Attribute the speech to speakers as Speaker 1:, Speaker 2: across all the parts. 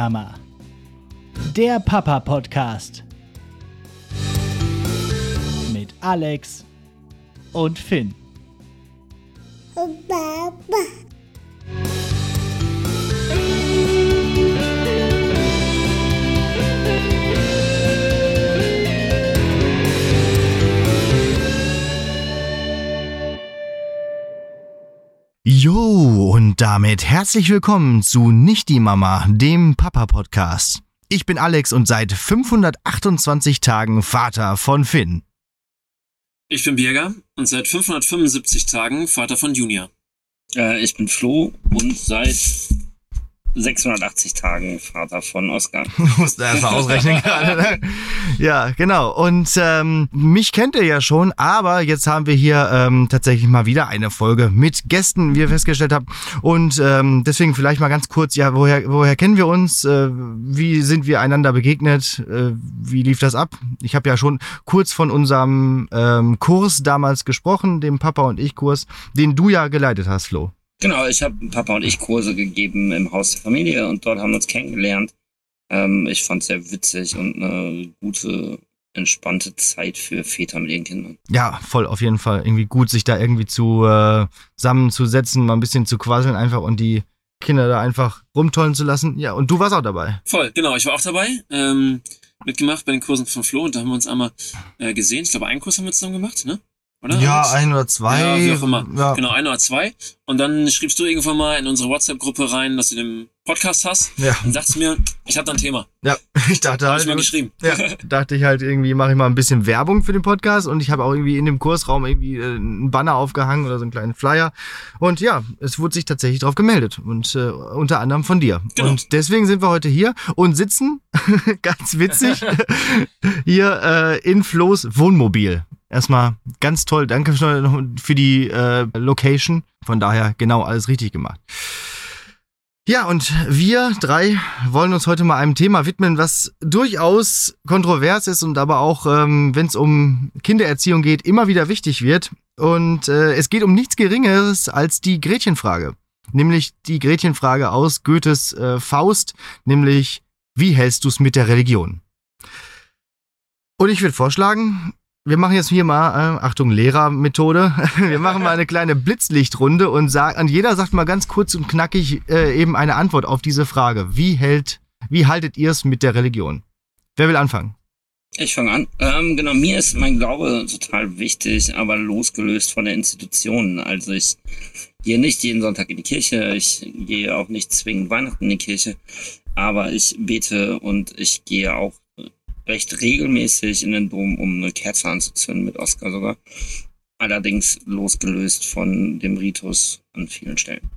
Speaker 1: Mama. Der Papa Podcast. Mit Alex und Finn.
Speaker 2: Baba.
Speaker 3: Jo, und damit herzlich willkommen zu Nicht die Mama, dem Papa-Podcast. Ich bin Alex und seit 528 Tagen Vater von Finn.
Speaker 4: Ich bin Birger und seit 575 Tagen Vater von Junior.
Speaker 5: Äh, ich bin Flo und seit 680 Tagen Vater von Oskar.
Speaker 3: Musst du erst mal ausrechnen gerade, ne? Ja, genau. Und ähm, mich kennt ihr ja schon, aber jetzt haben wir hier ähm, tatsächlich mal wieder eine Folge mit Gästen, wie ihr festgestellt habt. Und ähm, deswegen vielleicht mal ganz kurz, ja, woher, woher kennen wir uns? Äh, wie sind wir einander begegnet? Äh, wie lief das ab? Ich habe ja schon kurz von unserem ähm, Kurs damals gesprochen, dem Papa und ich Kurs, den du ja geleitet hast, Flo.
Speaker 5: Genau, ich habe Papa und ich Kurse gegeben im Haus der Familie und dort haben wir uns kennengelernt. Ähm, ich fand es sehr witzig und eine gute, entspannte Zeit für Väter mit ihren Kindern.
Speaker 3: Ja, voll, auf jeden Fall. Irgendwie gut, sich da irgendwie zu äh, zusammenzusetzen, mal ein bisschen zu quasseln einfach und die Kinder da einfach rumtollen zu lassen. Ja, und du warst auch dabei.
Speaker 4: Voll, genau, ich war auch dabei. Ähm, mitgemacht bei den Kursen von Flo und da haben wir uns einmal äh, gesehen. Ich glaube, einen Kurs haben wir zusammen gemacht, ne? Oder?
Speaker 3: Ja, ein oder zwei.
Speaker 4: Ja, wie auch immer.
Speaker 3: Ja.
Speaker 4: Genau, ein oder zwei. Und dann schriebst du irgendwann mal in unsere WhatsApp-Gruppe rein, dass du den Podcast hast.
Speaker 3: Ja.
Speaker 4: Und sagst mir, ich habe da ein Thema.
Speaker 3: Ja, ich dachte
Speaker 4: Hab
Speaker 3: halt,
Speaker 4: ich mal geschrieben.
Speaker 3: ja, dachte ich halt irgendwie, mache ich mal ein bisschen Werbung für den Podcast und ich habe auch irgendwie in dem Kursraum irgendwie äh, einen Banner aufgehangen oder so einen kleinen Flyer. Und ja, es wurde sich tatsächlich drauf gemeldet und äh, unter anderem von dir.
Speaker 4: Genau.
Speaker 3: Und deswegen sind wir heute hier und sitzen, ganz witzig, hier äh, in Flo's Wohnmobil. Erstmal ganz toll, danke für die äh, Location. Von daher genau alles richtig gemacht. Ja, und wir drei wollen uns heute mal einem Thema widmen, was durchaus kontrovers ist und aber auch, ähm, wenn es um Kindererziehung geht, immer wieder wichtig wird. Und äh, es geht um nichts Geringeres als die Gretchenfrage. Nämlich die Gretchenfrage aus Goethes äh, Faust, nämlich, wie hältst du es mit der Religion? Und ich würde vorschlagen, wir machen jetzt hier mal, äh, Achtung, Lehrermethode. Wir machen mal eine kleine Blitzlichtrunde und, sag, und jeder sagt mal ganz kurz und knackig äh, eben eine Antwort auf diese Frage. Wie hält, wie haltet ihr es mit der Religion? Wer will anfangen?
Speaker 5: Ich fange an. Ähm, genau, mir ist mein Glaube total wichtig, aber losgelöst von der Institution. Also ich gehe nicht jeden Sonntag in die Kirche, ich gehe auch nicht zwingend Weihnachten in die Kirche, aber ich bete und ich gehe auch recht regelmäßig in den Dom, um eine Kerze anzuzünden, mit Oskar sogar. Allerdings losgelöst von dem Ritus an vielen Stellen.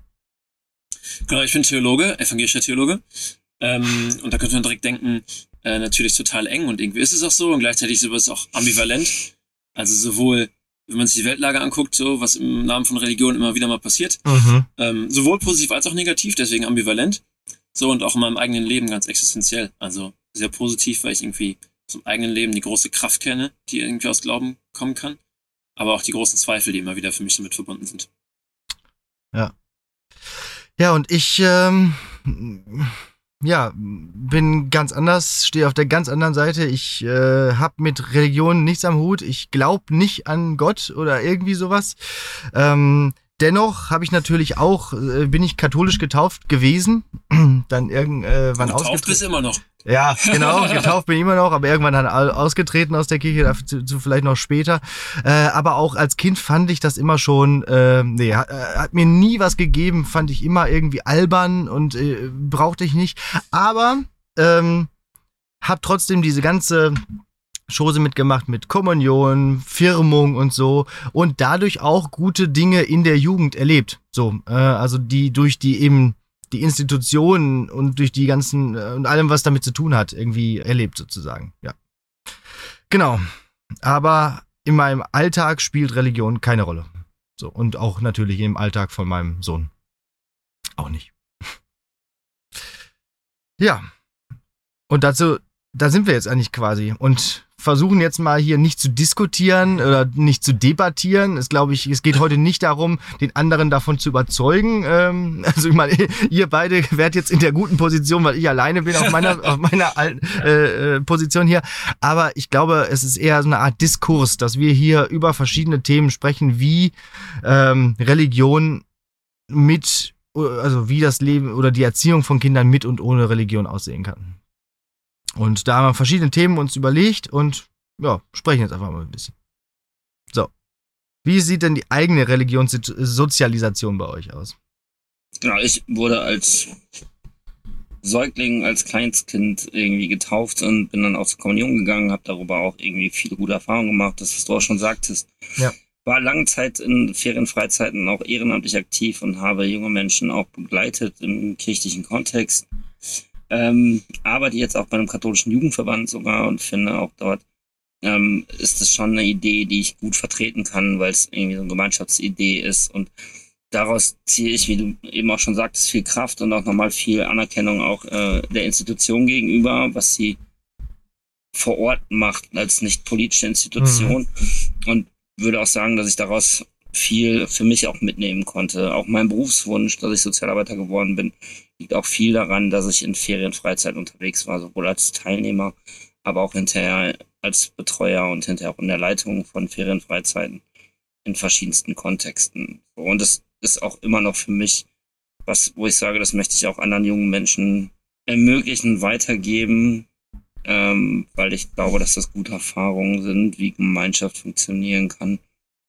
Speaker 4: Genau, ich bin Theologe, evangelischer Theologe. Ähm, und da könnte man direkt denken, äh, natürlich total eng und irgendwie ist es auch so und gleichzeitig ist es auch ambivalent. Also sowohl, wenn man sich die Weltlage anguckt, so was im Namen von Religion immer wieder mal passiert,
Speaker 3: Mhm.
Speaker 4: ähm, sowohl positiv als auch negativ, deswegen ambivalent. So und auch in meinem eigenen Leben ganz existenziell. Also sehr positiv, weil ich irgendwie zum eigenen Leben die große Kraft kenne, die irgendwie aus Glauben kommen kann. Aber auch die großen Zweifel, die immer wieder für mich damit verbunden sind.
Speaker 3: Ja, und ich, ähm, ja, bin ganz anders, stehe auf der ganz anderen Seite. Ich äh, habe mit Religion nichts am Hut. Ich glaube nicht an Gott oder irgendwie sowas. Ähm, dennoch habe ich natürlich auch, äh, bin ich katholisch getauft gewesen. Dann irgendwann
Speaker 4: Getauft
Speaker 3: ausgetreten.
Speaker 4: bist du immer noch.
Speaker 3: Ja, genau, getauft bin ich immer noch, aber irgendwann dann au- ausgetreten aus der Kirche, dazu zu vielleicht noch später. Äh, aber auch als Kind fand ich das immer schon, äh, nee, hat, äh, hat mir nie was gegeben, fand ich immer irgendwie albern und äh, brauchte ich nicht. Aber ähm, hab trotzdem diese ganze Chose mitgemacht mit Kommunion, Firmung und so und dadurch auch gute Dinge in der Jugend erlebt. So, äh, also die durch die eben die Institutionen und durch die ganzen äh, und allem, was damit zu tun hat, irgendwie erlebt sozusagen. Ja. Genau. Aber in meinem Alltag spielt Religion keine Rolle. So und auch natürlich im Alltag von meinem Sohn auch nicht. Ja. Und dazu, da sind wir jetzt eigentlich quasi. Und versuchen jetzt mal hier nicht zu diskutieren oder nicht zu debattieren. Es glaube ich, es geht heute nicht darum, den anderen davon zu überzeugen. Ähm, also ich meine, ihr beide werdet jetzt in der guten Position, weil ich alleine bin auf meiner auf meiner alten äh, äh, Position hier. Aber ich glaube, es ist eher so eine Art Diskurs, dass wir hier über verschiedene Themen sprechen, wie ähm, Religion mit also wie das Leben oder die Erziehung von Kindern mit und ohne Religion aussehen kann. Und da haben wir verschiedene Themen uns überlegt und ja, sprechen jetzt einfach mal ein bisschen. So. Wie sieht denn die eigene Religionssozialisation bei euch aus?
Speaker 5: Genau, ich wurde als Säugling, als Kleinstkind irgendwie getauft und bin dann auch zur Kommunion gegangen, habe darüber auch irgendwie viele gute Erfahrungen gemacht, das, was du auch schon sagtest.
Speaker 3: Ja.
Speaker 5: War lange Zeit in Ferienfreizeiten auch ehrenamtlich aktiv und habe junge Menschen auch begleitet im kirchlichen Kontext. Ähm, arbeite jetzt auch bei einem katholischen Jugendverband sogar und finde auch dort ähm, ist das schon eine Idee, die ich gut vertreten kann, weil es irgendwie so eine Gemeinschaftsidee ist und daraus ziehe ich, wie du eben auch schon sagtest, viel Kraft und auch nochmal viel Anerkennung auch äh, der Institution gegenüber, was sie vor Ort macht als nicht politische Institution mhm. und würde auch sagen, dass ich daraus viel für mich auch mitnehmen konnte. Auch mein Berufswunsch, dass ich Sozialarbeiter geworden bin, liegt auch viel daran, dass ich in Ferienfreizeit unterwegs war, sowohl als Teilnehmer, aber auch hinterher als Betreuer und hinterher auch in der Leitung von Ferienfreizeiten in verschiedensten Kontexten. Und das ist auch immer noch für mich was, wo ich sage, das möchte ich auch anderen jungen Menschen ermöglichen, weitergeben, ähm, weil ich glaube, dass das gute Erfahrungen sind, wie Gemeinschaft funktionieren kann,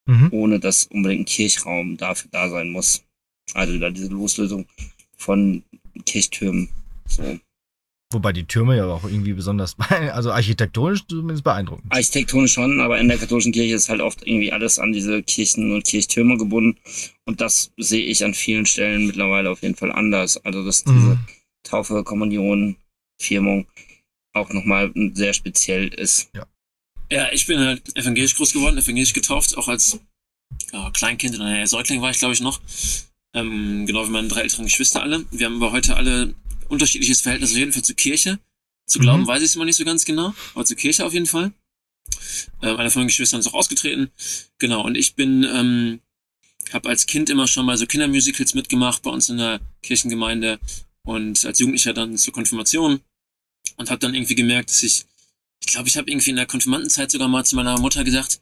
Speaker 5: mhm. ohne dass unbedingt ein Kirchraum dafür da sein muss. Also da diese Loslösung von Kirchtürmen. So.
Speaker 3: Wobei die Türme ja auch irgendwie besonders, also architektonisch zumindest beeindruckend.
Speaker 5: Architektonisch schon, aber in der katholischen Kirche ist halt oft irgendwie alles an diese Kirchen und Kirchtürme gebunden. Und das sehe ich an vielen Stellen mittlerweile auf jeden Fall anders. Also, dass diese mhm. Taufe, Kommunion, Firmung auch nochmal sehr speziell ist.
Speaker 3: Ja.
Speaker 4: Ja, ich bin halt evangelisch groß geworden, evangelisch getauft, auch als ja, Kleinkind oder Säugling war ich, glaube ich, noch. Ähm, genau wie meine drei älteren Geschwister alle. Wir haben aber heute alle unterschiedliches Verhältnis, auf jeden Fall zur Kirche. Zu Glauben mhm. weiß ich es immer nicht so ganz genau, aber zur Kirche auf jeden Fall. Ähm, einer von den Geschwistern ist auch ausgetreten. Genau, und ich bin, ähm, habe als Kind immer schon mal so Kindermusicals mitgemacht bei uns in der Kirchengemeinde und als Jugendlicher dann zur Konfirmation und habe dann irgendwie gemerkt, dass ich, ich glaube, ich habe irgendwie in der Konfirmandenzeit sogar mal zu meiner Mutter gesagt,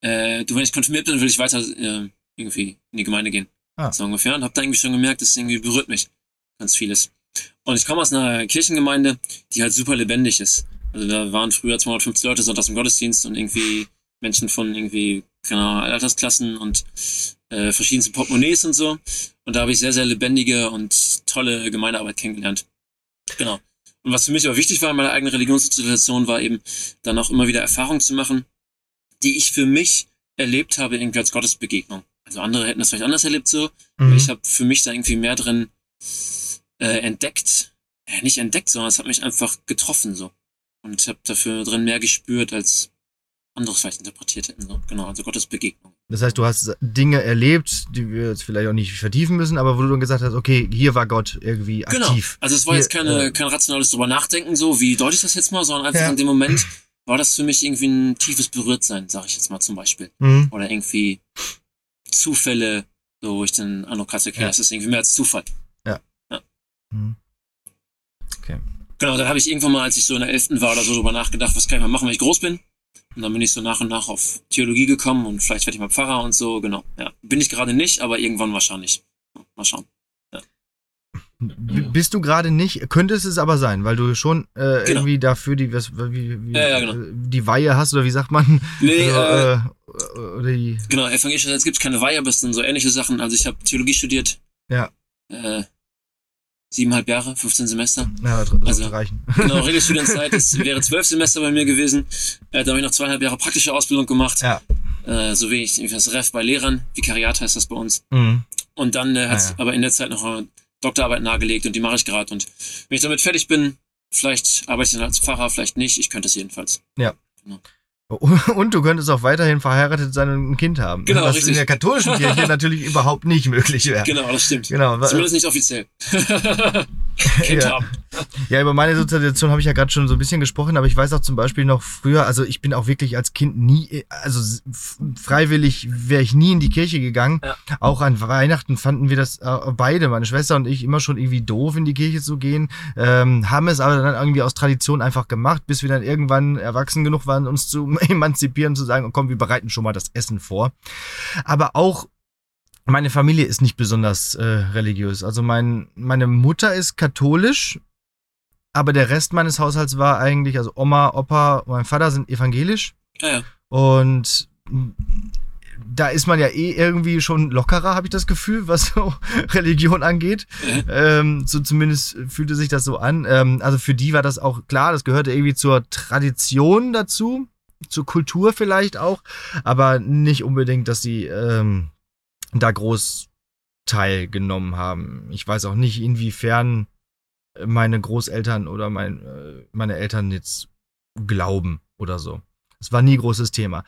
Speaker 4: äh, du, wenn ich konfirmiert bin, will ich weiter äh, irgendwie in die Gemeinde gehen. Ah. So ungefähr. Und habe da irgendwie schon gemerkt, das irgendwie berührt mich. Ganz vieles. Und ich komme aus einer Kirchengemeinde, die halt super lebendig ist. Also da waren früher 250 Leute sonntags im Gottesdienst und irgendwie Menschen von irgendwie, keine Ahnung, Altersklassen und äh, verschiedenste Portemonnaies und so. Und da habe ich sehr, sehr lebendige und tolle Gemeindearbeit kennengelernt. Genau. Und was für mich aber wichtig war in meiner eigenen Religionssituation, war eben dann auch immer wieder Erfahrungen zu machen, die ich für mich erlebt habe, irgendwie als Gottesbegegnung. Also andere hätten das vielleicht anders erlebt so, mhm. ich habe für mich da irgendwie mehr drin äh, entdeckt. Äh, nicht entdeckt, sondern es hat mich einfach getroffen so. Und ich habe dafür drin mehr gespürt, als anderes vielleicht interpretiert hätten. So. Genau, also Gottes Begegnung.
Speaker 3: Das heißt, du hast Dinge erlebt, die wir jetzt vielleicht auch nicht vertiefen müssen, aber wo du dann gesagt hast, okay, hier war Gott irgendwie
Speaker 4: genau.
Speaker 3: aktiv.
Speaker 4: Also es war
Speaker 3: hier,
Speaker 4: jetzt keine, äh, kein rationales drüber nachdenken, so wie deute ich das jetzt mal, sondern einfach ja. in dem Moment war das für mich irgendwie ein tiefes Berührtsein, sag ich jetzt mal zum Beispiel. Mhm. Oder irgendwie Zufälle, so wo ich den Eindruck hatte, okay, ja. das ist irgendwie mehr als Zufall.
Speaker 3: Mhm. Okay.
Speaker 4: Genau, dann habe ich irgendwann mal, als ich so in der 11. war oder so, drüber nachgedacht, was kann ich mal machen, wenn ich groß bin. Und dann bin ich so nach und nach auf Theologie gekommen und vielleicht werde ich mal Pfarrer und so, genau. Ja. Bin ich gerade nicht, aber irgendwann wahrscheinlich. Mal schauen.
Speaker 3: Bist du gerade nicht, könntest es aber sein, weil du schon äh, genau. irgendwie dafür die, was, wie, wie,
Speaker 4: ja, ja, genau.
Speaker 3: die Weihe hast oder wie sagt man?
Speaker 4: Nee,
Speaker 3: also,
Speaker 4: äh, oder die genau, evangelischerseits gibt es keine Weihe, aber es sind so ähnliche Sachen. Also ich habe Theologie studiert.
Speaker 3: Ja.
Speaker 4: Äh, siebeneinhalb Jahre, 15 Semester.
Speaker 3: Ja, das also, reichen.
Speaker 4: Genau, Regelstudienzeit ist, wäre zwölf Semester bei mir gewesen. Äh, da habe ich noch zweieinhalb Jahre praktische Ausbildung gemacht.
Speaker 3: Ja.
Speaker 4: Äh, so wie ich das Ref bei Lehrern, Vikariat heißt das bei uns.
Speaker 3: Mhm.
Speaker 4: Und dann äh, hat ja, ja. aber in der Zeit noch Doktorarbeit nahegelegt und die mache ich gerade. Und wenn ich damit fertig bin, vielleicht arbeite ich dann als Pfarrer, vielleicht nicht. Ich könnte es jedenfalls.
Speaker 3: Ja. Genau. Und du könntest auch weiterhin verheiratet sein und ein Kind haben.
Speaker 4: Genau,
Speaker 3: was
Speaker 4: richtig.
Speaker 3: in der katholischen Kirche natürlich überhaupt nicht möglich wäre.
Speaker 4: Genau, das stimmt.
Speaker 3: Genau.
Speaker 4: Zumindest nicht offiziell. kind
Speaker 3: Ja.
Speaker 4: haben.
Speaker 3: Ja, über meine Sozialisation habe ich ja gerade schon so ein bisschen gesprochen, aber ich weiß auch zum Beispiel noch früher, also ich bin auch wirklich als Kind nie, also freiwillig wäre ich nie in die Kirche gegangen.
Speaker 4: Ja.
Speaker 3: Auch an Weihnachten fanden wir das äh, beide, meine Schwester und ich, immer schon irgendwie doof, in die Kirche zu gehen. Ähm, haben es aber dann irgendwie aus Tradition einfach gemacht, bis wir dann irgendwann erwachsen genug waren, uns zu emanzipieren, zu sagen, komm, wir bereiten schon mal das Essen vor. Aber auch meine Familie ist nicht besonders äh, religiös. Also mein, meine Mutter ist katholisch, aber der Rest meines Haushalts war eigentlich, also Oma, Opa, mein Vater sind evangelisch.
Speaker 4: Ja, ja.
Speaker 3: Und da ist man ja eh irgendwie schon lockerer, habe ich das Gefühl, was so Religion angeht. Ähm, so zumindest fühlte sich das so an. Ähm, also für die war das auch klar, das gehörte irgendwie zur Tradition dazu, zur Kultur vielleicht auch, aber nicht unbedingt, dass sie ähm, da groß teilgenommen haben. Ich weiß auch nicht, inwiefern meine Großeltern oder mein, äh, meine Eltern jetzt glauben oder so. Das war nie großes Thema.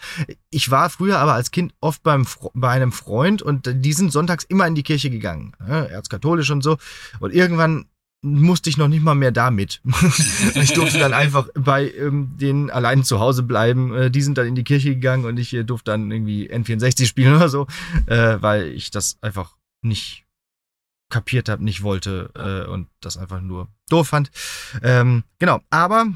Speaker 3: Ich war früher aber als Kind oft beim bei einem Freund und die sind sonntags immer in die Kirche gegangen. Ja, erzkatholisch und so. Und irgendwann musste ich noch nicht mal mehr da mit. ich durfte dann einfach bei ähm, denen allein zu Hause bleiben. Äh, die sind dann in die Kirche gegangen und ich äh, durfte dann irgendwie N64 spielen oder so, äh, weil ich das einfach nicht kapiert habe, nicht wollte äh, und das einfach nur doof fand. Ähm, genau, aber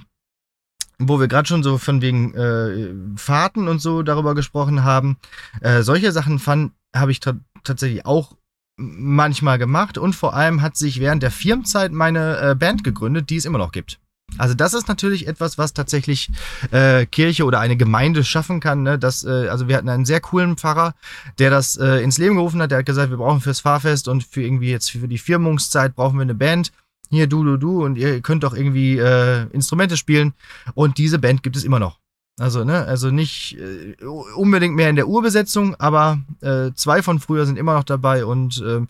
Speaker 3: wo wir gerade schon so von wegen äh, Fahrten und so darüber gesprochen haben, äh, solche Sachen fand habe ich ta tatsächlich auch manchmal gemacht und vor allem hat sich während der Firmenzeit meine äh, Band gegründet, die es immer noch gibt. Also das ist natürlich etwas, was tatsächlich äh, Kirche oder eine Gemeinde schaffen kann. Ne? Das, äh, also wir hatten einen sehr coolen Pfarrer, der das äh, ins Leben gerufen hat. Der hat gesagt, wir brauchen fürs Fahrfest und für irgendwie jetzt für die Firmungszeit brauchen wir eine Band. Hier du, du, du und ihr könnt doch irgendwie äh, Instrumente spielen. Und diese Band gibt es immer noch. Also, ne, also nicht äh, unbedingt mehr in der Urbesetzung, aber äh, zwei von früher sind immer noch dabei und ähm,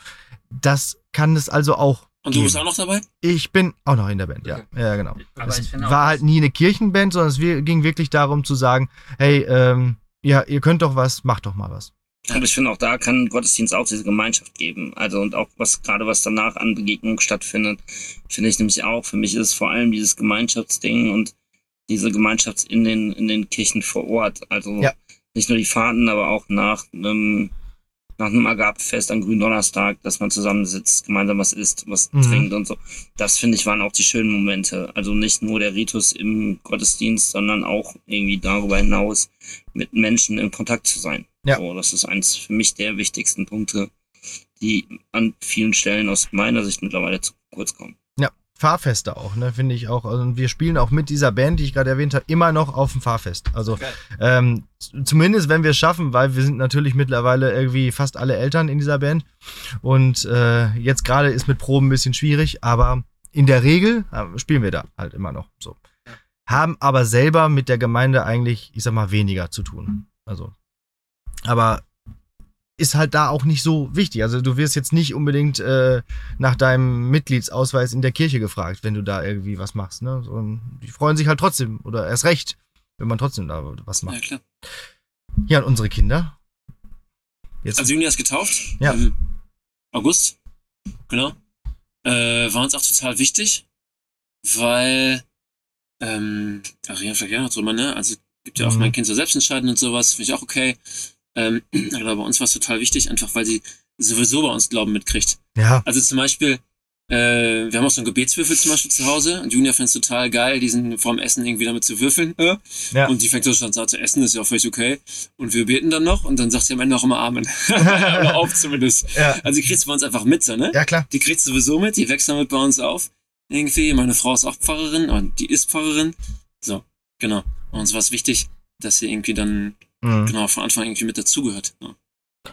Speaker 3: das kann es also auch.
Speaker 4: Und du bist auch noch dabei?
Speaker 3: Ich bin auch noch in der Band, ja.
Speaker 4: Okay.
Speaker 3: Ja, genau.
Speaker 5: Aber
Speaker 3: es war halt nie eine Kirchenband, sondern es ging wirklich darum zu sagen, hey, ähm, ja, ihr könnt doch was, macht doch mal was.
Speaker 5: Aber ich finde auch da kann Gottesdienst auch diese Gemeinschaft geben. Also und auch was gerade was danach an Begegnungen stattfindet, finde ich nämlich auch. Für mich ist es vor allem dieses Gemeinschaftsding und diese Gemeinschaft in den in den Kirchen vor Ort. Also
Speaker 3: Ja.
Speaker 5: nicht nur die Fahrten, aber auch nach einem nach einem Agapefest am Gründonnerstag, dass man zusammensitzt, gemeinsam was isst, was
Speaker 3: Mhm.
Speaker 5: trinkt und so. Das finde ich waren auch die schönen Momente. Also nicht nur der Ritus im Gottesdienst, sondern auch irgendwie darüber hinaus mit Menschen in Kontakt zu sein.
Speaker 3: Ja.
Speaker 5: So, das ist eins für mich der wichtigsten Punkte, die an vielen Stellen aus meiner Sicht mittlerweile zu kurz kommen.
Speaker 3: Fahrfeste auch, ne, finde ich auch. Also, und wir spielen auch mit dieser Band, die ich gerade erwähnt habe, immer noch auf dem Fahrfest. Also ähm, zumindest, wenn wir es schaffen, weil wir sind natürlich mittlerweile irgendwie fast alle Eltern in dieser Band. Und äh, jetzt gerade ist mit Proben ein bisschen schwierig, aber in der Regel äh, spielen wir da halt immer noch so. Haben aber selber mit der Gemeinde eigentlich, ich sag mal, weniger zu tun. Also, aber ist halt da auch nicht so wichtig. Also du wirst jetzt nicht unbedingt äh, nach deinem Mitgliedsausweis in der Kirche gefragt, wenn du da irgendwie was machst. Ne? So, die freuen sich halt trotzdem oder erst recht, wenn man trotzdem da was
Speaker 4: Ja,
Speaker 3: macht.
Speaker 4: klar.
Speaker 3: Ja, und unsere Kinder. Jetzt,
Speaker 4: Also Juni ist getauft.
Speaker 3: Ja.
Speaker 4: Im August. Genau. Äh, war uns auch total wichtig, weil, ähm, ach ja, verkehr drüber, ne? Also gibt ja auch
Speaker 3: Mhm.
Speaker 4: mein Kind so selbst entscheiden und sowas, finde ich auch okay. Ähm, aber bei uns war es total wichtig, einfach weil sie sowieso bei uns Glauben mitkriegt.
Speaker 3: ja,
Speaker 4: Also zum Beispiel, äh, wir haben auch so einen Gebetswürfel zum Beispiel zu Hause und Junia findet es total geil, diesen vorm Essen irgendwie damit zu würfeln. Äh?
Speaker 3: Ja.
Speaker 4: Und die fängt so schon an zu essen, ist ja auch völlig okay. Und wir beten dann noch und dann sagt sie am Ende auch immer Amen. Oder auf zumindest.
Speaker 3: ja,
Speaker 4: Also die kriegt es bei uns einfach mit, so, ne?
Speaker 3: ja klar.
Speaker 4: Die kriegt sowieso mit, die wächst damit bei uns auf. Irgendwie, meine Frau ist auch Pfarrerin und die ist Pfarrerin. So, genau. Und uns war es wichtig, dass sie irgendwie dann,
Speaker 3: Mhm.
Speaker 4: genau, von Anfang irgendwie mit dazugehört. Ja.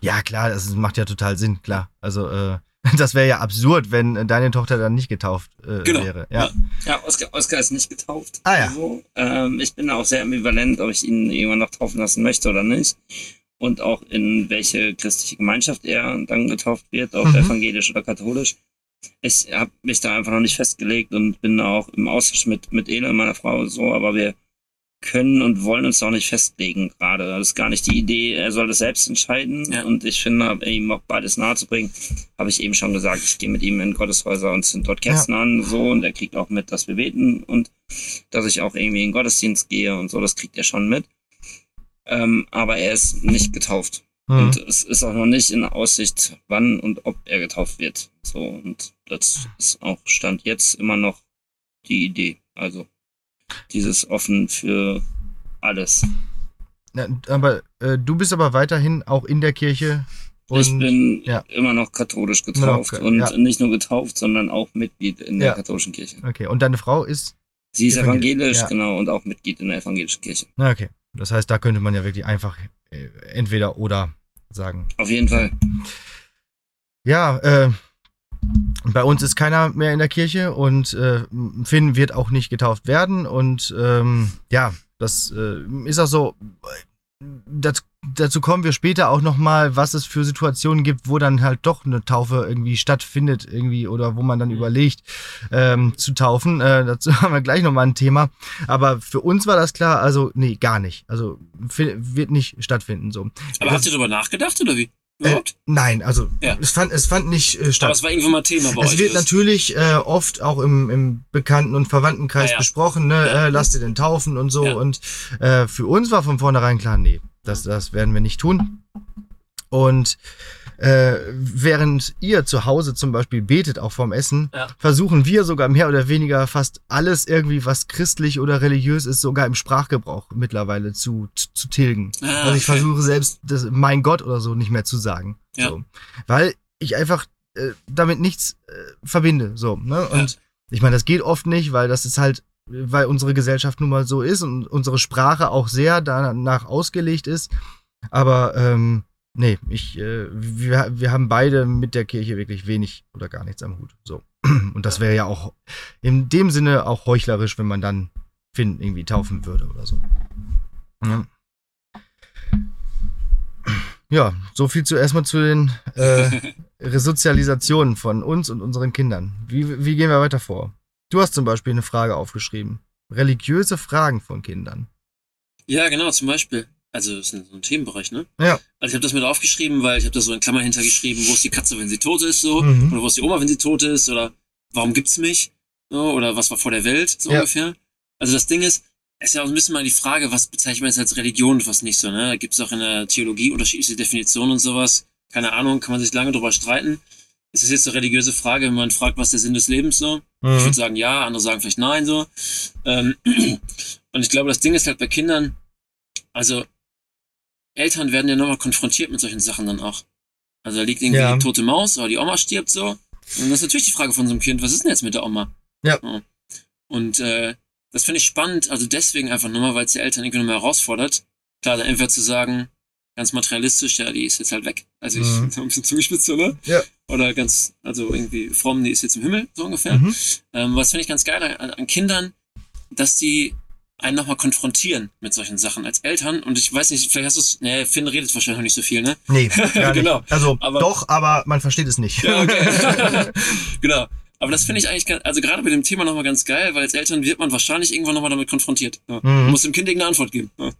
Speaker 3: Ja, klar, das macht ja total Sinn, klar. Also, äh, das wäre ja absurd, wenn äh, deine Tochter dann nicht getauft äh,
Speaker 4: Genau.
Speaker 3: wäre. Ja.
Speaker 4: Ja.
Speaker 5: Ja, Oskar, Oskar ist nicht getauft.
Speaker 3: Ah, ja.
Speaker 5: So. Ähm, ich bin auch sehr ambivalent, ob ich ihn irgendwann noch taufen lassen möchte oder nicht. Und auch in welche christliche Gemeinschaft er dann getauft wird, ob
Speaker 3: Mhm.
Speaker 5: evangelisch oder katholisch. Ich habe mich da einfach noch nicht festgelegt und bin auch im Austausch mit, mit Ele, meiner Frau, so, aber wir können und wollen uns auch nicht festlegen gerade. Das ist gar nicht die Idee, er soll das selbst entscheiden.
Speaker 4: Ja.
Speaker 5: Und ich finde, ihm auch beides nahezubringen, habe ich eben schon gesagt, ich gehe mit ihm in Gotteshäuser und sind dort Kerzen an, so, und er kriegt auch mit, dass wir beten und dass ich auch irgendwie in den Gottesdienst gehe und so, das kriegt er schon mit. Ähm, aber er ist nicht getauft.
Speaker 3: Mhm.
Speaker 5: Und es ist auch noch nicht in Aussicht, wann und ob er getauft wird. So, und das ist auch Stand jetzt immer noch die Idee. Also dieses offen für alles.
Speaker 3: Ja, aber äh, du bist aber weiterhin auch in der Kirche. Und,
Speaker 5: ich bin
Speaker 3: ja.
Speaker 5: immer noch katholisch
Speaker 3: noch
Speaker 5: getauft
Speaker 3: ka-
Speaker 5: und
Speaker 3: ja.
Speaker 5: nicht nur getauft, sondern auch Mitglied in der katholischen Kirche.
Speaker 3: Okay, und deine Frau ist?
Speaker 5: Sie ist
Speaker 3: Evangel-
Speaker 5: evangelisch,
Speaker 3: ja.
Speaker 5: genau, und auch Mitglied in der evangelischen Kirche.
Speaker 3: Na, okay. Das heißt, da könnte man ja wirklich einfach äh, entweder oder sagen.
Speaker 5: Auf jeden Fall.
Speaker 3: Ja, äh, bei uns ist keiner mehr in der Kirche und äh, Finn wird auch nicht getauft werden. Und ähm, ja, das äh, ist auch so. Das, dazu kommen wir später auch nochmal, was es für Situationen gibt, wo dann halt doch eine Taufe irgendwie stattfindet, irgendwie, oder wo man dann überlegt, ähm, zu taufen. Äh, dazu haben wir gleich nochmal ein Thema. Aber für uns war das klar, also, nee, gar nicht. Also wird nicht stattfinden so.
Speaker 4: Aber
Speaker 3: Das-
Speaker 4: habt ihr darüber nachgedacht oder wie? Überhaupt?
Speaker 3: Nein, also
Speaker 4: Ja.
Speaker 3: es fand es fand nicht äh, statt.
Speaker 4: Aber es war irgendwann mal Thema bei
Speaker 3: Es wird natürlich äh, oft auch im, im Bekannten- und Verwandtenkreis
Speaker 4: Ja, ja.
Speaker 3: besprochen, ne? Äh, lass dir den taufen und so. Und äh, für uns war von vornherein klar, nee, das, das werden wir nicht tun. Und äh, während ihr zu Hause zum Beispiel betet, auch vorm Essen,
Speaker 4: Ja.
Speaker 3: versuchen wir sogar mehr oder weniger fast alles irgendwie, was christlich oder religiös ist, sogar im Sprachgebrauch mittlerweile zu, zu, tilgen.
Speaker 4: Ah,
Speaker 3: also ich
Speaker 4: okay.
Speaker 3: versuche selbst das mein Gott oder so nicht mehr zu sagen.
Speaker 4: Ja.
Speaker 3: So. Weil ich einfach äh, damit nichts äh, verbinde. So, ne? Und ich meine, das geht oft nicht, weil das ist halt, weil unsere Gesellschaft nun mal so ist und unsere Sprache auch sehr danach ausgelegt ist. Aber ähm, nee, ich, äh, wir, wir haben beide mit der Kirche wirklich wenig oder gar nichts am Hut. So. Und das wäre ja auch in dem Sinne auch heuchlerisch, wenn man dann Finn irgendwie taufen würde oder so. Ja. Ja, so viel zu erstmal zu den äh, Resozialisationen von uns und unseren Kindern. Wie, wie gehen wir weiter vor? Du hast zum Beispiel eine Frage aufgeschrieben. Religiöse Fragen von Kindern.
Speaker 4: Ja, genau, zum Beispiel. Also, das ist so ein Themenbereich, ne?
Speaker 3: Ja.
Speaker 4: Also, ich habe das mit aufgeschrieben, weil ich habe da so in Klammern hintergeschrieben, wo ist die Katze, wenn sie tot ist, so.
Speaker 3: Mhm.
Speaker 4: Oder wo ist die Oma, wenn sie tot ist, oder warum gibt's mich? So, oder was war vor der Welt, so
Speaker 3: Ja.
Speaker 4: ungefähr. Also, das Ding ist, es ist ja auch ein bisschen mal die Frage, was bezeichnet man jetzt als Religion und was nicht so, ne? Da gibt's auch in der Theologie unterschiedliche Definitionen und sowas. Keine Ahnung, kann man sich lange drüber streiten. Ist das jetzt eine religiöse Frage, wenn man fragt, was der Sinn des Lebens so? Ich
Speaker 3: Mhm.
Speaker 4: würde sagen ja, andere sagen vielleicht nein so. Ähm, und ich glaube, das Ding ist halt bei Kindern, also Eltern werden ja nochmal konfrontiert mit solchen Sachen dann auch. Also da liegt irgendwie
Speaker 3: Ja.
Speaker 4: die tote Maus oder die Oma stirbt so. Und das ist natürlich die Frage von so einem Kind, was ist denn jetzt mit der Oma?
Speaker 3: Ja.
Speaker 4: Und äh, das finde ich spannend, also deswegen einfach nochmal, weil es die Eltern irgendwie nochmal herausfordert. Klar, dann entweder zu sagen, ganz materialistisch, ja, die ist jetzt halt weg. Also ich
Speaker 3: Mhm.
Speaker 4: ein bisschen zugespitzt, so, ne?
Speaker 3: Ja.
Speaker 4: Oder ganz, also irgendwie fromm, die ist jetzt im Himmel, so ungefähr.
Speaker 3: Mhm.
Speaker 4: Ähm, was finde ich ganz geil an, an Kindern, dass die einen nochmal konfrontieren mit solchen Sachen als Eltern. Und ich weiß nicht, vielleicht hast du es, ne, Finn redet wahrscheinlich noch nicht so viel, ne?
Speaker 3: Nee,
Speaker 4: Genau.
Speaker 3: Also
Speaker 4: Aber-
Speaker 3: doch, aber man versteht es nicht.
Speaker 4: Ja, okay. genau. Aber das finde ich eigentlich, ganz, also gerade bei dem Thema nochmal ganz geil, weil als Eltern wird man wahrscheinlich irgendwann nochmal damit konfrontiert. Ja.
Speaker 3: Mhm.
Speaker 4: Man muss dem Kind irgendeine Antwort geben. Ja.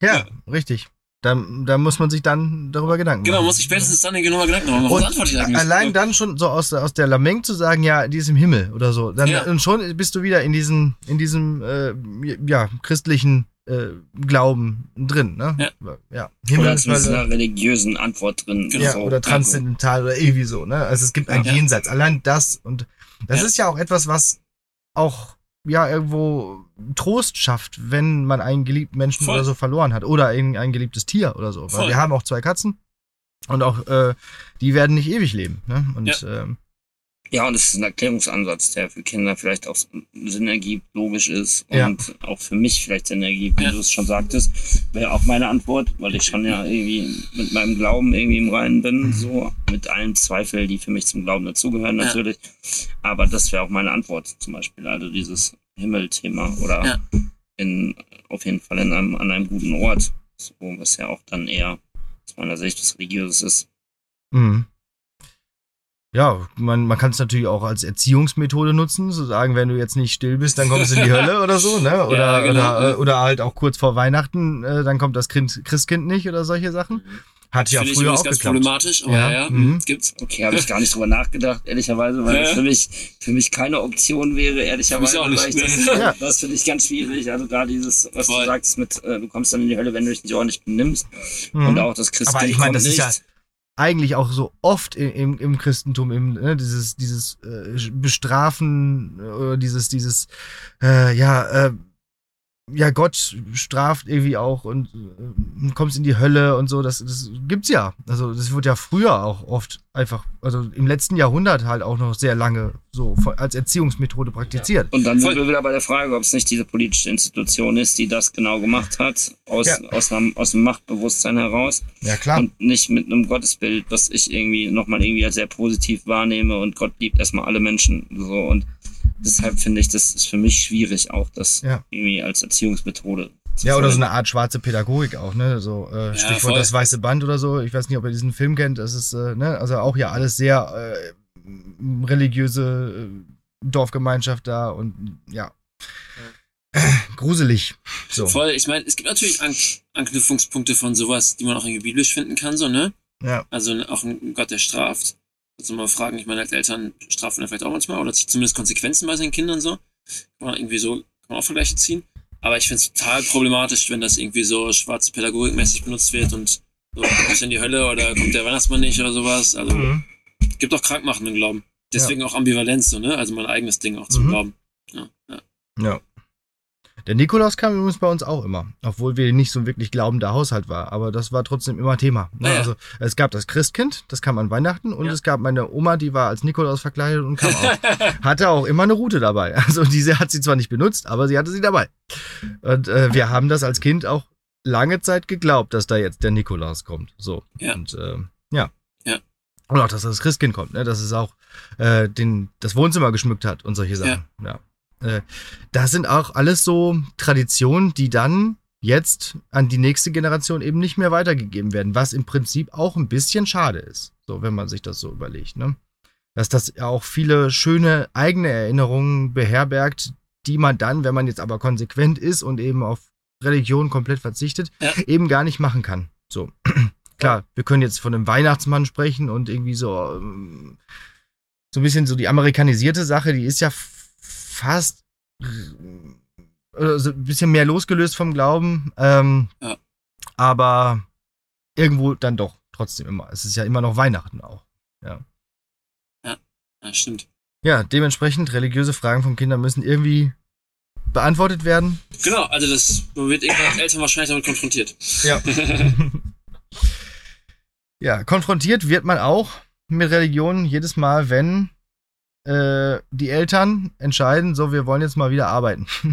Speaker 3: Ja, richtig. Da, da muss man sich dann darüber Gedanken
Speaker 4: Genau,
Speaker 3: machen.
Speaker 4: muss ich spätestens dann nochmal Gedanken machen. Was
Speaker 3: Und
Speaker 4: antworte ich eigentlich?
Speaker 3: allein dann schon so aus, der- aus der Lameng zu sagen, ja, die ist im Himmel oder so. Dann,
Speaker 4: Ja.
Speaker 3: Und schon bist du wieder in diesem, in diesem äh, ja, christlichen äh, Glauben drin. Ne?
Speaker 4: Ja.
Speaker 3: ja.
Speaker 5: Oder
Speaker 3: Himmel,
Speaker 5: zumindest in
Speaker 3: Hölle,
Speaker 5: einer religiösen Antwort drin.
Speaker 4: Genau.
Speaker 3: ja,
Speaker 5: So.
Speaker 3: oder transzendental oder irgendwie so. Ne? Also es gibt ein
Speaker 4: Ja.
Speaker 3: Jenseits. Allein das. Und das
Speaker 4: Ja.
Speaker 3: ist ja auch etwas, was auch ja irgendwo Trost schafft, wenn man einen geliebten Menschen
Speaker 4: Voll.
Speaker 3: oder so verloren hat. Oder ein, ein geliebtes Tier oder so. Weil
Speaker 4: Voll.
Speaker 3: wir haben auch zwei Katzen. Und auch äh, die werden nicht ewig leben. Ne? Und ähm,
Speaker 5: Ja, und es ist ein Erklärungsansatz, der für Kinder vielleicht auch Sinn ergibt, logisch ist
Speaker 3: Ja.
Speaker 5: und auch für mich vielleicht Sinn ergibt, wie
Speaker 4: Ja.
Speaker 5: du es schon sagtest, wäre auch meine Antwort, weil ich schon ja irgendwie mit meinem Glauben irgendwie im Reinen bin,
Speaker 3: Mhm.
Speaker 5: so mit allen Zweifeln, die für mich zum Glauben dazugehören
Speaker 4: Ja.
Speaker 5: natürlich. Aber das wäre auch meine Antwort zum Beispiel, also dieses Himmelthema oder
Speaker 4: Ja.
Speaker 5: in auf jeden Fall in einem, an einem guten Ort, so, was ja auch dann eher aus meiner Sicht was Religiöses ist.
Speaker 3: Mhm. ja, man, man kann es natürlich auch als Erziehungsmethode nutzen, so sagen, wenn du jetzt nicht still bist, dann kommst du in die Hölle oder so, ne? Oder,
Speaker 4: Ja, genau.
Speaker 3: oder, äh, oder halt auch kurz vor Weihnachten, äh, dann kommt das Kind, Christkind nicht oder solche Sachen. Hat ja
Speaker 4: Finde ich
Speaker 3: früher
Speaker 4: übrigens
Speaker 3: auch
Speaker 4: ganz
Speaker 3: geklappt.
Speaker 4: problematisch, aber
Speaker 3: Ja,
Speaker 4: ja, ja,
Speaker 3: mhm.
Speaker 4: gibt's.
Speaker 5: Okay, habe ich gar nicht drüber nachgedacht, ehrlicherweise, weil
Speaker 4: Ja.
Speaker 5: das für mich, für mich keine Option wäre, ehrlicherweise.
Speaker 4: Auch
Speaker 5: weil
Speaker 4: nicht.
Speaker 5: ich Das,
Speaker 3: Ja.
Speaker 5: das finde ich ganz schwierig. Also gerade dieses, was
Speaker 4: Voll.
Speaker 5: du sagst mit, äh, du kommst dann in die Hölle, wenn du dich nicht ordentlich benimmst.
Speaker 3: Mhm.
Speaker 5: Und auch das Christkind
Speaker 3: Aber ich meine, das ist
Speaker 5: nicht.
Speaker 3: ja eigentlich auch so oft im, im, Christentum, im, ne, dieses, dieses äh, Bestrafen äh, oder dieses, dieses, äh, ja, äh, ja, Gott straft irgendwie auch und äh, kommst in die Hölle und so, das, das gibt's ja. Also das wird ja früher auch oft einfach, also im letzten Jahrhundert halt auch noch sehr lange so als Erziehungsmethode praktiziert.
Speaker 5: Und dann sind wir wieder bei der Frage, ob es nicht diese politische Institution ist, die das genau gemacht hat, aus,
Speaker 3: Ja.
Speaker 5: aus, einem, aus dem Machtbewusstsein heraus
Speaker 3: Ja, klar.
Speaker 5: und nicht mit einem Gottesbild, das ich irgendwie nochmal irgendwie als sehr positiv wahrnehme und Gott liebt erstmal alle Menschen. So und deshalb finde ich, das ist für mich schwierig, auch das
Speaker 3: Ja.
Speaker 5: irgendwie als Erziehungsmethode zu
Speaker 3: Ja, oder so eine Art schwarze Pädagogik auch, ne? So äh, Stichwort
Speaker 4: voll.
Speaker 3: das weiße Band oder so. Ich weiß nicht, ob ihr diesen Film kennt. Das ist, äh, ne, also auch ja alles sehr äh, religiöse äh, Dorfgemeinschaft da und ja. Gruselig. So.
Speaker 4: Voll, ich meine, es gibt natürlich An Anknüpfungspunkte von sowas, die man auch irgendwie biblisch finden kann, so, ne?
Speaker 3: Ja.
Speaker 4: Also ne, auch ein Gott, der straft. Also mal fragen, ich meine, als Eltern strafen ja vielleicht auch manchmal oder zieht zumindest Konsequenzen bei seinen Kindern so. Kann man irgendwie so, kann man auch Vergleiche ziehen. Aber ich finde es total problematisch, wenn das irgendwie so schwarze Pädagogikmäßig benutzt wird und so, kommt in die Hölle oder kommt der Weihnachtsmann nicht oder sowas. Also
Speaker 3: Mhm.
Speaker 4: gibt auch krankmachenden Glauben. Deswegen auch Ambivalenz, so, ne? Also mein eigenes Ding auch zum
Speaker 3: Mhm.
Speaker 4: Glauben. Ja, ja.
Speaker 3: Ja. Der Nikolaus kam übrigens bei uns auch immer, obwohl wir nicht so ein wirklich glaubender Haushalt war, aber das war trotzdem immer Thema. Ne?
Speaker 4: Ja, ja.
Speaker 3: Also es gab das Christkind, das kam an Weihnachten und
Speaker 4: Ja.
Speaker 3: es gab meine Oma, die war als Nikolaus verkleidet und kam auch. hatte auch immer eine Route dabei. Also diese hat sie zwar nicht benutzt, aber sie hatte sie dabei. Und äh, wir haben das als Kind auch lange Zeit geglaubt, dass da jetzt der Nikolaus kommt. So.
Speaker 4: Ja.
Speaker 3: Und ähm, ja.
Speaker 4: Ja.
Speaker 3: Und auch, dass das Christkind kommt, ne? dass es auch äh, den, das Wohnzimmer geschmückt hat und solche Sachen. Ja. Äh, das sind auch alles so Traditionen, die dann jetzt an die nächste Generation eben nicht mehr weitergegeben werden, was im Prinzip auch ein bisschen schade ist, so wenn man sich das so überlegt, ne? Dass das ja auch viele schöne eigene Erinnerungen beherbergt, die man dann, wenn man jetzt aber konsequent ist und eben auf Religion komplett verzichtet,
Speaker 4: Ja.
Speaker 3: eben gar nicht machen kann. So. Klar, wir können jetzt von einem Weihnachtsmann sprechen und irgendwie so, ähm, so ein bisschen so die amerikanisierte Sache, die ist ja fast äh, so ein bisschen mehr losgelöst vom Glauben. Ähm,
Speaker 4: Ja.
Speaker 3: Aber irgendwo dann doch trotzdem immer. Es ist ja immer noch Weihnachten auch.
Speaker 4: ja, stimmt.
Speaker 3: Ja, dementsprechend religiöse Fragen von Kindern müssen irgendwie beantwortet werden.
Speaker 4: Genau, also das, man wird irgendwann Eltern wahrscheinlich damit konfrontiert.
Speaker 3: Ja. ja, konfrontiert wird man auch mit Religion jedes Mal, wenn äh, die Eltern entscheiden, so, wir wollen jetzt mal wieder arbeiten.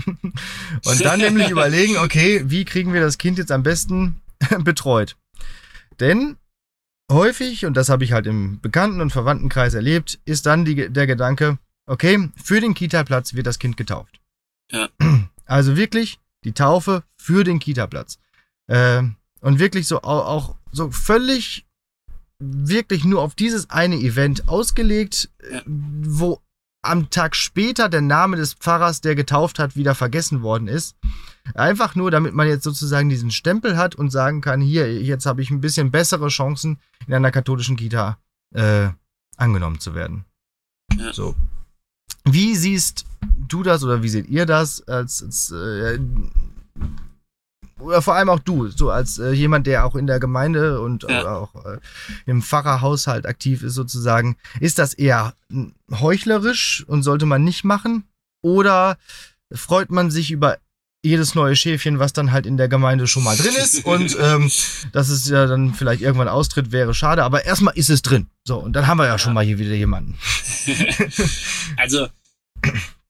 Speaker 3: Und dann nämlich überlegen, okay, wie kriegen wir das Kind jetzt am besten betreut? Denn häufig, und das habe ich halt im Bekannten- und Verwandtenkreis erlebt, ist dann die, der Gedanke, okay, für den Kita-Platz wird das Kind getauft.
Speaker 4: Ja.
Speaker 3: Also wirklich die Taufe für den Kita-Platz. Ähm, und wirklich so auch, auch so völlig, wirklich nur auf dieses eine Event ausgelegt, wo am Tag später der Name des Pfarrers, der getauft hat, wieder vergessen worden ist. Einfach nur, damit man jetzt sozusagen diesen Stempel hat und sagen kann, hier, jetzt habe ich ein bisschen bessere Chancen, in einer katholischen Kita äh, angenommen zu werden.
Speaker 4: Ja.
Speaker 3: So. Wie siehst du das oder wie seht ihr das als, als äh, vor allem auch du, so als äh, jemand, der auch in der Gemeinde und
Speaker 4: Ja.
Speaker 3: äh, auch äh, im Pfarrerhaushalt aktiv ist sozusagen, ist das eher hm, heuchlerisch und sollte man nicht machen? Oder freut man sich über jedes neue Schäfchen, was dann halt in der Gemeinde schon mal drin ist und ähm, dass es ja dann vielleicht irgendwann austritt, wäre schade, aber erstmal ist es drin. So, und dann haben wir ja, schon mal hier wieder jemanden.
Speaker 4: Also,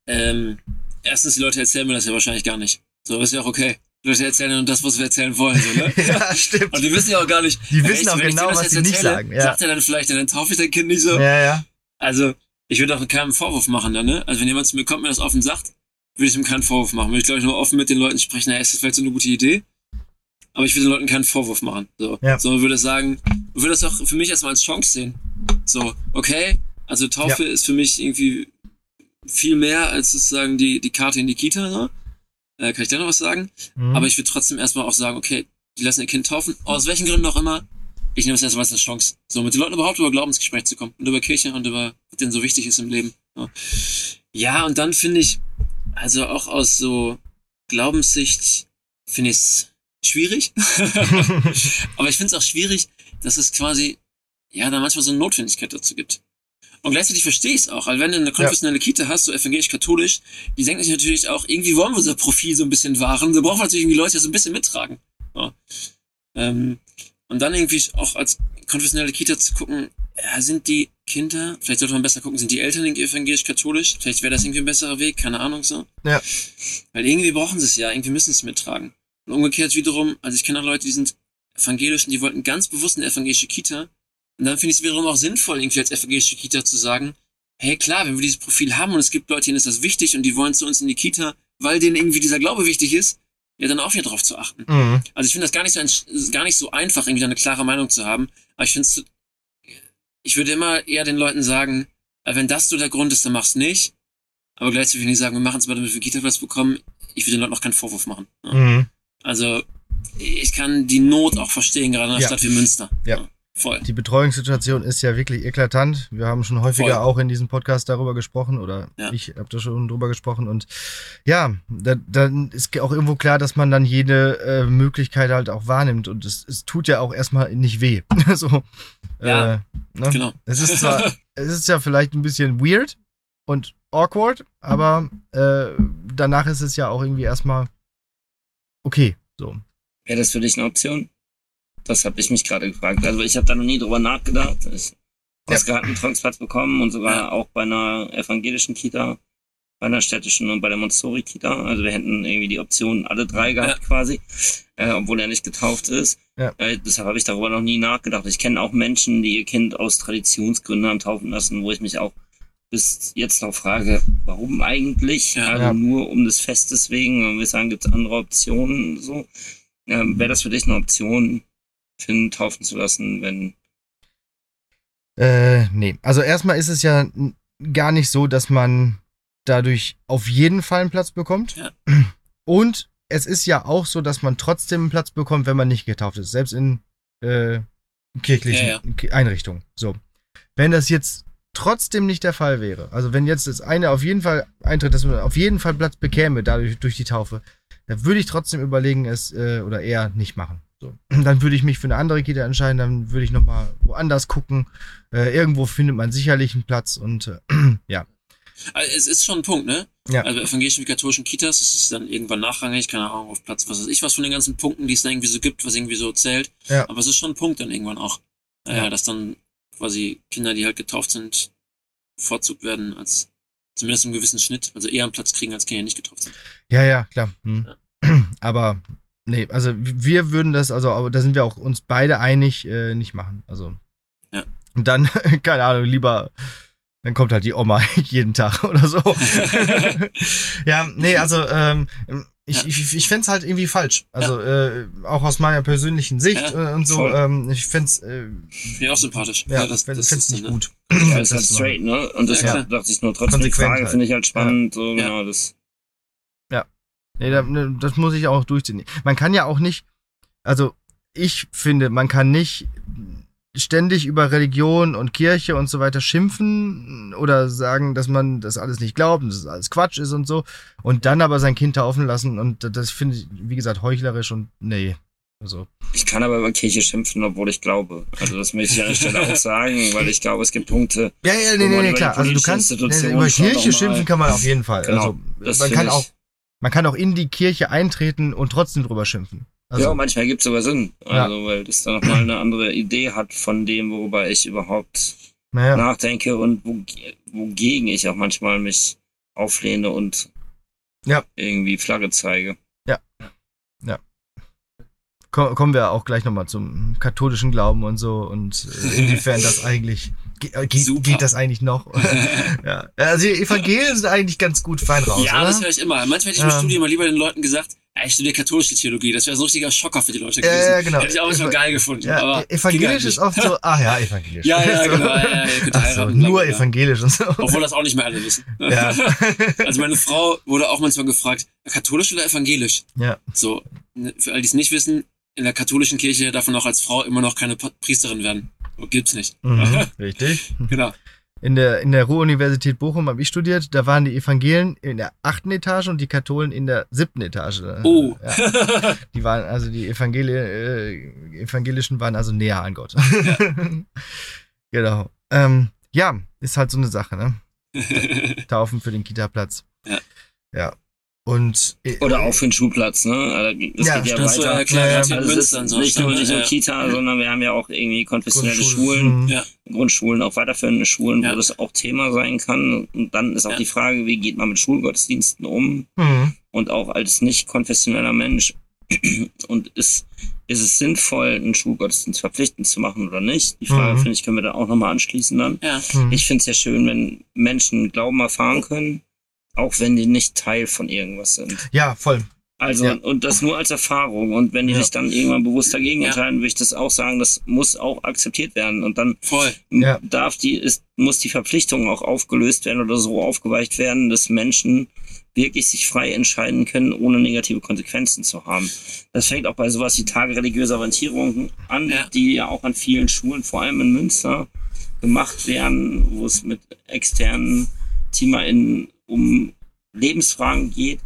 Speaker 4: ähm, erstens, die Leute erzählen mir das ja wahrscheinlich gar nicht. So, ist ja auch okay. Leute erzählen nur das, was wir erzählen wollen, so, ne?
Speaker 3: ja, stimmt.
Speaker 4: Und die wissen ja auch gar nicht.
Speaker 3: Die wissen
Speaker 4: echt,
Speaker 3: auch genau, was sie nicht sagen, ja.
Speaker 4: Sagt er dann vielleicht, dann taufe ich dein Kind nicht so.
Speaker 3: Ja, ja.
Speaker 4: Also, ich würde auch keinen Vorwurf machen dann, ne? Also, wenn jemand zu mir kommt, mir das offen sagt, würde ich ihm keinen Vorwurf machen. Würde ich, glaube ich, nur offen mit den Leuten sprechen, naja, ist das vielleicht so eine gute Idee? Aber ich würde den Leuten keinen Vorwurf machen. So,
Speaker 3: Ja.
Speaker 4: so würde sagen, würde das auch für mich erstmal als Chance sehen. So, okay, Also Taufe ist für mich irgendwie viel mehr als sozusagen die, die Karte in die Kita. Ne? Äh, kann ich da noch was sagen?
Speaker 3: Mhm.
Speaker 4: Aber ich würde trotzdem erstmal auch sagen, okay, die lassen ihr Kind taufen, aus welchen Gründen auch immer. Ich nehme es erstmal als eine Chance, so mit den Leuten überhaupt über Glaubensgespräch zu kommen und über Kirche und über, was denen so wichtig ist im Leben. Ja, ja und dann finde ich, also auch aus so Glaubenssicht, finde ich es schwierig. Aber ich finde es auch schwierig, dass es quasi, ja, da manchmal so eine Notwendigkeit dazu gibt. Und gleichzeitig verstehe ich es auch, weil wenn du eine konfessionelle Kita hast, so evangelisch-katholisch, die denken sich natürlich auch, irgendwie wollen wir unser Profil so ein bisschen wahren, da brauchen wir natürlich irgendwie Leute, die so ein bisschen mittragen. Ja. Ähm, und dann irgendwie auch als konfessionelle Kita zu gucken, ja, sind die Kinder, vielleicht sollte man besser gucken, sind die Eltern irgendwie evangelisch-katholisch? Vielleicht wäre das irgendwie ein besserer Weg, keine Ahnung so.
Speaker 3: Ja.
Speaker 4: Weil irgendwie brauchen sie es ja, irgendwie müssen sie es mittragen. Und umgekehrt wiederum, also ich kenne auch Leute, die sind evangelisch und die wollten ganz bewusst eine evangelische Kita. Und dann finde ich es wiederum auch sinnvoll, irgendwie als evangelische Kita zu sagen, hey klar, wenn wir dieses Profil haben und es gibt Leute, denen ist das wichtig und die wollen zu uns in die Kita, weil denen irgendwie dieser Glaube wichtig ist, ja, dann auch wieder drauf zu achten.
Speaker 3: Mhm.
Speaker 4: Also ich finde das gar nicht so gar nicht so einfach, irgendwie da eine klare Meinung zu haben. Aber ich finde es, ich würde immer eher den Leuten sagen, äh, wenn das so der Grund ist, dann mach's nicht. Aber gleichzeitig würde ich nicht sagen, wir machen es mal, damit wir Kita-Platz bekommen. Ich würde den Leuten auch keinen Vorwurf machen. Ja.
Speaker 3: Mhm.
Speaker 4: Also ich kann die Not auch verstehen, gerade in einer
Speaker 3: Ja.
Speaker 4: Stadt wie Münster.
Speaker 3: Ja.
Speaker 4: Voll.
Speaker 3: Die Betreuungssituation ist ja wirklich eklatant. Wir haben schon häufiger
Speaker 4: Voll.
Speaker 3: auch in diesem Podcast darüber gesprochen oder
Speaker 4: Ja.
Speaker 3: ich habe da schon drüber gesprochen und ja, da, dann ist auch irgendwo klar, dass man dann jede äh, Möglichkeit halt auch wahrnimmt und es, es tut ja auch erstmal nicht weh. so,
Speaker 4: Ja,
Speaker 3: äh, ne?
Speaker 4: Genau.
Speaker 3: Es ist zwar, es ist ja vielleicht ein bisschen weird und awkward, aber äh, danach ist es ja auch irgendwie erstmal okay. So.
Speaker 5: Wäre das für dich eine Option? Das habe ich mich gerade gefragt. Also ich habe da noch nie drüber nachgedacht. Ich
Speaker 3: Ja.
Speaker 5: habe gerade einen Trauungsplatz bekommen und sogar auch bei einer evangelischen Kita, bei einer städtischen und bei der Montessori-Kita. Also wir hätten irgendwie die Option alle drei gehabt quasi, äh, obwohl er nicht getauft ist.
Speaker 3: Ja.
Speaker 5: Äh, deshalb habe ich darüber noch nie nachgedacht. Ich kenne auch Menschen, die ihr Kind aus Traditionsgründen haben taufen lassen, wo ich mich auch bis jetzt noch frage, warum eigentlich?
Speaker 4: Ja.
Speaker 5: also
Speaker 3: Ja.
Speaker 5: nur um des Festes wegen. Und wir sagen, gibt es andere Optionen so. Ähm, Wäre das für dich eine Option, Finn taufen zu lassen, wenn.
Speaker 3: Äh, nee. Also erstmal ist es ja gar nicht so, dass man dadurch auf jeden Fall einen Platz bekommt.
Speaker 4: Ja.
Speaker 3: Und es ist ja auch so, dass man trotzdem einen Platz bekommt, wenn man nicht getauft ist. Selbst in äh, kirchlichen
Speaker 4: Ja,
Speaker 3: Ki- Einrichtungen. So. Wenn das jetzt trotzdem nicht der Fall wäre, also wenn jetzt das eine auf jeden Fall eintritt, dass man auf jeden Fall Platz bekäme, dadurch durch die Taufe, dann würde ich trotzdem überlegen, es äh, oder eher nicht machen. So. Dann würde ich mich für eine andere Kita entscheiden, dann würde ich nochmal woanders gucken. Äh, irgendwo findet man sicherlich einen Platz und äh, ja.
Speaker 4: Also es ist schon ein Punkt, ne?
Speaker 3: Ja.
Speaker 4: Also evangelischen wie katholischen Kitas ist es dann irgendwann nachrangig, keine Ahnung, auf Platz, was weiß ich, was von den ganzen Punkten, die es da irgendwie so gibt, was irgendwie so zählt.
Speaker 3: Ja.
Speaker 4: Aber es ist schon ein Punkt dann irgendwann auch. Äh,
Speaker 3: Ja.
Speaker 4: Dass dann quasi Kinder, die halt getauft sind, bevorzugt werden als zumindest im gewissen Schnitt, also eher einen Platz kriegen als Kinder, die nicht getauft sind.
Speaker 3: Ja, ja, klar. Hm. Aber nee, also wir würden das, also aber da sind wir auch uns beide einig, äh, nicht machen. Also.
Speaker 4: Ja.
Speaker 3: Und dann, keine Ahnung, lieber, dann kommt halt die Oma jeden Tag oder so. ja, nee, also ähm, ich,
Speaker 4: Ja.
Speaker 3: ich, ich fände es halt irgendwie falsch. Also äh, auch aus meiner persönlichen Sicht
Speaker 4: Ja,
Speaker 3: äh, und so.
Speaker 5: voll.
Speaker 3: Ähm, ich fände es äh,
Speaker 4: Finde ich auch sympathisch.
Speaker 3: ja,
Speaker 4: das, das
Speaker 3: fänd's
Speaker 4: ist
Speaker 3: nicht
Speaker 4: dann, ne?
Speaker 3: gut.
Speaker 5: Ja,
Speaker 3: Das
Speaker 5: ist halt straight, ne? Und das
Speaker 4: Ja,
Speaker 5: dachte ich nur trotzdem, die Frage
Speaker 3: halt.
Speaker 5: finde ich halt spannend. So,
Speaker 4: Ja.
Speaker 5: genau, das.
Speaker 3: Nee, da, ne, das muss ich auch durchziehen. Man kann ja auch nicht, also ich finde, man kann nicht ständig über Religion und Kirche und so weiter schimpfen oder sagen, dass man das alles nicht glaubt und dass das alles Quatsch ist und so und dann aber sein Kind taufen lassen und das finde ich, wie gesagt, heuchlerisch und nee. Also,
Speaker 5: Ich kann aber über Kirche schimpfen, obwohl ich glaube. Also das möchte ich an der Stelle auch sagen, weil ich glaube, es gibt Punkte.
Speaker 3: ja, ja, nee, nee, nee, klar. Also du kannst nee, über Kirche schimpfen kann man auf jeden Fall.
Speaker 5: Genau,
Speaker 3: also
Speaker 5: das
Speaker 3: man kann auch, man kann auch in die Kirche eintreten und trotzdem drüber schimpfen. Also,
Speaker 5: ja, manchmal gibt es sogar Sinn.
Speaker 3: Ja.
Speaker 5: Also, weil das dann nochmal eine andere Idee hat von dem, worüber ich überhaupt
Speaker 3: naja.
Speaker 5: nachdenke und wo, wogegen ich auch manchmal mich auflehne und
Speaker 3: Ja.
Speaker 5: irgendwie Flagge zeige.
Speaker 3: Ko- kommen wir auch gleich nochmal zum katholischen Glauben und so und äh, inwiefern das eigentlich ge äh, geht, geht das eigentlich noch? ja. Also die Evangelien sind eigentlich ganz gut fein raus,
Speaker 4: ja,
Speaker 3: oder?
Speaker 4: das höre ich immer. Manchmal hätte ich im
Speaker 3: Ja.
Speaker 4: Studium mal lieber den Leuten gesagt, ah, ich studiere katholische Theologie. Das wäre so ein richtiger Schocker für die Leute
Speaker 3: Ja,
Speaker 4: gewesen.
Speaker 3: ja, genau.
Speaker 4: Hätte ich auch so geil gefunden.
Speaker 3: Ja,
Speaker 4: aber
Speaker 3: evangelisch ist oft so, ach ja, evangelisch.
Speaker 4: Ja, ja, genau. Ja, ja,
Speaker 3: so, nur
Speaker 4: bla.
Speaker 3: evangelisch und so.
Speaker 4: Obwohl das auch nicht mehr alle wissen.
Speaker 3: Ja.
Speaker 4: Also meine Frau wurde auch manchmal gefragt, katholisch oder evangelisch?
Speaker 3: ja.
Speaker 4: So, ne, für all die es nicht wissen, in der katholischen Kirche darf man auch als Frau immer noch keine Priesterin werden. Gibt's nicht.
Speaker 3: Mhm, richtig.
Speaker 4: genau.
Speaker 3: In der, in der Ruhr-Universität Bochum habe ich studiert, da waren die Evangelien in der achten Etage und die Katholen in der siebten Etage.
Speaker 4: Oh.
Speaker 3: Ja. Die waren, also die Evangelie, äh, Evangelischen waren also näher an Gott. genau. Ähm, ja, ist halt so eine Sache, ne? Taufen für den Kita-Platz.
Speaker 4: Ja.
Speaker 3: Ja. Und äh,
Speaker 5: Oder auch für den Schulplatz, ne? Also, das
Speaker 3: Ja,
Speaker 5: geht ja.
Speaker 4: Das
Speaker 5: weiter.
Speaker 4: ja klar,
Speaker 3: Ja,
Speaker 5: Also
Speaker 4: und
Speaker 5: ist
Speaker 4: so.
Speaker 5: nicht nur, nicht nur
Speaker 4: ja.
Speaker 5: Kita, sondern wir haben ja auch irgendwie konfessionelle. Schulen,
Speaker 3: Mhm.
Speaker 4: Ja.
Speaker 5: Grundschulen, auch weiterführende Schulen,
Speaker 4: Ja.
Speaker 5: wo das auch Thema sein kann. Und dann ist auch
Speaker 4: Ja.
Speaker 5: die Frage, wie geht man mit Schulgottesdiensten um?
Speaker 3: Mhm.
Speaker 5: Und auch als nicht konfessioneller Mensch. Und ist, ist es sinnvoll, einen Schulgottesdienst verpflichtend zu machen oder nicht? Die Frage,
Speaker 3: Mhm.
Speaker 5: finde ich, können wir da auch nochmal anschließen dann.
Speaker 4: Ja,
Speaker 3: Mhm.
Speaker 5: Ich finde es ja schön, wenn Menschen Glauben erfahren können, auch wenn die nicht Teil von irgendwas sind.
Speaker 3: Ja, voll.
Speaker 5: Also,
Speaker 3: Ja.
Speaker 5: und das nur als Erfahrung. Und wenn die
Speaker 3: Ja.
Speaker 5: sich dann irgendwann bewusst dagegen
Speaker 4: Ja.
Speaker 5: entscheiden, würde ich das auch sagen, das muss auch akzeptiert werden. Und dann
Speaker 4: voll.
Speaker 3: Ja.
Speaker 5: darf die, ist, muss die Verpflichtung auch aufgelöst werden oder so aufgeweicht werden, dass Menschen wirklich sich frei entscheiden können, ohne negative Konsequenzen zu haben. Das fängt auch bei sowas wie Tage religiöser Orientierung an,
Speaker 4: Ja.
Speaker 5: die ja auch an vielen Schulen, vor allem in Münster, gemacht werden, wo es mit externen TeamerInnen um Lebensfragen geht.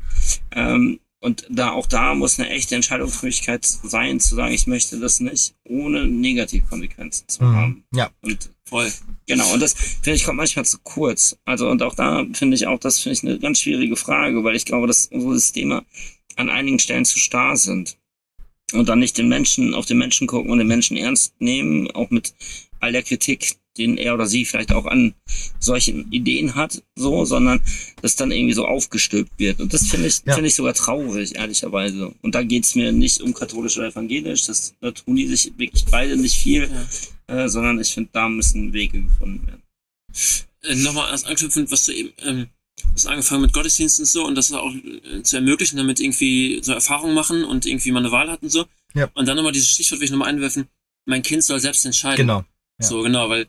Speaker 5: Ähm, und da auch da muss eine echte Entscheidungsfähigkeit sein, zu sagen, ich möchte das nicht, ohne Negativkonsequenzen zu
Speaker 3: Mhm.
Speaker 5: haben.
Speaker 3: Ja.
Speaker 5: Und
Speaker 4: Voll.
Speaker 5: Genau, und das finde ich kommt manchmal zu kurz. Also und auch da finde ich auch, das finde ich eine ganz schwierige Frage, weil ich glaube, dass unsere Systeme an einigen Stellen zu starr sind. Und dann nicht den Menschen, auf den Menschen gucken und den Menschen ernst nehmen, auch mit all der Kritik, den er oder sie vielleicht auch an solchen Ideen hat, so, sondern das dann irgendwie so aufgestülpt wird. Und das finde ich,
Speaker 3: Ja.
Speaker 5: finde ich sogar traurig, ehrlicherweise. Und da geht's mir nicht um katholisch oder evangelisch, das, da tun die sich wirklich beide nicht viel äh, sondern ich finde, da müssen Wege gefunden werden.
Speaker 4: Äh, Nochmal erst anknüpfend, was du eben, ähm, hast angefangen mit Gottesdiensten und so und das auch äh, zu ermöglichen, damit irgendwie so Erfahrungen machen und irgendwie mal eine Wahl hat und so.
Speaker 3: Ja.
Speaker 4: Und dann nochmal dieses Stichwort will ich nochmal einwerfen, mein Kind soll selbst entscheiden.
Speaker 3: Genau. Ja.
Speaker 4: So, genau, weil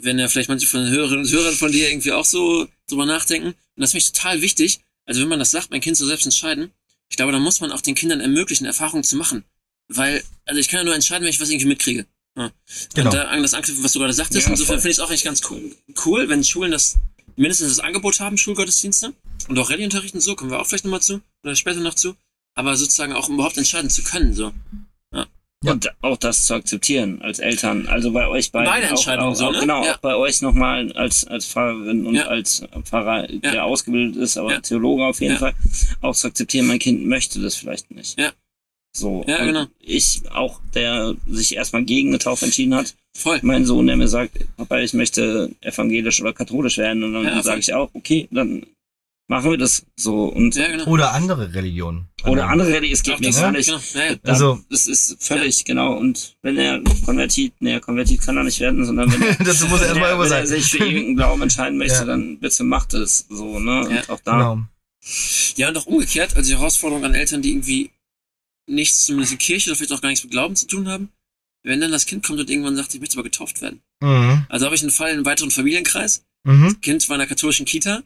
Speaker 4: wenn ja vielleicht manche von den Hörerinnen und Hörern von dir irgendwie auch so drüber nachdenken, und das finde ich total wichtig, also wenn man das sagt, mein Kind soll selbst entscheiden, ich glaube, dann muss man auch den Kindern ermöglichen, Erfahrungen zu machen. Weil, also ich kann ja nur entscheiden, wenn ich was irgendwie mitkriege. Ja.
Speaker 3: Genau.
Speaker 4: Und da an das anknüpfen, was du gerade sagtest,
Speaker 5: Ja,
Speaker 4: insofern finde ich es auch echt ganz cool, cool, wenn Schulen das mindestens das Angebot haben, Schulgottesdienste und auch Rallye-Unterricht und so, kommen wir auch vielleicht nochmal zu oder später noch zu, aber sozusagen auch überhaupt entscheiden zu können, so.
Speaker 3: Ja.
Speaker 5: Und auch das zu akzeptieren als Eltern. Also bei euch beiden.
Speaker 4: Beide Entscheidungen so, ne?
Speaker 5: Genau,
Speaker 4: Ja.
Speaker 5: auch bei euch nochmal als, als Pfarrerin und
Speaker 4: Ja.
Speaker 5: als Pfarrer, der ausgebildet ist, aber. Theologe auf jeden. Fall, auch zu akzeptieren, mein Kind möchte das vielleicht nicht.
Speaker 4: Ja.
Speaker 5: So.
Speaker 4: Ja, genau.
Speaker 5: Ich auch, der sich erstmal gegen eine Taufe entschieden hat,
Speaker 4: Voll.
Speaker 5: mein Sohn, der mir sagt, Papa, ich möchte evangelisch oder katholisch werden. Und dann
Speaker 4: Ja,
Speaker 5: sage ich auch, okay, dann machen wir das so. Und
Speaker 4: Ja, genau.
Speaker 3: Oder andere Religionen.
Speaker 5: oder andere Rallye, es geht
Speaker 4: Auch
Speaker 5: mir
Speaker 4: das,
Speaker 5: gar
Speaker 3: ja,
Speaker 5: nicht.
Speaker 4: Genau. Ja,
Speaker 3: Also-
Speaker 5: das ist völlig genau. Und wenn er konvertiert, nee, konvertiert kann er nicht werden, sondern wenn er,
Speaker 3: das muss
Speaker 5: wenn
Speaker 3: erstmal
Speaker 5: er,
Speaker 3: irgendwo
Speaker 5: wenn er sich für irgendeinen Glauben entscheiden möchte,
Speaker 3: Ja.
Speaker 5: dann bitte macht es so, ne? Und
Speaker 4: Ja.
Speaker 5: auch da.
Speaker 3: Genau.
Speaker 4: Ja, und auch umgekehrt, also die Herausforderung an Eltern, die irgendwie nichts, zumindest in Kirche oder vielleicht auch gar nichts mit Glauben zu tun haben, wenn dann das Kind kommt und irgendwann sagt, ich möchte aber getauft werden.
Speaker 3: Mhm.
Speaker 4: Also habe ich einen Fall in einem weiteren Familienkreis.
Speaker 3: Mhm.
Speaker 4: Kind war in einer katholischen Kita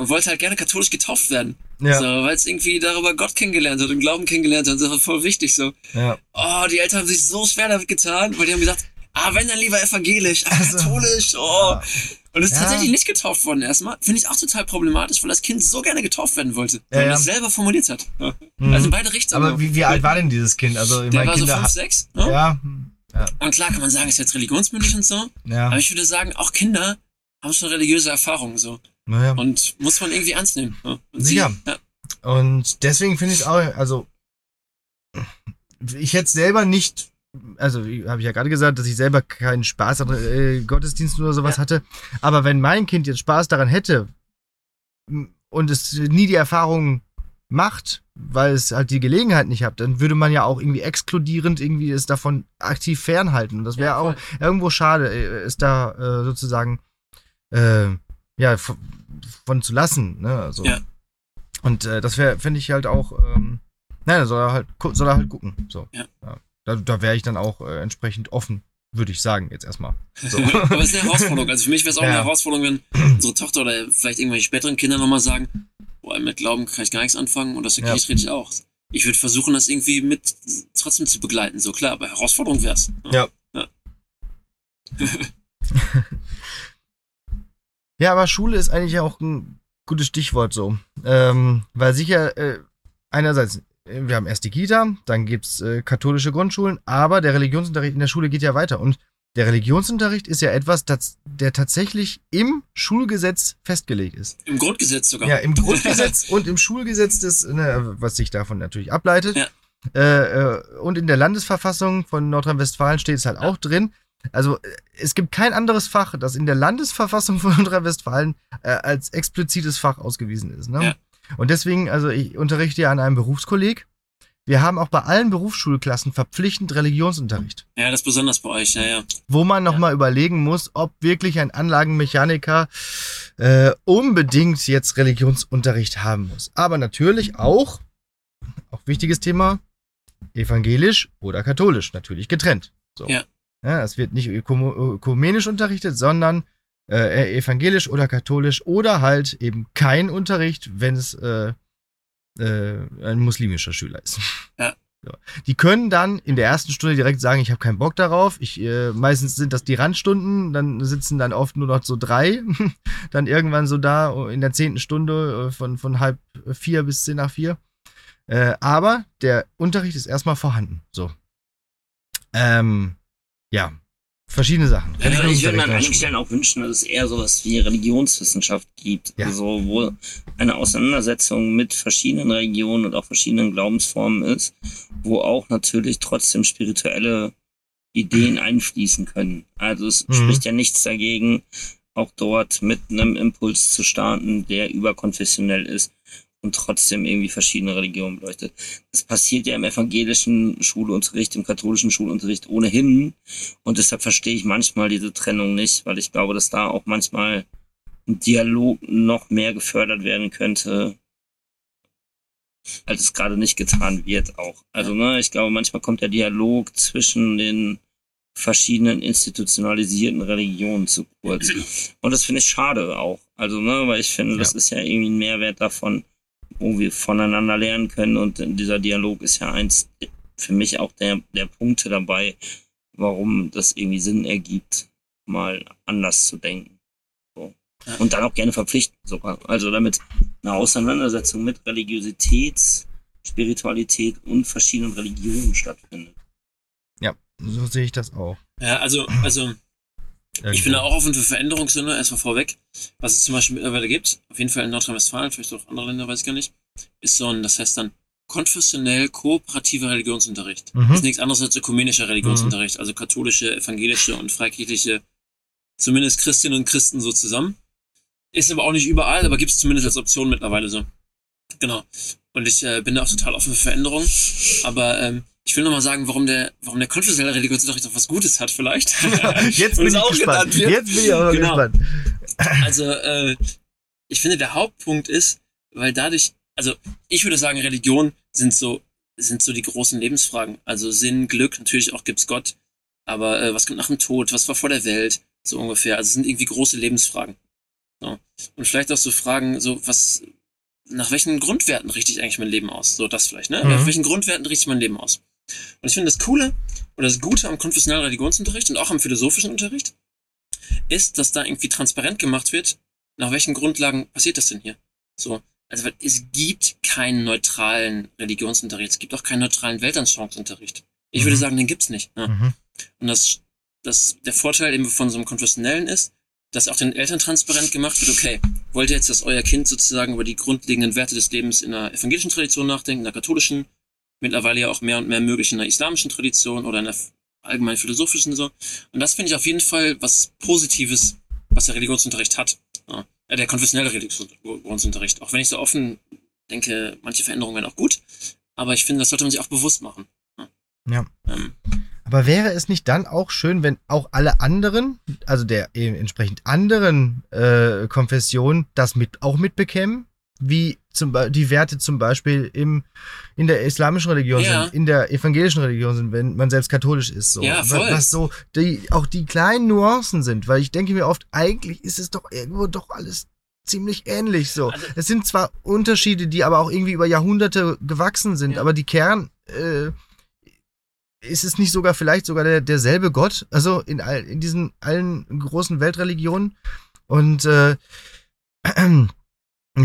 Speaker 4: und wollte halt gerne katholisch getauft werden.
Speaker 3: Ja.
Speaker 4: So, weil es irgendwie darüber Gott kennengelernt hat und Glauben kennengelernt hat. Das war voll wichtig so.
Speaker 3: ja.
Speaker 4: Oh, die Eltern haben sich so schwer damit getan, weil die haben gesagt, ah, wenn dann lieber evangelisch, ach,
Speaker 3: Also,
Speaker 4: katholisch, oh. Und ist
Speaker 3: Ja.
Speaker 4: tatsächlich nicht getauft worden erstmal. Finde ich auch total problematisch, weil das Kind so gerne getauft werden wollte.
Speaker 3: Ja,
Speaker 4: weil
Speaker 3: ja.
Speaker 4: das selber formuliert hat. Ja.
Speaker 3: Mhm.
Speaker 4: Also in beide Richtungen.
Speaker 3: Aber wie, wie alt war denn dieses Kind? Also, ich
Speaker 4: Der war so
Speaker 3: Kinder.
Speaker 4: 5, 6. Ne?
Speaker 3: ja. Ja.
Speaker 4: Und klar kann man sagen, ist jetzt religionsmündig und so.
Speaker 3: Ja.
Speaker 4: Aber ich würde sagen, auch Kinder haben schon religiöse Erfahrungen so.
Speaker 3: Naja.
Speaker 4: Und muss man irgendwie ernst nehmen. Und
Speaker 3: Sicher.
Speaker 4: Sie, ja.
Speaker 3: Und deswegen finde ich auch, also ich hätte selber nicht, also habe ich ja gerade gesagt, dass ich selber keinen Spaß an äh, Gottesdiensten oder sowas
Speaker 4: Ja.
Speaker 3: hatte. Aber wenn mein Kind jetzt Spaß daran hätte und es nie die Erfahrung macht, weil es halt die Gelegenheit nicht hat, dann würde man ja auch irgendwie exkludierend irgendwie es davon aktiv fernhalten. Und das wäre
Speaker 4: Ja,
Speaker 3: auch irgendwo schade, äh, es da äh, sozusagen äh, ja von, zu lassen. Ne? Also,
Speaker 4: Ja.
Speaker 3: Und äh, das wäre, finde ich halt auch, ähm, Nein, soll er halt, soll er halt gucken. So.
Speaker 4: Ja.
Speaker 3: Da, da wäre ich dann auch äh, entsprechend offen, würde ich sagen, jetzt erstmal. So.
Speaker 4: Aber es ist eine Herausforderung. Also für mich wäre es auch eine
Speaker 3: Ja.
Speaker 4: Herausforderung, wenn unsere Tochter oder vielleicht irgendwelche späteren Kinder nochmal sagen, boah, mit Glauben kann ich gar nichts anfangen und das der
Speaker 3: Ja.
Speaker 4: Ich auch. Ich würde versuchen, das irgendwie mit trotzdem zu begleiten, so klar, aber Herausforderung wär's.
Speaker 3: Ja. Ja, aber Schule ist eigentlich auch ein gutes Stichwort so. Ähm, weil sicher, äh, einerseits, äh, wir haben erst die Kita, dann gibt's äh, katholische Grundschulen, aber der Religionsunterricht in der Schule geht ja weiter. Und der Religionsunterricht ist ja etwas, das, der tatsächlich im Schulgesetz festgelegt ist.
Speaker 4: Im Grundgesetz sogar.
Speaker 3: Ja, im Grundgesetz und im Schulgesetz, des, ne, was sich davon natürlich ableitet.
Speaker 4: Ja.
Speaker 3: Äh, äh, und in der Landesverfassung von Nordrhein-Westfalen steht es halt auch drin. Also äh, es gibt kein anderes Fach, das in der Landesverfassung von Nordrhein-Westfalen äh, als explizites Fach ausgewiesen ist. Ne?
Speaker 4: Ja.
Speaker 3: Und deswegen, also ich unterrichte ja an einem Berufskolleg. Wir haben auch bei allen Berufsschulklassen verpflichtend Religionsunterricht
Speaker 4: Ja, das ist besonders bei euch, ja, ja.
Speaker 3: wo man nochmal überlegen muss, ob wirklich ein Anlagenmechaniker äh, unbedingt jetzt Religionsunterricht haben muss. Aber natürlich auch, auch wichtiges Thema, evangelisch oder katholisch, natürlich getrennt. So.
Speaker 4: Ja.
Speaker 3: Ja, es wird nicht ökumenisch unterrichtet, sondern äh, evangelisch oder katholisch oder halt eben kein Unterricht, wenn es äh, äh, ein muslimischer Schüler ist.
Speaker 4: Ja.
Speaker 3: So. Die können dann in der ersten Stunde direkt sagen, ich habe keinen Bock darauf. Ich, äh, meistens sind das die Randstunden, dann sitzen dann oft nur noch so drei, dann irgendwann so da in der zehnten Stunde äh, von, von halb vier bis zehn nach vier. Äh, aber der Unterricht ist erstmal vorhanden. So. Ähm, ja, verschiedene Sachen.
Speaker 5: Ja, ich würde mir an einigen. Stellen auch wünschen, dass es eher sowas wie Religionswissenschaft gibt.
Speaker 3: Ja.
Speaker 5: Also, wo eine Auseinandersetzung mit verschiedenen Religionen und auch verschiedenen Glaubensformen ist, wo auch natürlich trotzdem spirituelle Ideen einfließen können. Also es
Speaker 3: Mhm.
Speaker 5: spricht ja nichts dagegen, auch dort mit einem Impuls zu starten, der überkonfessionell ist und trotzdem irgendwie verschiedene Religionen beleuchtet. Das passiert ja im evangelischen Schulunterricht, im katholischen Schulunterricht ohnehin. Und deshalb verstehe ich manchmal diese Trennung nicht, weil ich glaube, dass da auch manchmal ein Dialog noch mehr gefördert werden könnte, als es gerade nicht getan wird auch. Also, ne, ich glaube, manchmal kommt der Dialog zwischen den verschiedenen institutionalisierten Religionen zu kurz. Und das finde ich schade auch. Also, ne, weil ich finde, das
Speaker 3: Ja.
Speaker 5: ist ja irgendwie ein Mehrwert davon, wo wir voneinander lernen können. Und dieser Dialog ist ja eins für mich auch der, der Punkte dabei, warum das irgendwie Sinn ergibt, mal anders zu denken. So. Und dann auch gerne verpflichten sogar. Also damit eine Auseinandersetzung mit Religiosität, Spiritualität und verschiedenen Religionen stattfindet.
Speaker 3: Ja, so sehe ich das auch.
Speaker 4: Ja, also, also ich bin da auch offen für Veränderungssinne, erstmal vorweg. Was es zum Beispiel mittlerweile gibt, auf jeden Fall in Nordrhein-Westfalen, vielleicht auch andere Länder, weiß ich gar nicht, ist so ein, das heißt dann konfessionell kooperativer Religionsunterricht.
Speaker 3: Mhm.
Speaker 4: Das ist nichts anderes als ökumenischer Religionsunterricht, also katholische, evangelische und freikirchliche, zumindest Christinnen und Christen so zusammen. Ist aber auch nicht überall, aber gibt es zumindest als Option mittlerweile so. Genau. Und ich äh, bin da auch total offen für Veränderungen. Aber ähm, ich will nochmal sagen, warum der, warum der konfessionelle Religionsunterricht auch was Gutes hat vielleicht.
Speaker 3: Jetzt bin ich
Speaker 4: auch
Speaker 3: gespannt. Jetzt bin ich auch
Speaker 4: Genau.
Speaker 3: gespannt.
Speaker 4: Also, äh, ich finde, der Hauptpunkt ist, weil dadurch, also ich würde sagen, Religion sind so, sind so die großen Lebensfragen. Also Sinn, Glück, natürlich auch gibt's Gott, aber äh, was kommt nach dem Tod, was war vor der Welt, so ungefähr. Also sind irgendwie große Lebensfragen. So. Und vielleicht auch so Fragen, so was, nach welchen Grundwerten richte ich eigentlich mein Leben aus? So das vielleicht, ne?
Speaker 3: Mhm.
Speaker 4: Nach welchen Grundwerten richte ich mein Leben aus? Und ich finde das Coole oder das Gute am konfessionellen Religionsunterricht und auch am philosophischen Unterricht ist, dass da irgendwie transparent gemacht wird, nach welchen Grundlagen passiert das denn hier? So, also weil es gibt keinen neutralen Religionsunterricht, es gibt auch keinen neutralen Weltanschauungsunterricht. Ich würde
Speaker 3: Mhm.
Speaker 4: sagen, den gibt's nicht. Ne?
Speaker 3: Mhm.
Speaker 4: Und das, das, der Vorteil eben von so einem konfessionellen ist, dass auch den Eltern transparent gemacht wird, okay, wollt ihr jetzt, dass euer Kind sozusagen über die grundlegenden Werte des Lebens in der evangelischen Tradition nachdenkt, in der katholischen, mittlerweile ja auch mehr und mehr möglich in der islamischen Tradition oder in der allgemein philosophischen so. Und das finde ich auf jeden Fall was Positives, was der Religionsunterricht hat. Ja. Äh, Der konfessionelle Religionsunterricht. Auch wenn ich so offen denke, manche Veränderungen wären auch gut, aber ich finde, das sollte man sich auch bewusst machen.
Speaker 3: Ja.
Speaker 4: Ähm,
Speaker 3: Aber wäre es nicht dann auch schön, wenn auch alle anderen, also der eben entsprechend anderen äh, Konfessionen, das mit auch mitbekämen? Wie zum Be die Werte zum Beispiel im, in der islamischen Religion
Speaker 4: Ja.
Speaker 3: sind, in der evangelischen Religion sind, wenn man selbst katholisch ist. So.
Speaker 4: Ja,
Speaker 3: Was-
Speaker 4: voll.
Speaker 3: Was so die, auch die kleinen Nuancen sind, weil ich denke mir oft, eigentlich ist es doch irgendwo doch alles ziemlich ähnlich so.
Speaker 4: Also-
Speaker 3: es sind zwar Unterschiede, die aber auch irgendwie über Jahrhunderte gewachsen sind,
Speaker 4: Ja.
Speaker 3: aber die Kern äh, ist es nicht sogar vielleicht sogar der, derselbe Gott, also in, all, in diesen allen großen Weltreligionen und äh,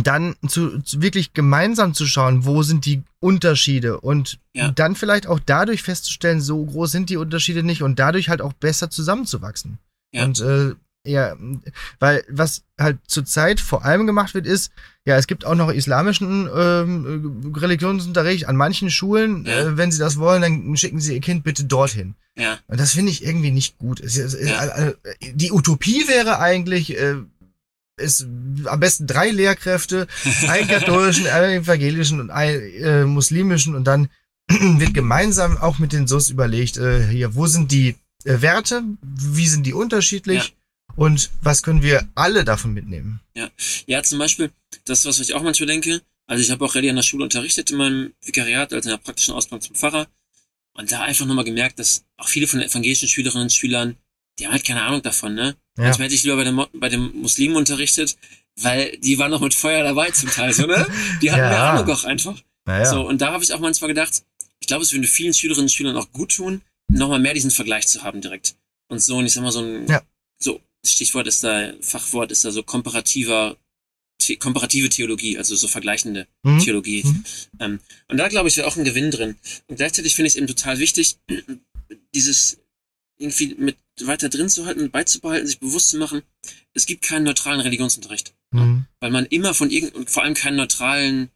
Speaker 3: dann zu, zu wirklich gemeinsam zu schauen, wo sind die Unterschiede und
Speaker 4: Ja.
Speaker 3: dann vielleicht auch dadurch festzustellen, so groß sind die Unterschiede nicht und dadurch halt auch besser zusammenzuwachsen.
Speaker 4: Ja.
Speaker 3: Und äh, ja, weil was halt zurzeit vor allem gemacht wird, ist, ja, es gibt auch noch islamischen ähm, Religionsunterricht an manchen Schulen.
Speaker 4: Ja.
Speaker 3: Äh, wenn sie das wollen, dann schicken sie ihr Kind bitte dorthin.
Speaker 4: Ja.
Speaker 3: Und das finde ich irgendwie nicht gut. Es, es, es,
Speaker 4: Ja.
Speaker 3: äh, äh, die Utopie wäre eigentlich, äh, es am besten drei Lehrkräfte, einen katholischen, einen evangelischen und einen äh, muslimischen. Und dann wird gemeinsam auch mit den SUS überlegt, äh, hier, wo sind die äh, Werte, wie sind die unterschiedlich? Und was können wir alle davon mitnehmen?
Speaker 4: Ja, zum Beispiel, das, was ich auch manchmal denke, also ich habe auch Rallye an der Schule unterrichtet in meinem Vikariat, also in der praktischen Ausbildung zum Pfarrer. Und da einfach nochmal gemerkt, dass auch viele von den evangelischen Schülerinnen und Schülern, die haben halt keine Ahnung davon, ne?
Speaker 3: Ja.
Speaker 4: Manchmal hätte ich lieber bei den, Mo- bei den Muslimen unterrichtet, weil die waren noch mit Feuer dabei zum Teil, so, ne? Die hatten
Speaker 3: Ja.
Speaker 4: mehr Ahnung auch einfach.
Speaker 3: Naja.
Speaker 4: So, und da habe ich auch manchmal gedacht, ich glaube, es würde vielen Schülerinnen und Schülern auch gut tun, nochmal mehr diesen Vergleich zu haben direkt. Und so, und ich sag mal, so ein,
Speaker 3: Ja.
Speaker 4: so, Stichwort ist da, Fachwort ist da so komparativer, The komparative Theologie, also so vergleichende
Speaker 3: Mhm.
Speaker 4: Theologie.
Speaker 3: Mhm.
Speaker 4: Ähm, und da, glaube ich, wäre auch ein Gewinn drin. Und gleichzeitig finde ich es eben total wichtig, dieses irgendwie mit weiter drin zu halten und beizubehalten, sich bewusst zu machen, es gibt keinen neutralen Religionsunterricht
Speaker 3: Mhm.
Speaker 4: weil man immer von irgend und vor allem keinen neutralen,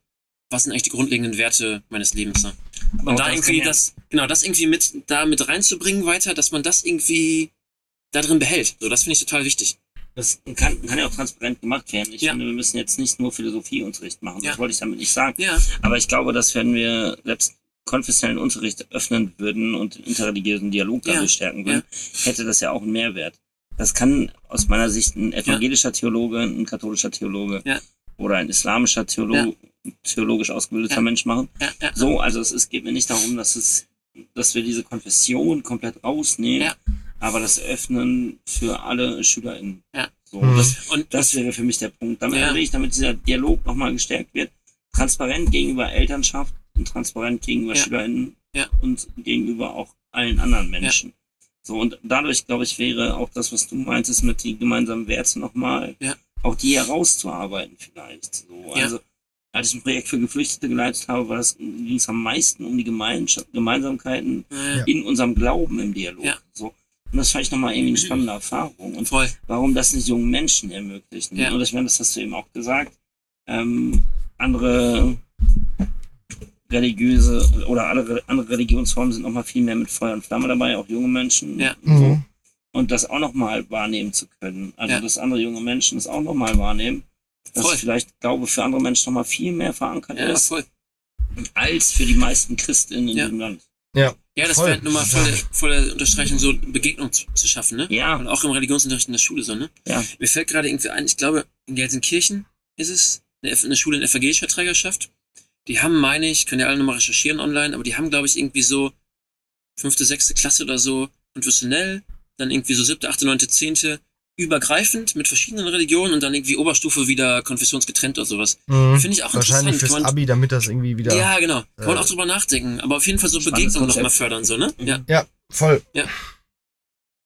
Speaker 4: was sind eigentlich die grundlegenden Werte meines Lebens? Ne?
Speaker 5: Aber
Speaker 4: Und
Speaker 5: auch
Speaker 4: da
Speaker 5: das
Speaker 4: irgendwie das, genau, das irgendwie mit, da mit reinzubringen weiter, dass man das irgendwie da drin behält. So, das finde ich total wichtig.
Speaker 5: Das kann, kann ja auch transparent gemacht werden. Ich
Speaker 4: Ja.
Speaker 5: finde, wir müssen jetzt nicht nur Philosophieunterricht machen.
Speaker 4: Ja.
Speaker 5: Das wollte ich damit nicht sagen.
Speaker 4: Ja,
Speaker 5: Aber ich glaube, dass wenn wir selbst konfessionellen Unterricht öffnen würden und den interreligiösen Dialog
Speaker 4: Ja.
Speaker 5: dadurch stärken würden, hätte das ja auch einen Mehrwert. Das kann aus meiner Sicht ein evangelischer Theologe, ein katholischer Theologe
Speaker 4: Ja.
Speaker 5: oder ein islamischer Theolo theologisch ausgebildeter
Speaker 4: Ja.
Speaker 5: Mensch machen.
Speaker 4: ja, ja.
Speaker 5: So, also es, es geht mir nicht darum, dass es, dass wir diese Konfession komplett rausnehmen,
Speaker 4: Ja.
Speaker 5: aber das Öffnen für alle SchülerInnen.
Speaker 4: Ja.
Speaker 5: So,
Speaker 3: Mhm.
Speaker 5: das,
Speaker 4: Und
Speaker 5: das wäre für mich der Punkt. Damit
Speaker 4: Ja.
Speaker 5: will ich, damit dieser Dialog nochmal gestärkt wird. Transparent gegenüber Elternschaft und transparent gegenüber
Speaker 4: Ja.
Speaker 5: SchülerInnen
Speaker 4: Ja.
Speaker 5: und gegenüber auch allen anderen Menschen. So, und dadurch, glaube ich, wäre auch das, was du meintest mit den gemeinsamen Werten nochmal,
Speaker 4: Ja.
Speaker 5: auch die herauszuarbeiten vielleicht. So,
Speaker 4: Ja.
Speaker 5: also, als ich ein Projekt für Geflüchtete geleitet habe, war das, ging es am meisten um die Gemeinschaft, Gemeinsamkeiten in unserem Glauben im Dialog.
Speaker 4: Ja.
Speaker 5: So. Und das fand ich nochmal irgendwie eine spannende Erfahrung. Und
Speaker 4: voll.
Speaker 5: warum das nicht jungen Menschen ermöglichen.
Speaker 4: Ja.
Speaker 5: Und ich meine, das hast du eben auch gesagt. Ähm, andere religiöse oder alle, andere Religionsformen sind nochmal viel mehr mit Feuer und Flamme dabei, auch junge Menschen.
Speaker 4: Ja.
Speaker 5: So.
Speaker 3: Mhm.
Speaker 5: Und das auch nochmal wahrnehmen zu können. Also,
Speaker 4: Ja.
Speaker 5: dass andere junge Menschen das auch nochmal wahrnehmen. Dass
Speaker 4: Voll.
Speaker 5: vielleicht Glaube für andere Menschen nochmal viel mehr verankert
Speaker 4: Ja,
Speaker 5: ist,
Speaker 4: voll.
Speaker 5: als für die meisten Christinnen in
Speaker 4: Ja.
Speaker 5: diesem Land.
Speaker 4: Ja, das
Speaker 3: Voll.
Speaker 4: wäre nochmal volle, volle Unterstreichung, so Begegnung zu, zu schaffen, ne?
Speaker 5: Ja,
Speaker 4: Und auch im Religionsunterricht in der Schule so, ne?
Speaker 5: Ja.
Speaker 4: Mir fällt gerade irgendwie ein, ich glaube, in Gelsenkirchen ist es eine, eine Schule in evangelischer Trägerschaft. Die haben, meine ich, können ja alle nochmal recherchieren online, aber die haben, glaube ich, irgendwie so fünfte, sechste Klasse oder so konfessionell, dann irgendwie so siebte, achte, neunte, zehnte übergreifend mit verschiedenen Religionen und dann irgendwie Oberstufe wieder konfessionsgetrennt oder sowas.
Speaker 3: Mhm.
Speaker 4: Finde ich auch
Speaker 3: Wahrscheinlich
Speaker 4: interessant.
Speaker 3: fürs
Speaker 4: Kann man,
Speaker 3: Abi, damit das irgendwie wieder.
Speaker 4: ja, genau. Kann man
Speaker 3: äh,
Speaker 4: auch drüber nachdenken. Aber auf jeden Fall so Begegnungen nochmal fördern, so, ne?
Speaker 5: Mhm.
Speaker 4: Ja.
Speaker 3: Ja, voll.
Speaker 4: Ja.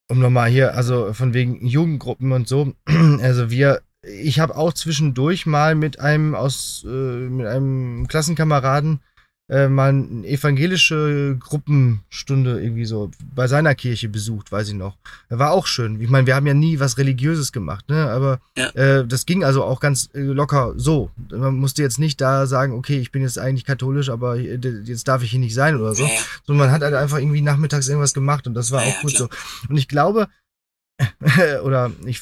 Speaker 3: Um nochmal hier, also von wegen Jugendgruppen und so. Also wir, ich habe auch zwischendurch mal mit einem aus, äh, mit einem Klassenkameraden äh, mal eine evangelische Gruppenstunde irgendwie so bei seiner Kirche besucht, weiß ich noch. War auch schön. Ich meine, wir haben ja nie was Religiöses gemacht, ne? Aber
Speaker 4: Ja.
Speaker 3: äh, das ging also auch ganz äh, locker so. Man musste jetzt nicht da sagen, okay, ich bin jetzt eigentlich katholisch, aber äh, jetzt darf ich hier nicht sein oder so
Speaker 4: Ja, ja.
Speaker 3: so man hat halt einfach irgendwie nachmittags irgendwas gemacht und das war
Speaker 4: Ja,
Speaker 3: auch gut
Speaker 4: klar.
Speaker 3: so. Und ich glaube, oder ich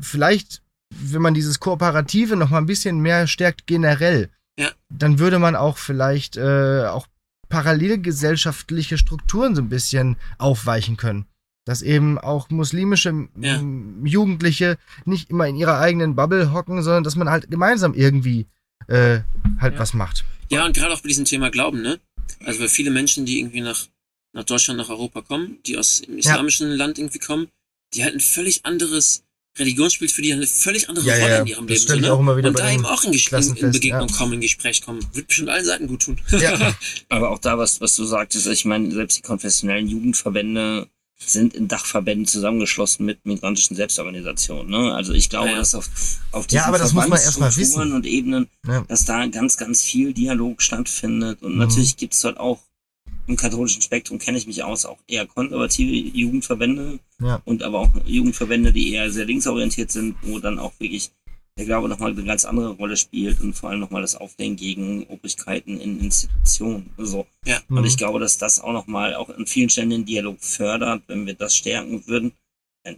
Speaker 3: vielleicht, wenn man dieses Kooperative noch mal ein bisschen mehr stärkt generell,
Speaker 4: Ja.
Speaker 3: dann würde man auch vielleicht äh, auch parallelgesellschaftliche Strukturen so ein bisschen aufweichen können. Dass eben auch muslimische
Speaker 4: Ja.
Speaker 3: Jugendliche nicht immer in ihrer eigenen Bubble hocken, sondern dass man halt gemeinsam irgendwie äh, halt
Speaker 4: Ja.
Speaker 3: was macht.
Speaker 4: Ja, und gerade auch bei diesem Thema Glauben, ne? Also weil viele Menschen, die irgendwie nach, nach Deutschland, nach Europa kommen, die aus dem islamischen Land irgendwie kommen, die halt ein völlig anderes Religion spielt für die eine völlig andere
Speaker 3: Ja,
Speaker 4: Rolle
Speaker 3: ja.
Speaker 4: in ihrem
Speaker 3: Das
Speaker 4: Leben.
Speaker 3: ich
Speaker 4: ne?
Speaker 3: auch immer wieder
Speaker 4: und
Speaker 3: bei
Speaker 4: da eben auch in, in, in Begegnung
Speaker 3: ja.
Speaker 4: kommen, in Gespräch kommen. Wird bestimmt allen Seiten gut tun.
Speaker 3: Ja.
Speaker 5: Aber auch da, was, was du sagtest, ich meine, selbst die konfessionellen Jugendverbände sind in Dachverbänden zusammengeschlossen mit migrantischen Selbstorganisationen. Ne? Also ich glaube,
Speaker 4: Ja, ja.
Speaker 5: dass auf, auf
Speaker 3: Ja, aber das muss man erst mal
Speaker 5: Verbandsstrukturen
Speaker 3: wissen.
Speaker 5: und Ebenen,
Speaker 3: Ja.
Speaker 5: dass da ganz, ganz viel Dialog stattfindet. Und
Speaker 3: Mhm.
Speaker 5: natürlich gibt es dort auch im katholischen Spektrum, kenne ich mich aus, auch eher konservative Jugendverbände
Speaker 3: Ja.
Speaker 5: und aber auch Jugendverbände, die eher sehr linksorientiert sind, wo dann auch wirklich der Glaube nochmal eine ganz andere Rolle spielt und vor allem nochmal das Auflehnen gegen Obrigkeiten in Institutionen. So.
Speaker 3: Mhm.
Speaker 5: Und ich glaube, dass das auch nochmal auch an vielen Stellen den Dialog fördert, wenn wir das stärken würden.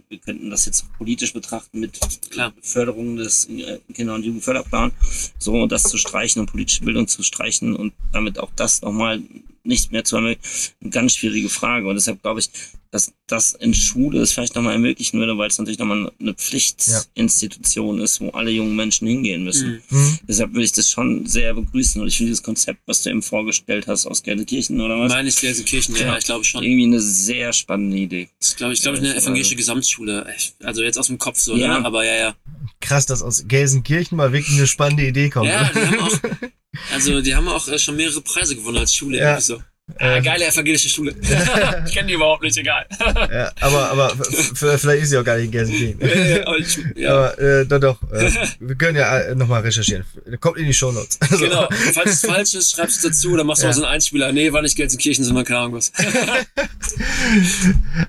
Speaker 5: Wir könnten das jetzt politisch betrachten mit
Speaker 4: Klar.
Speaker 5: Förderung des äh, Kinder- und Jugendförderplans, so das zu streichen und politische Bildung zu streichen und damit auch das nochmal nicht mehr zu ermöglichen, eine ganz schwierige Frage. Und deshalb glaube ich, dass das in Schule es vielleicht nochmal ermöglichen würde, weil es natürlich nochmal eine Pflichtinstitution ist, wo alle jungen Menschen hingehen müssen.
Speaker 4: Mhm.
Speaker 3: Mhm.
Speaker 5: Deshalb würde ich das schon sehr begrüßen. Und ich finde dieses Konzept, was du eben vorgestellt hast aus Gelsenkirchen oder was,
Speaker 4: Meine ich Gelsenkirchen, ja,
Speaker 5: Ja.
Speaker 4: ich glaube schon.
Speaker 5: irgendwie eine sehr spannende Idee.
Speaker 4: Das ist, glaube ich, glaube ich,
Speaker 5: Ja,
Speaker 4: eine
Speaker 5: das-
Speaker 4: evangelische Gesamtschule. Also jetzt aus dem Kopf so,
Speaker 5: Ja.
Speaker 4: ne? Aber ja, ja.
Speaker 3: Krass, dass aus Gelsenkirchen mal wirklich eine spannende Idee kommt.
Speaker 4: Ja,
Speaker 3: ne?
Speaker 4: die haben auch, also die haben auch äh, schon mehrere Preise gewonnen als Schule.
Speaker 3: Ja.
Speaker 4: So. Ah,
Speaker 3: Ähm.
Speaker 4: geile evangelische Schule. ich kenne die überhaupt nicht, egal.
Speaker 3: Ja, aber, aber vielleicht ist sie auch gar nicht in Gelsenkirchen.
Speaker 4: Aber ich, ja.
Speaker 3: Aber äh, doch, doch. Äh, wir können ja äh, nochmal recherchieren. Kommt in die Shownotes. Also,
Speaker 4: Genau. Falls es falsch ist, schreibst du dazu oder machst du
Speaker 3: Ja.
Speaker 4: mal so einen Einspieler. Nee, war nicht Gelsenkirchen, sondern keine Ahnung was.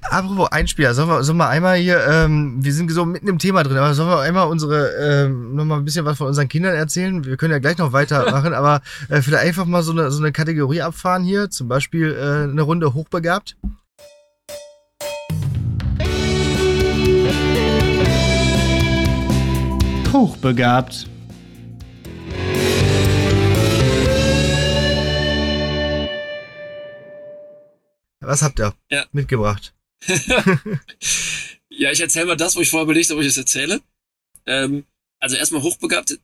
Speaker 3: Apropos Einspieler, sollen wir, sollen wir einmal hier, ähm, wir sind so mitten im Thema drin, aber sollen wir einmal unsere, ähm, nochmal ein bisschen was von unseren Kindern erzählen? Wir können ja gleich noch weitermachen, aber äh, vielleicht einfach mal so eine, so eine Kategorie abfahren hier, zum Beispiel äh, eine Runde hochbegabt.
Speaker 1: Hochbegabt.
Speaker 3: Was habt ihr
Speaker 4: Ja.
Speaker 3: mitgebracht?
Speaker 4: Ja, ich erzähle mal das, wo ich vorher überlegt habe, ob ich das erzähle. Ähm, also erstmal hochbegabt.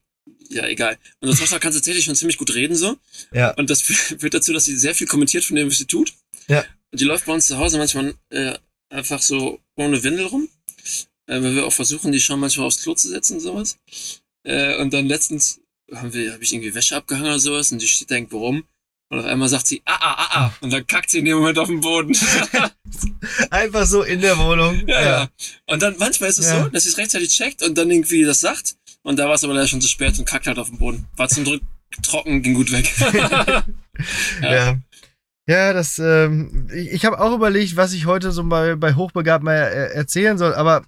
Speaker 4: Ja, egal. Unsere Tochter kann tatsächlich schon ziemlich gut reden so.
Speaker 3: Ja.
Speaker 4: Und das führt dazu, dass sie sehr viel kommentiert von dem, was sie tut.
Speaker 3: Ja.
Speaker 4: Und die läuft bei uns zu Hause manchmal äh, einfach so ohne Windel rum. Äh, weil wir auch versuchen, die schon manchmal aufs Klo zu setzen und sowas. Äh, und dann letztens haben wir, habe ich irgendwie Wäsche abgehangen oder sowas und die steht da irgendwo rum. Und auf einmal sagt sie, ah, ah, ah, ah. Und dann kackt sie in dem Moment auf den Boden.
Speaker 3: Einfach so in der Wohnung.
Speaker 4: Ja, ja. Und dann manchmal ist es
Speaker 3: Ja.
Speaker 4: so, dass sie es rechtzeitig checkt und dann irgendwie das sagt. Und da war es aber leider schon zu spät und kackt halt auf den Boden. War zum Glück trocken, ging gut weg.
Speaker 3: Ja. Ja, das, ähm, ich, ich habe auch überlegt, was ich heute so bei, bei Hochbegabt mal äh, erzählen soll, aber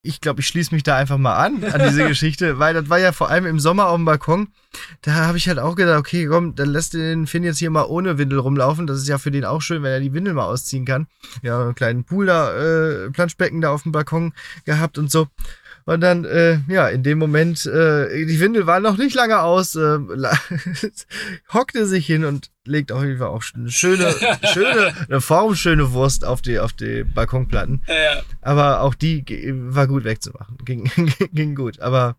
Speaker 3: ich glaube, ich schließe mich da einfach mal an, an diese Geschichte, weil das war ja vor allem im Sommer auf dem Balkon. Da habe ich halt auch gedacht, okay, komm, dann lässt den Finn jetzt hier mal ohne Windel rumlaufen. Das ist ja für den auch schön, wenn er die Windel mal ausziehen kann. Ja, einen kleinen Pool da, äh, Planschbecken da auf dem Balkon gehabt und so. Und dann, äh, ja, in dem Moment, äh, die Windel war noch nicht lange aus, äh, hockte sich hin und legt auf jeden Fall auch eine schöne, schöne, eine formschöne Wurst auf die, auf die Balkonplatten.
Speaker 4: ja.
Speaker 3: Aber auch die war gut wegzumachen. Ging, ging gut. Aber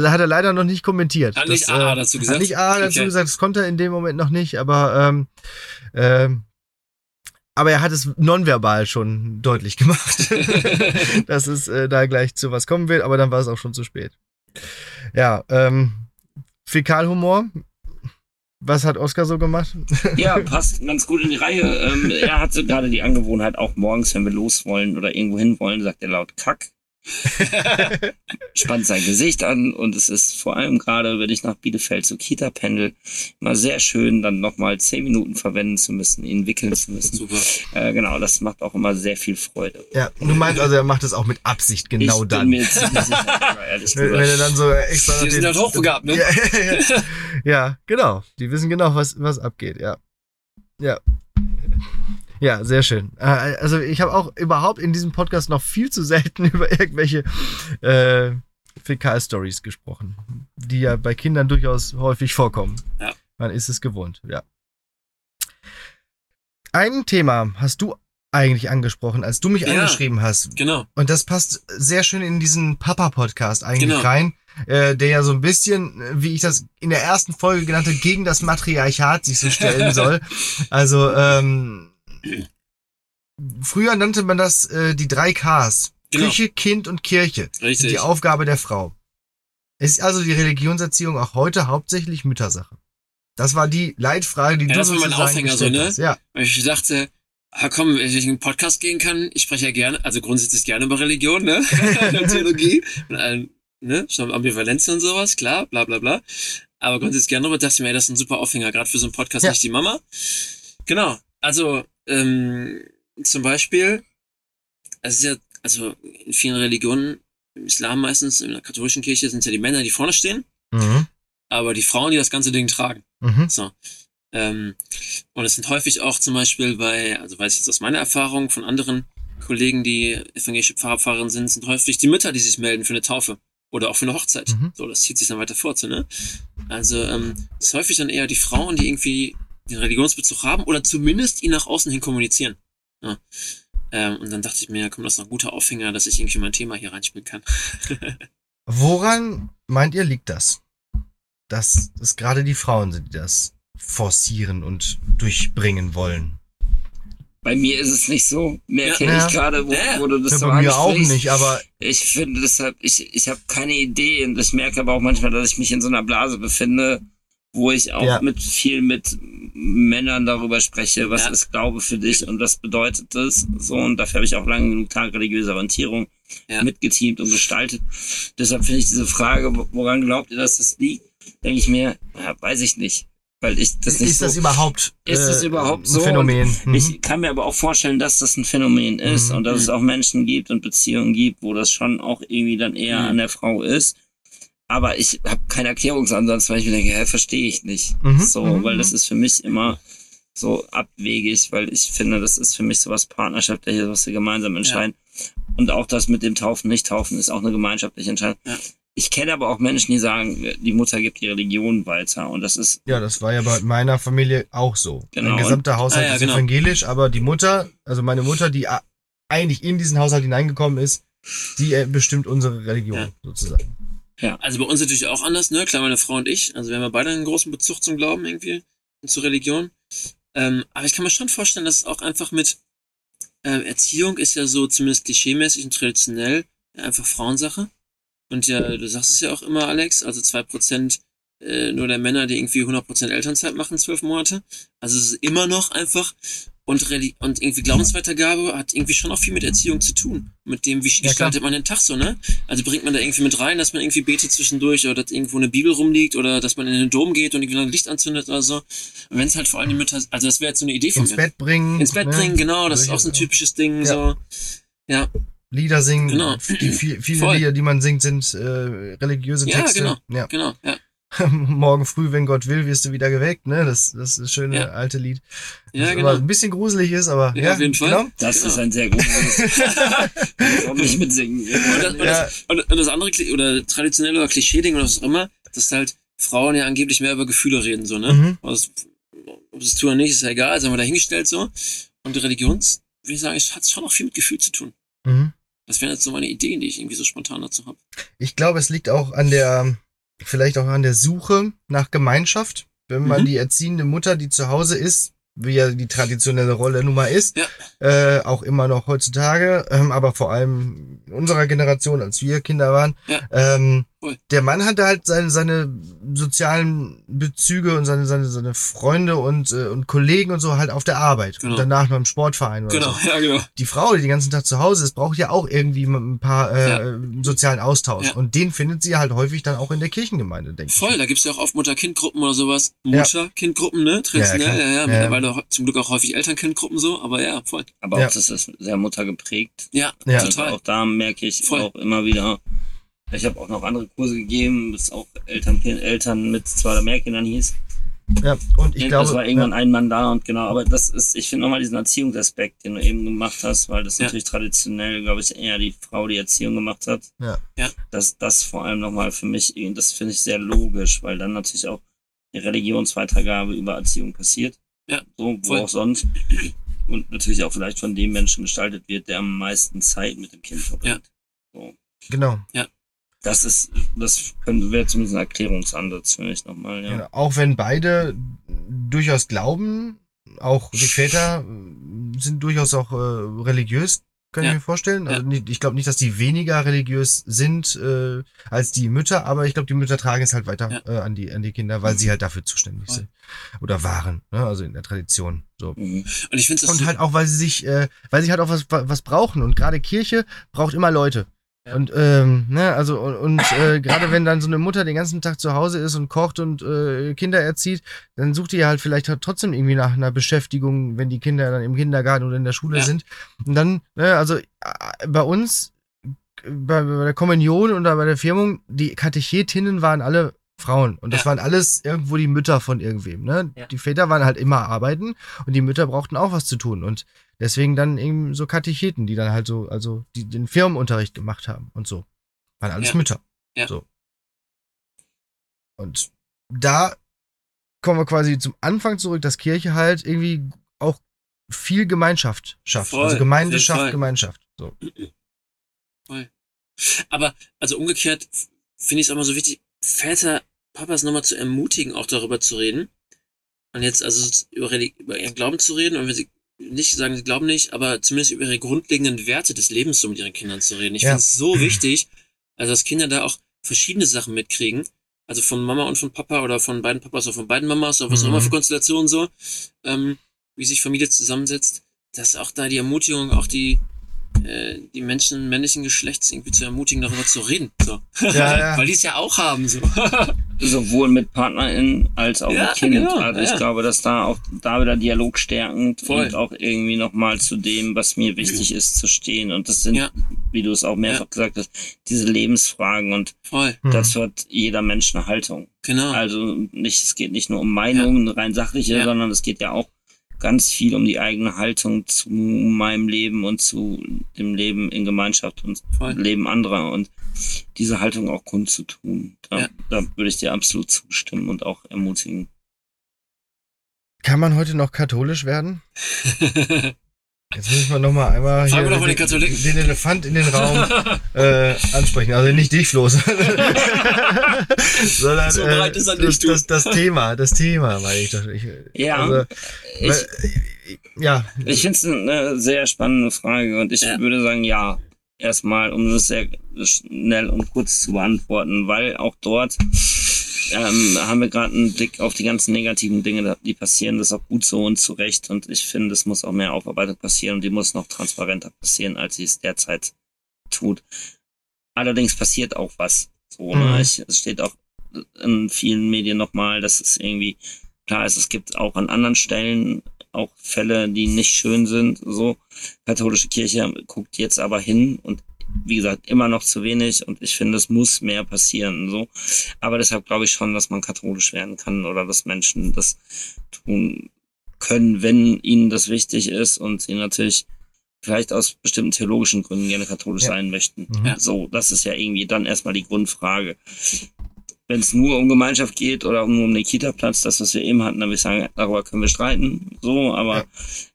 Speaker 3: hat er leider noch nicht kommentiert.
Speaker 4: Hat nicht
Speaker 3: Das,
Speaker 4: AA
Speaker 3: äh,
Speaker 4: dazu gesagt?
Speaker 3: Hat nicht AA dazu
Speaker 4: Okay.
Speaker 3: gesagt, das konnte er in dem Moment noch nicht, aber ähm, ähm, aber er hat es nonverbal schon deutlich gemacht, dass es äh, da gleich zu was kommen wird, aber dann war es auch schon zu spät. Ja, ähm, Fäkalhumor. Was hat Oskar so gemacht?
Speaker 5: Ja, passt ganz gut in die Reihe. Ähm, er hatte gerade die Angewohnheit, auch morgens, wenn wir los wollen oder irgendwo hin wollen, sagt er laut Kack. Spannt sein Gesicht an und es ist vor allem gerade, wenn ich nach Bielefeld zur Kita pendel, mal sehr schön, dann nochmal zehn Minuten verwenden zu müssen, ihn wickeln zu müssen.
Speaker 4: Super.
Speaker 5: Äh, genau, das macht auch immer sehr viel Freude.
Speaker 3: Ja, du meinst also, er macht es auch mit Absicht genau
Speaker 5: ich
Speaker 3: dann.
Speaker 5: bin mir ziemlich sicher, ehrlich
Speaker 3: Wenn, er dann so extra.
Speaker 4: Die sind halt hochbegabt, ne?
Speaker 3: Ja, ja, ja. ja, genau. Die wissen genau, was, was abgeht, ja. Ja. Ja, sehr schön. Äh, Also ich habe auch überhaupt in diesem Podcast noch viel zu selten über irgendwelche äh, Fäkal-Stories gesprochen, die ja bei Kindern durchaus häufig vorkommen.
Speaker 4: Ja.
Speaker 3: Man ist es gewohnt, ja. Ein Thema hast du eigentlich angesprochen, als du mich
Speaker 4: Ja.
Speaker 3: angeschrieben hast.
Speaker 4: Genau.
Speaker 3: Und das passt sehr schön in diesen Papa-Podcast eigentlich
Speaker 4: Genau.
Speaker 3: rein. äh, der ja so ein bisschen, wie ich das in der ersten Folge genannte, gegen das Matriarchat sich so stellen soll. Also, ähm, früher nannte man das äh, die drei Ks.
Speaker 4: Genau.
Speaker 3: Küche, Kind und Kirche.
Speaker 4: Richtig.
Speaker 3: Die Aufgabe der Frau. Es ist also die Religionserziehung auch heute hauptsächlich Müttersache. Das war die Leitfrage, die
Speaker 4: Ja,
Speaker 3: du
Speaker 4: das war mein Aufhänger so, ne?
Speaker 3: hast. Ja,
Speaker 4: Weil ich dachte, ah komm, wenn ich in einen Podcast gehen kann, ich spreche ja gerne, also grundsätzlich gerne über Religion, ne? Theologie. Und, allen, ne? Schon Ambivalenz und sowas, klar, bla bla bla. Aber grundsätzlich gerne darüber dachte ich mir, ey, das ist ein super Aufhänger, gerade für so einen Podcast
Speaker 3: Ja.
Speaker 4: nicht die Mama. Genau. Also, ähm, zum Beispiel, es ist ja, also in vielen Religionen, im Islam meistens, in der katholischen Kirche sind es ja die Männer, die vorne stehen,
Speaker 3: mhm.
Speaker 4: aber die Frauen, die das ganze Ding tragen.
Speaker 3: Mhm.
Speaker 4: So. Ähm, und es sind häufig auch zum Beispiel bei, also weiß ich jetzt aus meiner Erfahrung von anderen Kollegen, die evangelische Pfarrer, Pfarrerinnen sind, sind häufig die Mütter, die sich melden für eine Taufe oder auch für eine Hochzeit.
Speaker 3: Mhm.
Speaker 4: So, das zieht sich dann weiter fort, so, ne? Also, ähm, es ist häufig dann eher die Frauen, die irgendwie den Religionsbezug haben oder zumindest ihn nach außen hin kommunizieren. Ja. Ähm, und dann dachte ich mir, komm, das ist noch ein guter Aufhänger, dass ich irgendwie mein Thema hier reinspielen kann.
Speaker 3: Woran meint ihr liegt das? Dass es gerade die Frauen sind, die das forcieren und durchbringen wollen.
Speaker 5: Bei mir ist es nicht so. Merke
Speaker 3: Ja.
Speaker 5: ich gerade, wo,
Speaker 4: Ja.
Speaker 5: wo du das
Speaker 3: Ja,
Speaker 5: so
Speaker 3: bei mir auch nicht, aber
Speaker 5: Ich finde deshalb, ich, ich habe keine Idee und ich merke aber auch manchmal, dass ich mich in so einer Blase befinde, wo ich auch
Speaker 3: Ja.
Speaker 5: mit viel mit Männern darüber spreche, was
Speaker 4: Ja.
Speaker 5: ist Glaube für dich und was bedeutet das? So, und dafür habe ich auch lange genug Tag religiöse Orientierung
Speaker 4: Ja.
Speaker 5: mitgeteamt und gestaltet. Deshalb finde ich diese Frage, wo- woran glaubt ihr, dass das liegt? Denke ich mir, ja, weiß ich nicht. Weil ich das nicht
Speaker 3: ist
Speaker 5: so,
Speaker 3: das überhaupt,
Speaker 5: Ist das
Speaker 3: äh,
Speaker 5: überhaupt
Speaker 3: ein
Speaker 5: so?
Speaker 3: Phänomen? Mhm.
Speaker 5: ich kann mir aber auch vorstellen, dass das ein Phänomen ist
Speaker 3: Mhm.
Speaker 5: und dass es auch Menschen gibt und Beziehungen gibt, wo das schon auch irgendwie dann eher
Speaker 4: Mhm.
Speaker 5: an der Frau ist. Aber ich habe keinen Erklärungsansatz, weil ich mir denke, hä, verstehe ich nicht.
Speaker 3: Mhm.
Speaker 5: So,
Speaker 3: Mhm.
Speaker 5: weil das ist für mich immer so abwegig, weil ich finde, das ist für mich sowas Partnerschaftliches, was wir gemeinsam entscheiden. Und auch das mit dem Taufen, nicht Taufen, ist auch eine gemeinschaftliche Entscheidung.
Speaker 4: Ja.
Speaker 5: Ich kenne aber auch Menschen, die sagen, die Mutter gibt die Religion weiter. Und das ist
Speaker 3: Ja, das war ja bei meiner Familie auch so.
Speaker 5: Genau.
Speaker 3: Mein gesamter Haushalt
Speaker 4: Ah, ja,
Speaker 3: ist
Speaker 4: genau.
Speaker 3: evangelisch, aber die Mutter, also meine Mutter, die eigentlich in diesen Haushalt hineingekommen ist, die äh, bestimmt unsere Religion
Speaker 4: Ja. Also bei uns natürlich auch anders, ne? Klar, meine Frau und ich. Also wir haben ja beide einen großen Bezug zum Glauben irgendwie und zur Religion. Ähm, aber ich kann mir schon vorstellen, dass es auch einfach mit ähm, Erziehung ist ja so zumindest klischeemäßig und traditionell ja, einfach Frauensache. Und ja, du sagst es ja auch immer, Alex, also zwei Prozent äh, nur der Männer, die irgendwie 100% Elternzeit machen, zwölf Monate. Also es ist immer noch einfach und, Reli und irgendwie Glaubensweitergabe hat irgendwie schon auch viel mit Erziehung zu tun. Mit dem, wie
Speaker 3: klar.
Speaker 4: gestaltet man den Tag so, ne? Also bringt man da irgendwie mit rein, dass man irgendwie betet zwischendurch oder dass irgendwo eine Bibel rumliegt oder dass man in den Dom geht und irgendwie ein Licht anzündet oder so. Und wenn es halt vor allem die Mütter, also das wäre jetzt so eine Idee von
Speaker 3: Ins
Speaker 4: mir.
Speaker 3: Bett bringen.
Speaker 4: Ins Bett
Speaker 3: ne?
Speaker 4: bringen, genau, das ist auch so ein typisches Ding,
Speaker 3: Ja.
Speaker 4: so. Ja,
Speaker 3: Lieder singen.
Speaker 4: Genau.
Speaker 3: Die, viel, viele
Speaker 4: Voll.
Speaker 3: Lieder, die man singt, sind äh, religiöse
Speaker 4: Ja,
Speaker 3: Texte.
Speaker 4: genau.
Speaker 3: Ja.
Speaker 4: genau, ja.
Speaker 3: Morgen früh, wenn Gott will, wirst du wieder geweckt. Ne? Das, das ist das schöne
Speaker 4: Ja.
Speaker 3: alte Lied.
Speaker 4: Ja,
Speaker 3: das
Speaker 4: genau.
Speaker 3: ein bisschen gruselig ist, aber
Speaker 4: Ja,
Speaker 3: ja,
Speaker 4: auf jeden Fall.
Speaker 3: Genau.
Speaker 5: Das
Speaker 4: Genau.
Speaker 5: ist ein sehr gutes. Warum nicht mitsingen?
Speaker 4: Und das, und, das, und, und das andere, oder traditionelle oder Klischee-Ding oder was auch immer, dass halt Frauen ja angeblich mehr über Gefühle reden, so, ne?
Speaker 3: Mhm.
Speaker 4: Was, ob es tun oder nicht, ist ja egal, sagen wir dahingestellt so. Und die Religions, würde ich sagen, es hat schon auch viel mit Gefühl zu tun.
Speaker 3: Mhm.
Speaker 4: Das wären jetzt so meine Ideen, die ich irgendwie so spontan dazu habe.
Speaker 3: Ich glaube, es liegt auch an der, vielleicht auch an der Suche nach Gemeinschaft. Wenn man
Speaker 4: Mhm.
Speaker 3: die erziehende Mutter, die zu Hause ist, wie ja die traditionelle Rolle nun mal ist,
Speaker 4: Ja.
Speaker 3: äh, auch immer noch heutzutage, ähm, aber vor allem in unserer Generation, als wir Kinder waren,
Speaker 4: Ja.
Speaker 3: ähm. Der Mann hatte halt seine, seine sozialen Bezüge und seine, seine, seine Freunde und, äh, und Kollegen und so halt auf der Arbeit
Speaker 4: Genau.
Speaker 3: und danach noch im Sportverein oder
Speaker 4: Genau,
Speaker 3: so
Speaker 4: ja, genau.
Speaker 3: die Frau, die den ganzen Tag zu Hause ist, braucht ja auch irgendwie ein paar äh,
Speaker 4: Ja.
Speaker 3: sozialen Austausch.
Speaker 4: Ja.
Speaker 3: Und den findet sie halt häufig dann auch in der Kirchengemeinde, denke ich.
Speaker 4: Voll, da gibt's ja auch oft Mutter-Kind-Gruppen oder sowas. Mutter-Kind-Gruppen, ne? Traditionell,
Speaker 3: Ja,
Speaker 4: ja, ja. Mittlerweile auch, zum Glück auch häufig Eltern-Kind-Gruppen so, aber ja, voll.
Speaker 5: Aber
Speaker 3: Ja.
Speaker 5: auch das ist sehr muttergeprägt.
Speaker 4: Ja,
Speaker 3: Ja.
Speaker 5: Also
Speaker 4: total.
Speaker 5: auch da merke ich
Speaker 4: Voll.
Speaker 5: auch immer wieder. Ich habe auch noch andere Kurse gegeben, bis auch Eltern, Eltern mit zwei oder mehr Kindern hieß.
Speaker 3: Ja, und ich
Speaker 5: das
Speaker 3: glaube,
Speaker 5: war irgendwann
Speaker 3: ja,
Speaker 5: ein Mann da und genau, aber das ist, ich finde nochmal diesen Erziehungsaspekt, den du eben gemacht hast, weil das
Speaker 4: Ja.
Speaker 5: natürlich traditionell, glaube ich, eher die Frau die Erziehung gemacht hat.
Speaker 3: Ja.
Speaker 4: Ja.
Speaker 5: Dass das vor allem nochmal für mich, das finde ich sehr logisch, weil dann natürlich auch die Religionsweitergabe über Erziehung passiert.
Speaker 4: Ja,
Speaker 5: So, wo
Speaker 4: voll.
Speaker 5: auch sonst. Und natürlich auch vielleicht von dem Menschen gestaltet wird, der am meisten Zeit mit dem Kind verbringt. So.
Speaker 3: genau.
Speaker 5: Das ist, das wäre zumindest ein Erklärungsansatz für mich nochmal, ja.
Speaker 3: Genau. Auch wenn beide durchaus glauben, auch die Väter sind durchaus auch äh, religiös, kann
Speaker 4: Ja.
Speaker 3: ich mir vorstellen. Also
Speaker 4: Ja.
Speaker 3: nicht, ich glaube nicht, dass die weniger religiös sind äh, als die Mütter, aber ich glaube, die Mütter tragen es halt weiter
Speaker 4: Ja.
Speaker 3: äh, an die an die Kinder, weil sie halt dafür zuständig sind oder waren, ne? also in der Tradition. So.
Speaker 5: Mhm.
Speaker 4: Und ich finde
Speaker 3: Und halt auch, weil sie sich, äh, weil sie halt auch was, was brauchen. Und gerade Kirche braucht immer Leute. Und, ähm, ne, also, und, und äh, gerade wenn dann so eine Mutter den ganzen Tag zu Hause ist und kocht und äh, Kinder erzieht, dann sucht die halt vielleicht halt trotzdem irgendwie nach einer Beschäftigung, wenn die Kinder dann im Kindergarten oder in der Schule
Speaker 4: Ja.
Speaker 3: sind. Und dann, ne, also äh, bei uns, bei, bei der Kommunion oder bei der Firmung, die Katechetinnen waren alle Frauen. Und das
Speaker 4: Ja.
Speaker 3: waren alles irgendwo die Mütter von irgendwem. Ne?
Speaker 4: Ja.
Speaker 3: Die Väter waren halt immer arbeiten und die Mütter brauchten auch was zu tun. Und deswegen dann eben so Katecheten, die dann halt so, also die den Firmenunterricht gemacht haben und so. Waren alles
Speaker 4: Ja.
Speaker 3: Mütter.
Speaker 4: Ja.
Speaker 3: So. Und da kommen wir quasi zum Anfang zurück, dass Kirche halt irgendwie auch viel Gemeinschaft schafft.
Speaker 4: Voll,
Speaker 3: also Gemeinde schafft
Speaker 4: Fall.
Speaker 3: Gemeinschaft. So.
Speaker 4: Aber, also umgekehrt finde ich es auch mal so wichtig, Väter, Papas nochmal zu ermutigen, auch darüber zu reden. Und jetzt also über, über ihren Glauben zu reden und wenn sie nicht sagen, sie glauben nicht, aber zumindest über ihre grundlegenden Werte des Lebens so mit ihren Kindern zu reden. Ich
Speaker 3: Ja.
Speaker 4: finde es so wichtig, also dass Kinder da auch verschiedene Sachen mitkriegen. Also von Mama und von Papa oder von beiden Papas oder von beiden Mamas oder was auch
Speaker 3: Mhm.
Speaker 4: immer für Konstellationen so, ähm, wie sich Familie zusammensetzt, dass auch da die Ermutigung, auch die, äh, die Menschen männlichen Geschlechts irgendwie zu ermutigen, darüber zu reden. So.
Speaker 3: Ja, ja.
Speaker 4: Weil die es ja auch haben. So.
Speaker 5: Sowohl mit PartnerInnen als auch
Speaker 4: Ja,
Speaker 5: mit Kind.
Speaker 4: genau,
Speaker 5: also ich glaube, dass da auch da wieder Dialog stärkend
Speaker 4: Voll.
Speaker 5: und auch irgendwie nochmal zu dem, was mir wichtig ist, zu stehen. Und das sind,
Speaker 4: Ja.
Speaker 5: wie du es auch mehrfach
Speaker 4: Ja.
Speaker 5: gesagt hast, diese Lebensfragen und
Speaker 4: Voll,
Speaker 3: Mhm.
Speaker 5: dazu hat jeder Mensch eine Haltung.
Speaker 4: genau.
Speaker 5: Also nicht, es geht nicht nur um Meinungen, rein sachliche,
Speaker 4: Ja.
Speaker 5: sondern es geht ja auch ganz viel um die eigene Haltung zu meinem Leben und zu dem Leben in Gemeinschaft und
Speaker 4: Voll.
Speaker 5: Leben anderer und diese Haltung auch kundzutun. Da,
Speaker 4: Ja.
Speaker 5: da würde ich dir absolut zustimmen und auch ermutigen.
Speaker 3: Kann man heute noch katholisch werden? Jetzt müssen wir noch mal einmal
Speaker 4: Fragen
Speaker 3: hier
Speaker 4: wir doch mal
Speaker 3: den,
Speaker 4: den Katholiken.
Speaker 3: den Elefant in den Raum äh, ansprechen. Also nicht dich, Floß. Sondern
Speaker 4: So
Speaker 3: äh,
Speaker 4: breit ist er
Speaker 3: das,
Speaker 4: nicht, du.
Speaker 3: das, das Thema, das Thema, meine ich doch. Ich,
Speaker 5: Ja,
Speaker 3: also,
Speaker 5: ich,
Speaker 3: weil, ja,
Speaker 5: ich finde es eine sehr spannende Frage und ich
Speaker 4: Ja.
Speaker 5: würde sagen, ja. Erstmal, um das sehr schnell und kurz zu beantworten, weil auch dort ähm, haben wir gerade einen Blick auf die ganzen negativen Dinge, die passieren. Das ist auch gut so und zu Recht. Und ich finde, es muss auch mehr Aufarbeitung passieren und die muss noch transparenter passieren, als sie es derzeit tut. Allerdings passiert auch was. So,
Speaker 3: Mhm.
Speaker 5: ne? ich, es steht auch in vielen Medien nochmal, dass es irgendwie klar ist, es gibt auch an anderen Stellen auch Fälle, die nicht schön sind. So, katholische Kirche guckt jetzt aber hin und wie gesagt, immer noch zu wenig und ich finde, es muss mehr passieren. So. Aber deshalb glaube ich schon, dass man katholisch werden kann oder dass Menschen das tun können, wenn ihnen das wichtig ist und sie natürlich vielleicht aus bestimmten theologischen Gründen gerne katholisch
Speaker 3: Ja.
Speaker 5: sein möchten.
Speaker 3: Mhm.
Speaker 5: So, das ist ja irgendwie dann erstmal die Grundfrage. Wenn es nur um Gemeinschaft geht oder nur um den Kita-Platz, das, was wir eben hatten, dann würde ich sagen, darüber können wir streiten. So, aber
Speaker 3: Ja.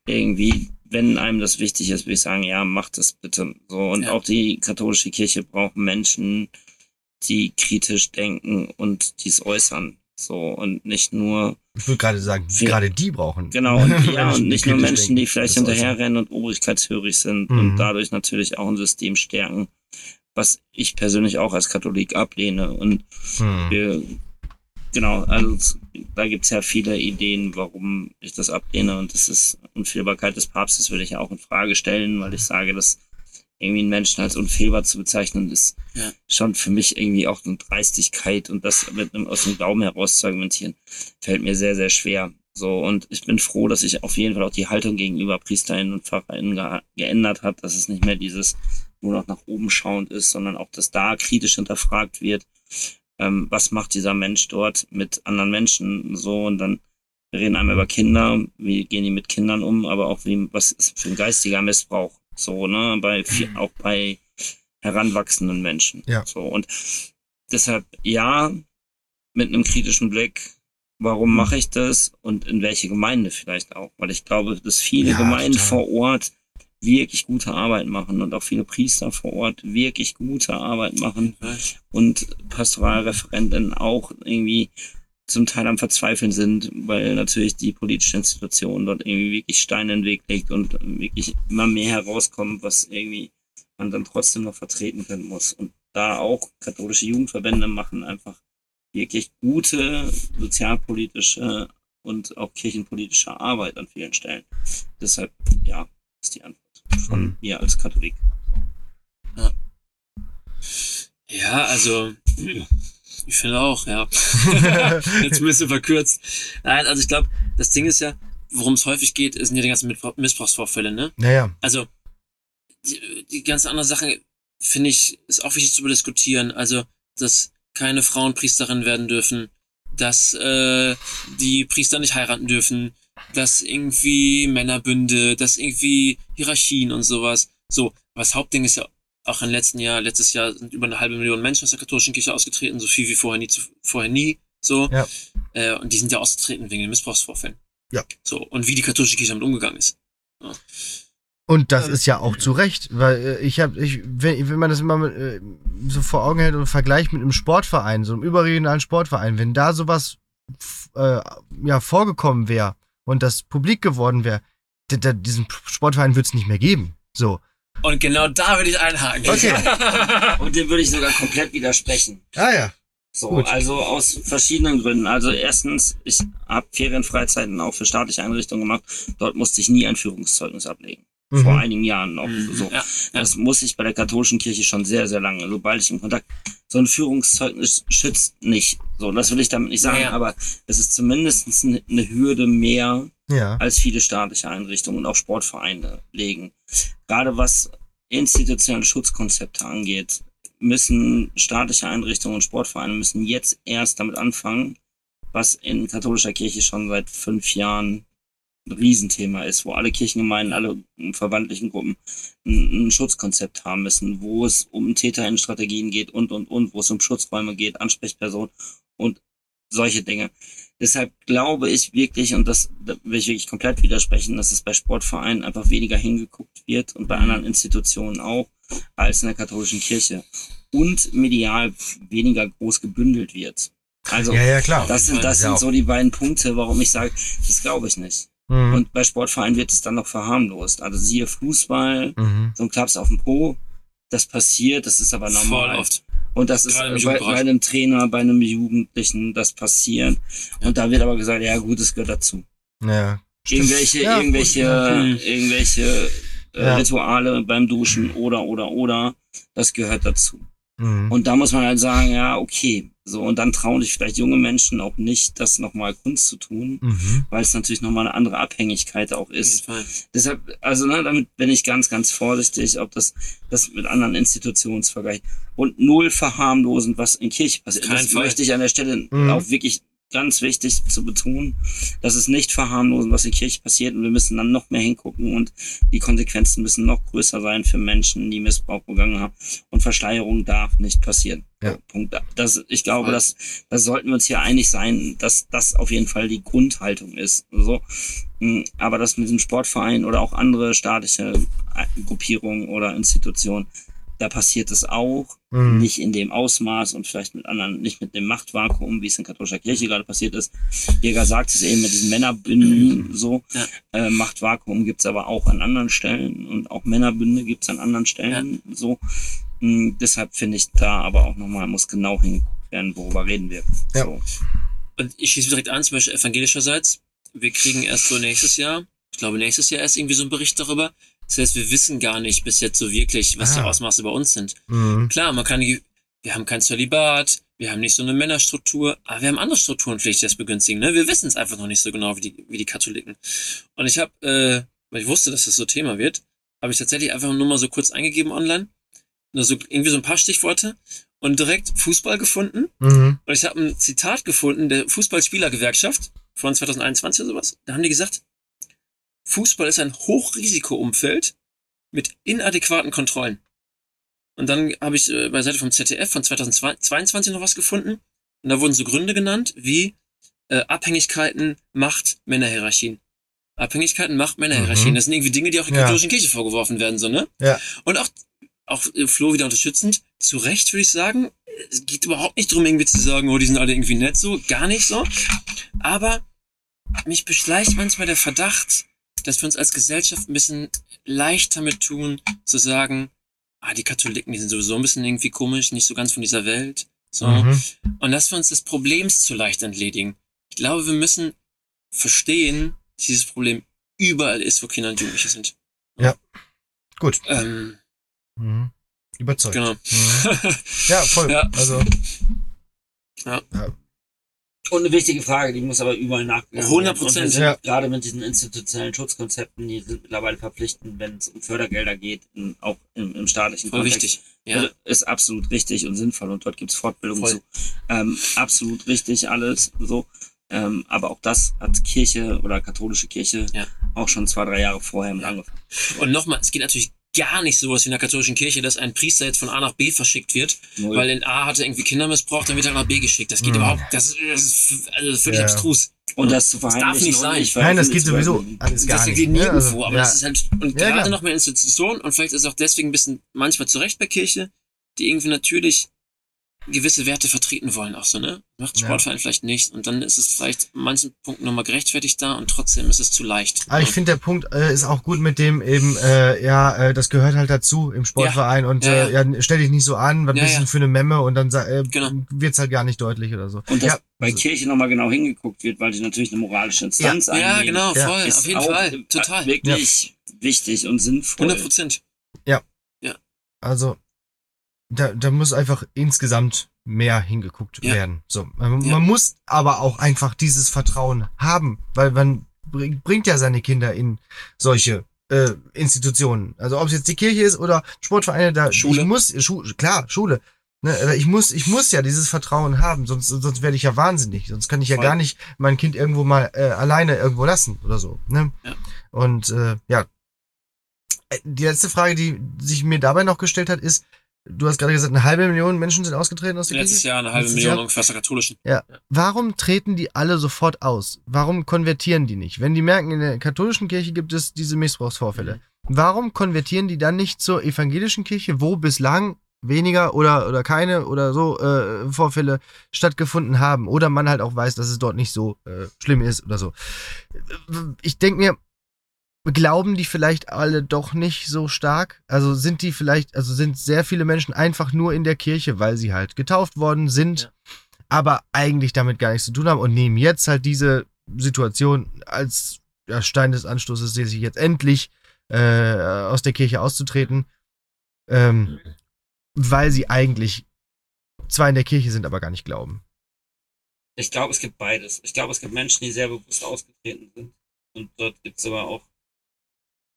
Speaker 5: irgendwie, wenn einem das wichtig ist, würde ich sagen, ja, macht es bitte. So, und
Speaker 4: Ja.
Speaker 5: auch die katholische Kirche braucht Menschen, die kritisch denken und dies äußern. So, und nicht nur,
Speaker 3: ich würde gerade sagen,
Speaker 5: Wir-
Speaker 3: gerade die brauchen.
Speaker 5: genau, und, ja,
Speaker 3: Menschen,
Speaker 5: und nicht nur Menschen,
Speaker 3: denken.
Speaker 5: die vielleicht
Speaker 3: Das
Speaker 5: hinterherrennen und obrigkeitshörig sind
Speaker 3: Mhm.
Speaker 5: und dadurch natürlich auch ein System stärken, was ich persönlich auch als Katholik ablehne. Und
Speaker 3: Hm.
Speaker 5: wir, genau, also es- da gibt's ja viele Ideen, warum ich das ablehne und das ist Unfehlbarkeit des Papstes würde ich ja auch in Frage stellen, weil ich sage, dass irgendwie einen Menschen als unfehlbar zu bezeichnen, ist
Speaker 4: Ja.
Speaker 5: schon für mich irgendwie auch eine Dreistigkeit und das mit einem, aus dem Glauben heraus zu argumentieren, fällt mir sehr, sehr schwer. So, und ich bin froh, dass sich auf jeden Fall auch die Haltung gegenüber Priesterinnen und Pfarrerinnen ge geändert hat, dass es nicht mehr dieses nur noch nach oben schauend ist, sondern auch, dass da kritisch hinterfragt wird, ähm, was macht dieser Mensch dort mit anderen Menschen so und dann wir reden einmal über Kinder, wie gehen die mit Kindern um, aber auch wie, was ist für ein geistiger Missbrauch, so, ne, bei, viel- auch bei heranwachsenden Menschen.
Speaker 3: Ja.
Speaker 5: So, und deshalb, ja, mit einem kritischen Blick, warum mache ich das und in welche Gemeinde vielleicht auch, weil ich glaube, dass viele
Speaker 3: Ja,
Speaker 5: Gemeinden
Speaker 3: total.
Speaker 5: vor Ort wirklich gute Arbeit machen und auch viele Priester vor Ort wirklich gute Arbeit machen und Pastoralreferenten auch irgendwie zum Teil am Verzweifeln sind, weil natürlich die politische Institution dort irgendwie wirklich Steine in den Weg legt und wirklich immer mehr herauskommt, was irgendwie man dann trotzdem noch vertreten können muss. Und da auch katholische Jugendverbände machen einfach wirklich gute sozialpolitische und auch kirchenpolitische Arbeit an vielen Stellen. Deshalb, ja, ist die Antwort von
Speaker 3: Mhm.
Speaker 5: mir als Katholik.
Speaker 4: Ja, also ich finde auch, ja. Jetzt ein bisschen verkürzt. Nein, also ich glaube, das Ding ist ja, worum es häufig geht, sind ja die ganzen Missbrauch- Missbrauchsvorfälle, ne?
Speaker 3: Naja.
Speaker 4: Also die, die ganze andere Sache finde ich ist auch wichtig zu diskutieren. Also dass keine Frauen Priesterin werden dürfen, dass äh, die Priester nicht heiraten dürfen, dass irgendwie Männerbünde, dass irgendwie Hierarchien und sowas. So, aber das Hauptding ist ja auch im letzten Jahr, letztes Jahr sind über eine halbe Million Menschen aus der katholischen Kirche ausgetreten, so viel wie vorher nie, zu, vorher nie, so.
Speaker 3: Ja.
Speaker 4: Äh, und die sind ja ausgetreten wegen den Missbrauchsvorfällen.
Speaker 3: Ja.
Speaker 4: So, und wie die katholische Kirche damit umgegangen ist.
Speaker 3: Und das ist ja auch zu Recht, weil äh, ich habe, ich, wenn, wenn man das immer mit, äh, so vor Augen hält und vergleicht mit einem Sportverein, so einem überregionalen Sportverein, wenn da sowas äh, ja vorgekommen wäre und das publik geworden wäre, diesen Sportverein würde es nicht mehr geben. So.
Speaker 4: Und genau da würde ich einhaken.
Speaker 3: Okay.
Speaker 5: Und dem würde ich sogar komplett widersprechen.
Speaker 3: Ah ja.
Speaker 5: So,
Speaker 3: Gut.
Speaker 5: also aus verschiedenen Gründen. Also erstens, ich habe Ferienfreizeiten auch für staatliche Einrichtungen gemacht. Dort musste ich nie ein Führungszeugnis ablegen. Vor
Speaker 3: Mhm.
Speaker 5: einigen Jahren noch.
Speaker 4: Mhm.
Speaker 5: So.
Speaker 4: Ja,
Speaker 5: Das muss ich bei der katholischen Kirche schon sehr, sehr lange. Sobald ich im Kontakt, so ein Führungszeugnis schützt nicht. So, das will ich damit nicht sagen,
Speaker 4: Ja, aber
Speaker 5: es ist zumindest eine eine Hürde mehr,
Speaker 3: Ja.
Speaker 5: als viele staatliche Einrichtungen und auch Sportvereine legen. Gerade was institutionelle Schutzkonzepte angeht, müssen staatliche Einrichtungen und Sportvereine müssen jetzt erst damit anfangen, was in katholischer Kirche schon seit fünf Jahren ein Riesenthema ist, wo alle Kirchengemeinden, alle verbandlichen Gruppen ein, ein Schutzkonzept haben müssen, wo es um Täterinnenstrategien geht und, und, und, wo es um Schutzräume geht, Ansprechpersonen und solche Dinge. Deshalb glaube ich wirklich, und das da will ich wirklich komplett widersprechen, dass es bei Sportvereinen einfach weniger hingeguckt wird und bei anderen Institutionen auch als in der katholischen Kirche und medial weniger groß gebündelt wird. Also
Speaker 3: Ja, ja, klar.
Speaker 5: das sind, das sind so die beiden Punkte, warum ich sage, das glaube ich nicht.
Speaker 3: Mhm.
Speaker 5: Und bei Sportvereinen wird es dann noch verharmlost. Also siehe Fußball,
Speaker 3: Mhm.
Speaker 5: so ein Klaps auf dem Po, das passiert, das ist aber
Speaker 4: voll
Speaker 5: normal.
Speaker 4: oft.
Speaker 5: Und das ist äh, bei, bei einem Trainer, bei einem Jugendlichen, das passiert. Und da wird aber gesagt, ja gut, es gehört dazu.
Speaker 3: Ja.
Speaker 5: Irgendwelche,
Speaker 3: Ja, gut.
Speaker 5: irgendwelche,
Speaker 4: Mhm.
Speaker 5: irgendwelche äh,
Speaker 3: Ja.
Speaker 5: Rituale beim Duschen oder, oder, oder, das gehört dazu.
Speaker 3: Mhm.
Speaker 5: Und da muss man halt sagen, ja, okay. So, und dann trauen sich vielleicht junge Menschen auch nicht, das nochmal Kunst zu tun,
Speaker 3: Mhm.
Speaker 5: weil es natürlich nochmal eine andere Abhängigkeit auch
Speaker 4: Auf jeden
Speaker 5: ist.
Speaker 4: Fall.
Speaker 5: Deshalb, also ne, damit bin ich ganz, ganz vorsichtig, ob das das mit anderen Institutionen zu vergleichen. Und null verharmlosend, was in Kirche passiert.
Speaker 4: Kein
Speaker 5: Das
Speaker 4: Fall.
Speaker 5: möchte ich an der Stelle
Speaker 3: Mhm.
Speaker 5: auch wirklich ganz wichtig zu betonen, dass es nicht verharmlosen, was in Kirche passiert. Und wir müssen dann noch mehr hingucken und die Konsequenzen müssen noch größer sein für Menschen, die Missbrauch begangen haben. Und Verschleierung darf nicht passieren.
Speaker 3: Ja.
Speaker 5: Punkt. Das, ich glaube, dass das sollten wir uns hier einig sein, dass das auf jeden Fall die Grundhaltung ist. So. Mm, Aber das mit dem Sportverein oder auch andere staatliche Gruppierungen oder Institutionen, da passiert es auch.
Speaker 3: Mhm.
Speaker 5: Nicht in dem Ausmaß und vielleicht mit anderen, nicht mit dem Machtvakuum, wie es in katholischer Kirche gerade passiert ist. Jäger sagt es eben mit diesen Männerbünden so.
Speaker 4: Ja.
Speaker 5: Äh, Machtvakuum gibt's aber auch an anderen Stellen und auch Männerbünde gibt's an anderen Stellen so. Mm, deshalb finde ich da aber auch nochmal, muss genau hingeguckt werden, worüber reden wir.
Speaker 3: Ja.
Speaker 5: So.
Speaker 4: Und ich schließe direkt an, zum Beispiel evangelischerseits. Wir kriegen erst so nächstes Jahr, ich glaube nächstes Jahr erst irgendwie so einen Bericht darüber. Das heißt, wir wissen gar nicht bis jetzt so wirklich, was die
Speaker 3: Ah.
Speaker 4: Ausmaße bei uns sind.
Speaker 3: Mhm.
Speaker 4: Klar, man kann, die- wir haben kein Zölibat, wir haben nicht so eine Männerstruktur, aber wir haben andere Strukturen vielleicht, die das begünstigen. Ne? Wir wissen es einfach noch nicht so genau wie die, wie die Katholiken. Und ich habe, äh, weil ich wusste, dass das so Thema wird, habe ich tatsächlich einfach nur mal so kurz eingegeben online. Nur so irgendwie so ein paar Stichworte und direkt Fußball gefunden.
Speaker 3: Mhm.
Speaker 4: Und ich habe ein Zitat gefunden der Fußballspielergewerkschaft von 2021 oder sowas. Da haben die gesagt, Fußball ist ein Hochrisikoumfeld mit inadäquaten Kontrollen. Und dann habe ich äh, bei Seite vom ZDF von 2022 noch was gefunden. Und da wurden so Gründe genannt wie äh, Abhängigkeiten, Macht, Männerhierarchien. Abhängigkeiten, Macht, Männerhierarchien.
Speaker 3: Mhm.
Speaker 4: Das sind irgendwie Dinge, die auch der
Speaker 3: Ja.
Speaker 4: katholischen Kirche vorgeworfen werden, so, ne?
Speaker 3: Ja.
Speaker 4: Und auch, auch äh, Flo wieder unterstützend, zu Recht würde ich sagen, es geht überhaupt nicht drum, irgendwie zu sagen, oh, die sind alle irgendwie nett so, gar nicht so. Aber mich beschleicht manchmal der Verdacht, dass wir uns als Gesellschaft ein bisschen leichter mit tun, zu sagen, ah, die Katholiken, die sind sowieso ein bisschen irgendwie komisch, nicht so ganz von dieser Welt. So.
Speaker 3: Mhm.
Speaker 4: Und dass wir uns des Problems zu leicht entledigen. Ich glaube, wir müssen verstehen, dass dieses Problem überall ist, wo Kinder und Jugendliche sind.
Speaker 3: Gut.
Speaker 4: Ähm,
Speaker 3: Mhm. Überzeugt.
Speaker 4: genau.
Speaker 3: Mhm. Ja, voll.
Speaker 4: Ja.
Speaker 3: Also,
Speaker 5: Und eine wichtige Frage, die muss aber überall nachgegangen
Speaker 4: 100
Speaker 5: werden. Und wir
Speaker 4: Prozent.
Speaker 3: Ja.
Speaker 5: Gerade mit diesen institutionellen Schutzkonzepten, die sind mittlerweile verpflichtend, wenn es um Fördergelder geht, in, auch im, im staatlichen
Speaker 4: Voll
Speaker 5: Kontext.
Speaker 4: wichtig. Ja.
Speaker 5: Also, Ist absolut richtig und sinnvoll und dort gibt es Fortbildungen
Speaker 4: Voll.
Speaker 5: zu. Ähm, absolut richtig alles so. Ähm, aber auch das hat Kirche oder katholische Kirche
Speaker 4: Ja.
Speaker 5: auch schon zwei, drei Jahre vorher mit
Speaker 4: Ja.
Speaker 5: angefangen.
Speaker 4: Und nochmal, es geht natürlich gar nicht sowas wie in der katholischen Kirche, dass ein Priester jetzt von A nach B verschickt wird,
Speaker 5: Null.
Speaker 4: weil in A hat er irgendwie Kinder missbraucht, dann wird er nach B geschickt. Das geht
Speaker 3: Mhm.
Speaker 4: überhaupt, das, ist- das ist also völlig
Speaker 3: Ja.
Speaker 4: abstrus.
Speaker 5: und das zu
Speaker 4: darf
Speaker 5: verheimlichen.
Speaker 4: nicht
Speaker 5: und
Speaker 4: sein.
Speaker 5: nicht
Speaker 3: nein, das geht sowieso alles gar
Speaker 4: das
Speaker 3: nicht.
Speaker 4: geht
Speaker 3: ne?
Speaker 4: nirgendwo,
Speaker 3: Also,
Speaker 4: aber
Speaker 3: ja.
Speaker 4: das ist halt, und
Speaker 3: Ja,
Speaker 4: gerade noch mehr Institutionen, und vielleicht ist es auch deswegen ein bisschen manchmal zurecht bei Kirche, die irgendwie natürlich gewisse Werte vertreten wollen, auch so, ne? Macht
Speaker 3: Ja.
Speaker 4: Sportverein vielleicht nicht, und dann ist es vielleicht manchen Punkten nochmal gerechtfertigt da, und trotzdem ist es zu leicht.
Speaker 3: Aber Ah, ich finde, der Punkt äh, ist auch gut mit dem eben, äh, ja, äh, das gehört halt dazu im Sportverein und
Speaker 4: Ja,
Speaker 3: äh, ja, stell dich nicht so an, was
Speaker 4: Ja,
Speaker 3: bist du
Speaker 4: ja.
Speaker 3: denn für eine Memme und dann äh,
Speaker 4: Genau.
Speaker 3: wird's halt gar nicht deutlich oder so.
Speaker 5: Und dass
Speaker 3: ja,
Speaker 5: bei Kirche nochmal genau hingeguckt wird, weil die natürlich eine moralische Instanz
Speaker 4: ja,
Speaker 5: einnehmen.
Speaker 4: genau,
Speaker 3: Ja.
Speaker 4: voll,
Speaker 5: ist
Speaker 4: auf jeden Fall, total.
Speaker 5: Wirklich wichtig und sinnvoll.
Speaker 4: 100 Prozent.
Speaker 3: Also da, da muss einfach insgesamt mehr hingeguckt
Speaker 4: Ja.
Speaker 3: werden. So, man,
Speaker 4: Ja.
Speaker 3: man muss aber auch einfach dieses Vertrauen haben, weil man bring, bringt ja seine Kinder in solche äh, Institutionen. Also ob es jetzt die Kirche ist oder Sportvereine, da
Speaker 4: Schule.
Speaker 3: ich muss Schu klar Schule. Ne, ich muss, ich muss ja dieses Vertrauen haben, sonst, sonst werde ich ja wahnsinnig. Sonst kann ich ja
Speaker 4: Voll.
Speaker 3: gar nicht mein Kind irgendwo mal äh, alleine irgendwo lassen oder so. Ne?
Speaker 4: Ja.
Speaker 3: Und äh, ja, Äh, die letzte Frage, die sich mir dabei noch gestellt hat, ist, du hast gerade gesagt, eine halbe Million Menschen sind ausgetreten aus der
Speaker 4: Letztes
Speaker 3: Kirche.
Speaker 4: Jahr eine halbe
Speaker 3: Letztes
Speaker 4: Million
Speaker 3: Jahr?
Speaker 4: ungefähr aus der katholischen.
Speaker 3: Warum treten die alle sofort aus? Warum konvertieren die nicht? Wenn die merken, in der katholischen Kirche gibt es diese Missbrauchsvorfälle. Warum konvertieren die dann nicht zur evangelischen Kirche, wo bislang weniger oder, oder keine oder so äh, Vorfälle stattgefunden haben? Oder man halt auch weiß, dass es dort nicht so äh, schlimm ist oder so. Ich denke mir, glauben die vielleicht alle doch nicht so stark? Also sind die vielleicht, also sind sehr viele Menschen einfach nur in der Kirche, weil sie halt getauft worden sind, aber eigentlich damit gar nichts zu tun haben und nehmen jetzt halt diese Situation als ja, Stein des Anstoßes, sich jetzt endlich äh, aus der Kirche auszutreten, ähm, weil sie eigentlich zwar in der Kirche sind, aber gar nicht glauben.
Speaker 5: Ich glaube, es gibt beides. Ich glaube, es gibt Menschen, die sehr bewusst ausgetreten sind. Und dort gibt es aber auch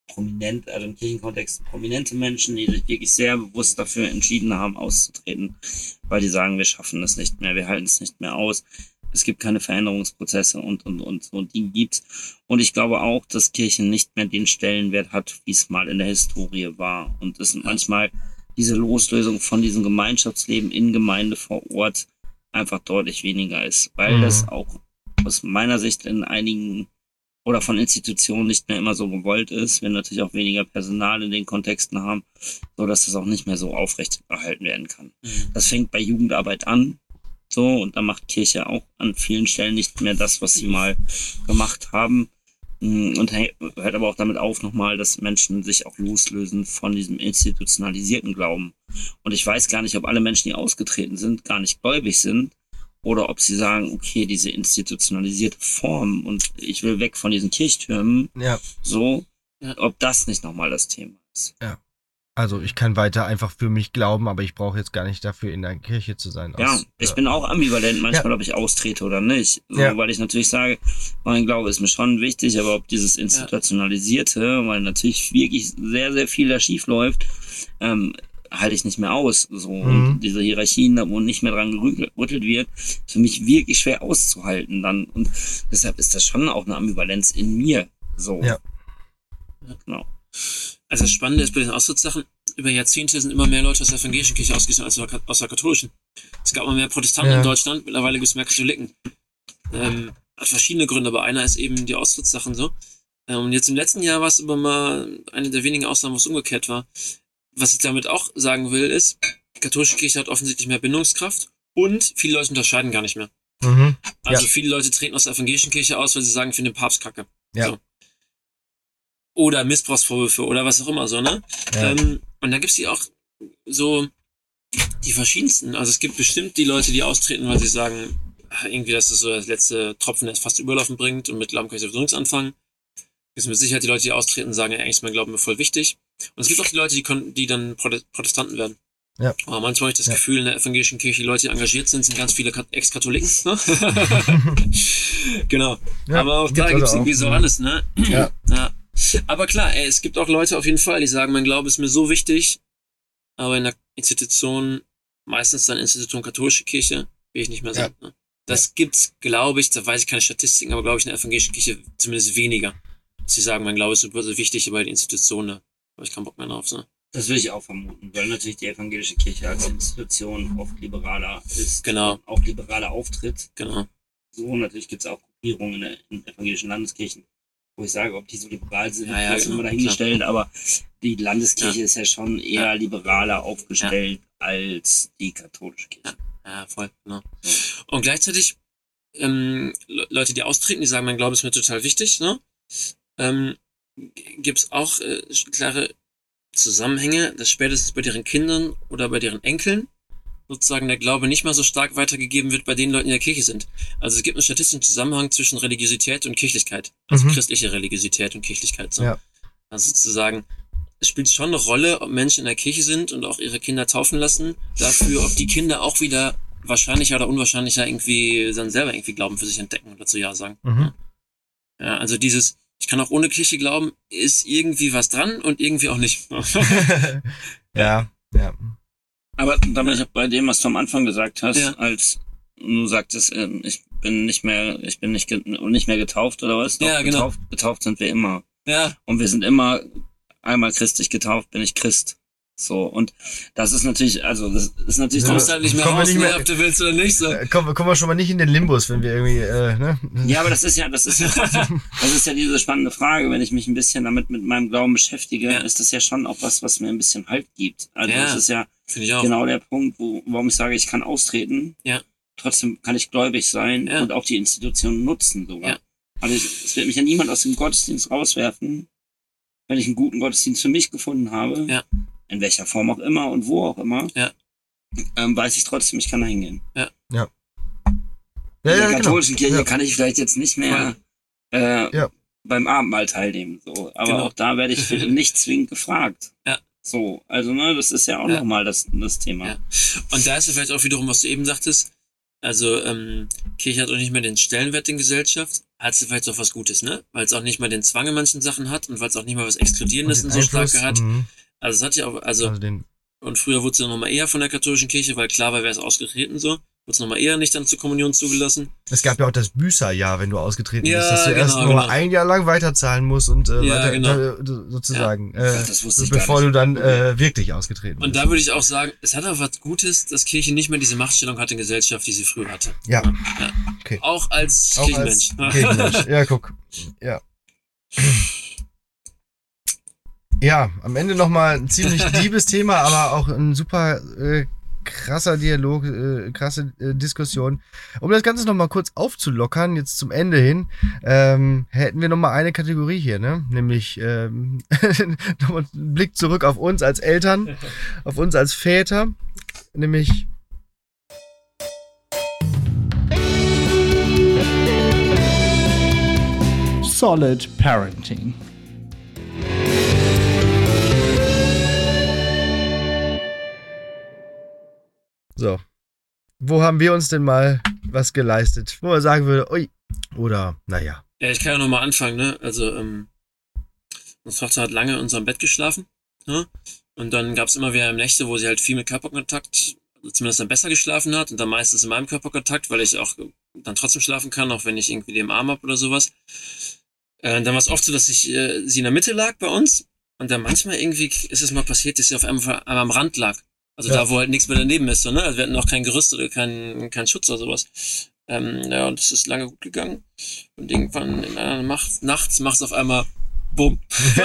Speaker 5: prominent, also im Kirchenkontext prominente Menschen, die sich wirklich sehr bewusst dafür entschieden haben, auszutreten, weil die sagen, wir schaffen das nicht mehr, wir halten es nicht mehr aus. Es gibt keine Veränderungsprozesse und, und, und so, die gibt's. Und ich glaube auch, dass Kirche nicht mehr den Stellenwert hat, wie es mal in der Historie war. Und es manchmal diese Loslösung von diesem Gemeinschaftsleben in Gemeinde vor Ort einfach deutlich weniger ist, weil
Speaker 3: Mhm.
Speaker 5: das auch aus meiner Sicht in einigen oder von Institutionen nicht mehr immer so gewollt ist, wir natürlich auch weniger Personal in den Kontexten haben, so dass das auch nicht mehr so aufrecht erhalten werden kann. Das fängt bei Jugendarbeit an, so und da macht Kirche auch an vielen Stellen nicht mehr das, was sie mal gemacht haben. Mm, Und hört aber auch damit auf nochmal, dass Menschen sich auch loslösen von diesem institutionalisierten Glauben. Und ich weiß gar nicht, ob alle Menschen, die ausgetreten sind, gar nicht gläubig sind oder ob sie sagen, okay, diese institutionalisierte Form und ich will weg von diesen Kirchtürmen,
Speaker 3: Ja.
Speaker 5: so,
Speaker 4: Ja.
Speaker 5: ob das nicht nochmal das Thema ist.
Speaker 3: Also ich kann weiter einfach für mich glauben, aber ich brauche jetzt gar nicht dafür in der Kirche zu sein.
Speaker 5: Ja,
Speaker 3: Aus-
Speaker 5: ich bin auch ambivalent manchmal,
Speaker 3: Ja.
Speaker 5: ob ich austrete oder nicht. So,
Speaker 3: Ja.
Speaker 5: Weil ich natürlich sage, mein Glaube ist mir schon wichtig, aber ob dieses Institutionalisierte, weil natürlich wirklich sehr, sehr viel da schief läuft, ähm, halte ich nicht mehr aus. So.
Speaker 3: Mhm.
Speaker 5: Und diese Hierarchien, da wo nicht mehr dran gerüttelt wird, ist für mich wirklich schwer auszuhalten dann. Und deshalb ist das schon auch eine Ambivalenz in mir. So.
Speaker 3: Ja.
Speaker 5: Genau.
Speaker 4: Also das Spannende ist bei den Austrittssachen, über Jahrzehnte sind immer mehr Leute aus der evangelischen Kirche ausgetreten als aus der katholischen. Es gab immer mehr Protestanten
Speaker 3: Ja.
Speaker 4: in Deutschland, mittlerweile gibt es mehr Katholiken. Ähm, hat verschiedene Gründe, aber einer ist eben die Austrittssachen so. Und jetzt im letzten Jahr war es aber mal eine der wenigen Ausnahmen, wo es umgekehrt war. Was ich damit auch sagen will, ist, die katholische Kirche hat offensichtlich mehr Bindungskraft und viele Leute unterscheiden gar nicht mehr.
Speaker 3: Mhm.
Speaker 4: Also
Speaker 3: Ja.
Speaker 4: viele Leute treten aus der evangelischen Kirche aus, weil sie sagen, ich finde den Papst kacke.
Speaker 3: Ja.
Speaker 4: So. Oder Missbrauchsvorwürfe oder was auch immer so, ne?
Speaker 3: Ja.
Speaker 4: Ähm, und da gibt's die auch so die verschiedensten. Also es gibt bestimmt die Leute, die austreten, weil sie sagen, ach, irgendwie das ist so das letzte Tropfen, es fast überlaufen bringt und mit Glauben kann ich sowieso nichts anfangen. Es sind mit Sicherheit die Leute, die austreten und sagen, ja, eigentlich ist mein Glauben mir voll wichtig. Und es gibt auch die Leute, die, kon- die dann Prote- Protestanten werden.
Speaker 3: Ja.
Speaker 4: Aber manchmal habe ich das
Speaker 3: Ja.
Speaker 4: Gefühl, in der evangelischen Kirche, die Leute, die engagiert sind, sind ganz viele Kat- Ex-Katholiken. Ne? genau.
Speaker 3: Ja,
Speaker 4: Aber auch da
Speaker 3: gibt's also
Speaker 4: irgendwie so alles, ne?
Speaker 3: Ja.
Speaker 4: ja. Aber klar, ey, es gibt auch Leute auf jeden Fall, die sagen, mein Glaube ist mir so wichtig, aber in der Institution, meistens dann Institution katholische Kirche, will ich nicht mehr sein. Ne? Das gibt's, glaube ich, da weiß ich keine Statistiken, aber glaube ich in der evangelischen Kirche zumindest weniger. Dass sie sagen, mein Glaube ist super so wichtig, aber die Institution, da habe ich keinen Bock mehr drauf. Ne?
Speaker 5: Das will ich auch vermuten, weil natürlich die evangelische Kirche als Institution oft liberaler ist.
Speaker 4: Genau.
Speaker 5: Auch liberaler auftritt.
Speaker 4: Genau.
Speaker 5: So, natürlich gibt es auch Gruppierungen in, der, in evangelischen Landeskirchen, wo ich sage, ob die so liberal sind,
Speaker 4: Ja, ja,
Speaker 5: das ist
Speaker 4: genau,
Speaker 5: immer dahingestellt, aber die Landeskirche
Speaker 4: Ja.
Speaker 5: ist ja schon eher
Speaker 4: Ja.
Speaker 5: liberaler aufgestellt als die katholische Kirche.
Speaker 4: Ja, voll, genau. Und gleichzeitig ähm, Le- Leute, die austreten, die sagen, mein Glaube ist mir total wichtig, ne? Ähm, g- gibt's auch äh, klare Zusammenhänge, dass spätestens bei deren Kindern oder bei deren Enkeln sozusagen der Glaube nicht mal so stark weitergegeben wird bei den Leuten, die in der Kirche sind. Also es gibt einen statistischen Zusammenhang zwischen Religiosität und Kirchlichkeit. Also
Speaker 3: Mhm.
Speaker 4: christliche Religiosität und Kirchlichkeit. So.
Speaker 3: Ja.
Speaker 4: Also sozusagen, es spielt schon eine Rolle, ob Menschen in der Kirche sind und auch ihre Kinder taufen lassen, dafür, ob die Kinder auch wieder wahrscheinlicher oder unwahrscheinlicher irgendwie dann selber irgendwie Glauben für sich entdecken oder zu Ja sagen.
Speaker 3: Mhm.
Speaker 4: Ja, also dieses, ich kann auch ohne Kirche glauben, ist irgendwie was dran und irgendwie auch nicht.
Speaker 3: ja, ja.
Speaker 5: Aber da bin ich auch bei dem, was du am Anfang gesagt hast,
Speaker 4: Ja.
Speaker 5: als du sagtest, ähm, ich bin nicht mehr, ich bin nicht, nicht mehr getauft oder was?
Speaker 4: Ja, genau.
Speaker 5: Getauft, getauft sind wir immer.
Speaker 4: ja,
Speaker 5: Und wir sind immer einmal christlich getauft, bin ich Christ. So, und das ist natürlich, also, das ist natürlich,
Speaker 3: Ja.
Speaker 4: kommst halt nicht mehr raus,
Speaker 3: nicht
Speaker 4: ne,
Speaker 3: mehr-
Speaker 4: ob du willst oder nicht. So.
Speaker 3: Äh, Kommen, kommen wir schon mal nicht in den Limbus, wenn wir irgendwie, äh, ne?
Speaker 5: ja, aber das ist ja, das ist ja, das ist ja diese spannende Frage, wenn ich mich ein bisschen damit mit meinem Glauben beschäftige,
Speaker 4: Ja.
Speaker 5: ist das ja schon auch was, was mir ein bisschen Halt gibt. Also,
Speaker 4: Ja.
Speaker 5: das ist ja,
Speaker 4: Finde ich auch.
Speaker 5: genau der Punkt, wo, warum ich sage, ich kann austreten.
Speaker 4: Ja.
Speaker 5: Trotzdem kann ich gläubig sein
Speaker 4: Ja.
Speaker 5: und auch die Institution nutzen sogar.
Speaker 4: Ja.
Speaker 5: Also es es wird mich ja niemand aus dem Gottesdienst rauswerfen, wenn ich einen guten Gottesdienst für mich gefunden habe.
Speaker 4: Ja.
Speaker 5: In welcher Form auch immer und wo auch immer.
Speaker 4: Ja.
Speaker 5: Ähm, weiß ich trotzdem, ich kann da hingehen.
Speaker 3: Ja,
Speaker 5: In
Speaker 3: ja,
Speaker 5: der
Speaker 3: genau.
Speaker 5: katholischen Kirche
Speaker 3: Ja.
Speaker 5: kann ich vielleicht jetzt nicht mehr äh,
Speaker 3: Ja.
Speaker 5: beim Abendmahl teilnehmen. So. Aber
Speaker 4: Genau.
Speaker 5: auch da werde ich für nicht zwingend gefragt.
Speaker 4: Ja.
Speaker 5: So, also ne, das ist ja auch
Speaker 4: Ja.
Speaker 5: nochmal das, das Thema.
Speaker 4: Ja. Und da ist ja vielleicht auch wiederum, was du eben sagtest, also ähm, Kirche hat auch nicht mehr den Stellenwert in Gesellschaft, hat sie vielleicht auch was Gutes, ne? Weil es auch nicht mal den Zwang in manchen Sachen hat und weil es auch nicht mal was Exkludierendes
Speaker 3: Und
Speaker 4: und
Speaker 3: den
Speaker 4: so stark hat.
Speaker 3: mhm.
Speaker 4: Also es hat ja auch, also,
Speaker 3: Also den,
Speaker 4: und früher wurde es ja nochmal eher von der katholischen Kirche, weil klar war, wer ist ausgetreten so, wurde es nochmal eher nicht dann zur Kommunion zugelassen.
Speaker 3: es gab ja auch das Büßerjahr, wenn du ausgetreten
Speaker 4: Ja,
Speaker 3: bist, dass du
Speaker 4: genau,
Speaker 3: erst nur
Speaker 4: genau.
Speaker 3: ein Jahr lang weiterzahlen musst und äh,
Speaker 4: Ja,
Speaker 3: weiter,
Speaker 4: genau.
Speaker 3: äh, sozusagen, äh,
Speaker 5: wusste ich gar
Speaker 3: bevor du dann äh, wirklich ausgetreten
Speaker 4: Und
Speaker 3: bist.
Speaker 4: da würde ich auch sagen, es hat auch was Gutes, dass Kirche nicht mehr diese Machtstellung hat in Gesellschaft, die sie früher hatte.
Speaker 3: ja,
Speaker 4: Ja.
Speaker 3: Okay.
Speaker 4: Auch als
Speaker 3: auch
Speaker 4: Kirchenmensch.
Speaker 3: als Kirchenmensch. Ja, guck. Ja. Ja, am Ende nochmal ein ziemlich liebes Thema, aber auch ein super äh, krasser Dialog, äh, krasse äh, Diskussion. Um das Ganze nochmal kurz aufzulockern, jetzt zum Ende hin, ähm, hätten wir nochmal eine Kategorie hier, ne? Nämlich ähm, nochmal einen Blick zurück auf uns als Eltern, auf uns als Väter, nämlich
Speaker 1: Solid Parenting.
Speaker 3: So. Wo haben wir uns denn mal was geleistet? Wo man sagen würde, ui, oder, naja.
Speaker 4: Ja, ich kann ja nochmal anfangen, ne? Also, ähm, unsere Tochter hat lange in unserem Bett geschlafen, ne? Und dann gab es immer wieder Nächte, wo sie halt viel mit Körperkontakt, also zumindest dann besser geschlafen hat und dann meistens in meinem Körperkontakt, weil ich auch dann trotzdem schlafen kann, auch wenn ich irgendwie den Arm hab oder sowas. Äh, dann war es oft so, dass ich, äh, sie in der Mitte lag bei uns und dann manchmal irgendwie ist es mal passiert, dass sie auf einmal, einmal am Rand lag. Also
Speaker 3: Ja.
Speaker 4: da, wo halt nichts mehr daneben ist, so, ne? Also wir hatten auch kein Gerüst oder keinen kein Schutz oder sowas. Ähm, ja, und es ist lange gut gegangen. Und irgendwann in einer Macht, nachts macht es auf einmal bumm.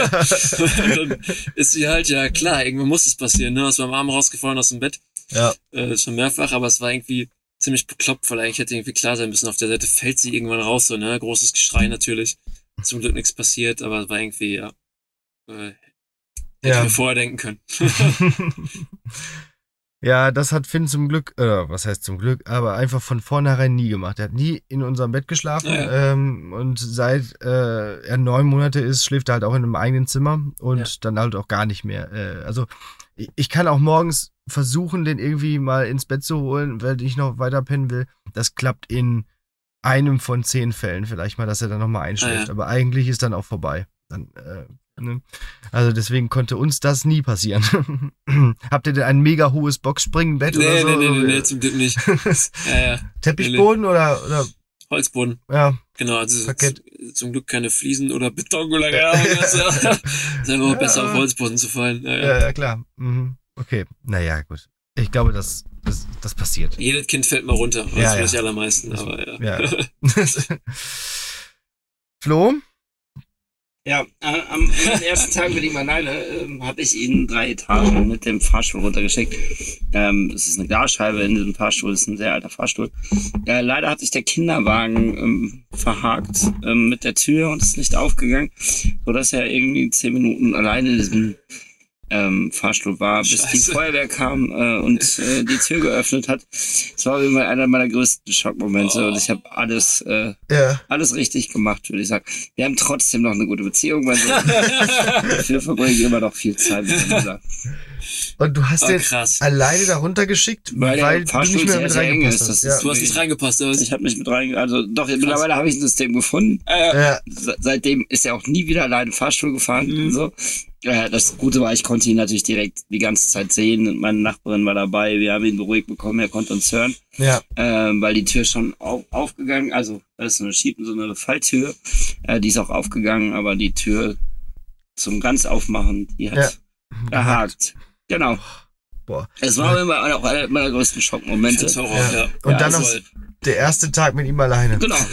Speaker 4: und dann ist sie halt, ja klar, irgendwann muss es passieren, ne? Aus meinem Arm rausgefallen aus dem Bett.
Speaker 3: Ja.
Speaker 4: Äh, schon mehrfach, aber es war irgendwie ziemlich bekloppt, weil eigentlich hätte irgendwie klar sein müssen, auf der Seite fällt sie irgendwann raus, so, ne? Großes Geschrei natürlich. Zum Glück nichts passiert, aber es war irgendwie, ja. Äh, hätte
Speaker 3: Ja.
Speaker 4: ich mir vorher denken können.
Speaker 3: Ja, das hat Finn zum Glück, äh, was heißt zum Glück, aber einfach von vornherein nie gemacht. Er hat nie in unserem Bett geschlafen
Speaker 4: Ja,
Speaker 3: ähm, und seit äh, er neun Monate ist, schläft er halt auch in einem eigenen Zimmer und
Speaker 4: Ja.
Speaker 3: dann halt auch gar nicht mehr. Äh, also ich, kann auch morgens versuchen, den irgendwie mal ins Bett zu holen, weil ich noch weiter pennen will. Das klappt in einem von zehn Fällen vielleicht mal, dass er dann nochmal einschläft.
Speaker 4: Ah, ja.
Speaker 3: Aber eigentlich ist dann auch vorbei. Dann, äh, ne? Also deswegen konnte uns das nie passieren. Habt ihr denn ein mega hohes Boxspringenbett oder
Speaker 4: nee,
Speaker 3: so?
Speaker 4: nee, nee, nee, nee, zum Glück nicht. Ja, ja.
Speaker 3: Teppichboden oder, oder
Speaker 4: Holzboden.
Speaker 3: ja,
Speaker 4: Genau, also
Speaker 3: Parkett.
Speaker 4: zum Glück keine Fliesen oder Beton oder keine Ahnung. ja. ist einfach besser auf Holzboden zu fallen. Ja, ja.
Speaker 3: ja, klar. Mhm. Okay, naja, gut. Ich glaube, das, das, das passiert.
Speaker 4: Jedes Kind fällt mal runter. Das
Speaker 3: Ja,
Speaker 4: ja, die allermeisten, aber ja.
Speaker 3: Ja. Flo?
Speaker 5: Ja, äh, am, am ersten Tag mit ihm alleine ähm, habe ich ihn drei Etagen mit dem Fahrstuhl runtergeschickt. Ähm, es ist eine Glasscheibe in diesem Fahrstuhl, es ist ein sehr alter Fahrstuhl. Äh, leider hat sich der Kinderwagen ähm, verhakt ähm, mit der Tür und ist nicht aufgegangen, sodass er irgendwie zehn Minuten alleine in diesem ähm, Fahrstuhl war, bis die
Speaker 4: Scheiße.
Speaker 5: Feuerwehr kam äh, und äh, die Tür geöffnet hat. Es war immer einer meiner größten Schockmomente und ich habe alles äh,
Speaker 3: Ja.
Speaker 5: alles richtig gemacht, würde ich sagen. Wir haben trotzdem noch eine gute Beziehung, weil wir, verbringen immer noch viel Zeit miteinander.
Speaker 3: Und du hast
Speaker 4: Oh,
Speaker 3: den
Speaker 4: krass.
Speaker 3: alleine da runtergeschickt,
Speaker 5: Weil
Speaker 3: weil,
Speaker 5: der
Speaker 3: du
Speaker 5: Fahrstuhl
Speaker 3: nicht mehr
Speaker 5: sehr,
Speaker 3: mit
Speaker 5: sehr eng
Speaker 3: reingepasst
Speaker 5: ist.
Speaker 3: hast.
Speaker 5: Das
Speaker 3: Ja.
Speaker 5: ist-
Speaker 4: Du hast nicht reingepasst, oder? was?
Speaker 5: Ich habe mich mit rein, also doch, mittlerweile habe ich ein System gefunden.
Speaker 3: Ja.
Speaker 5: Se- Seitdem ist er auch nie wieder alleine Fahrstuhl gefahren.
Speaker 4: Mhm.
Speaker 5: Und so. Äh, Das Gute war, ich konnte ihn natürlich direkt die ganze Zeit sehen. Und Meine Nachbarin war dabei. Wir haben ihn beruhigt bekommen. Er konnte uns hören,
Speaker 3: ja.
Speaker 5: ähm, weil die Tür schon auf, aufgegangen. Also das ist so eine Schieb, so eine Falltür. Äh, die ist auch aufgegangen, aber die Tür zum ganz Aufmachen, die hat
Speaker 3: Ja.
Speaker 5: gehakt. Genau.
Speaker 3: Boah.
Speaker 5: Es war immer auch einer meiner größten Schockmomente.
Speaker 4: Horror,
Speaker 3: Ja.
Speaker 4: ja.
Speaker 3: Und
Speaker 5: Ja,
Speaker 3: dann noch
Speaker 4: Voll.
Speaker 3: der erste Tag mit ihm alleine.
Speaker 5: Genau.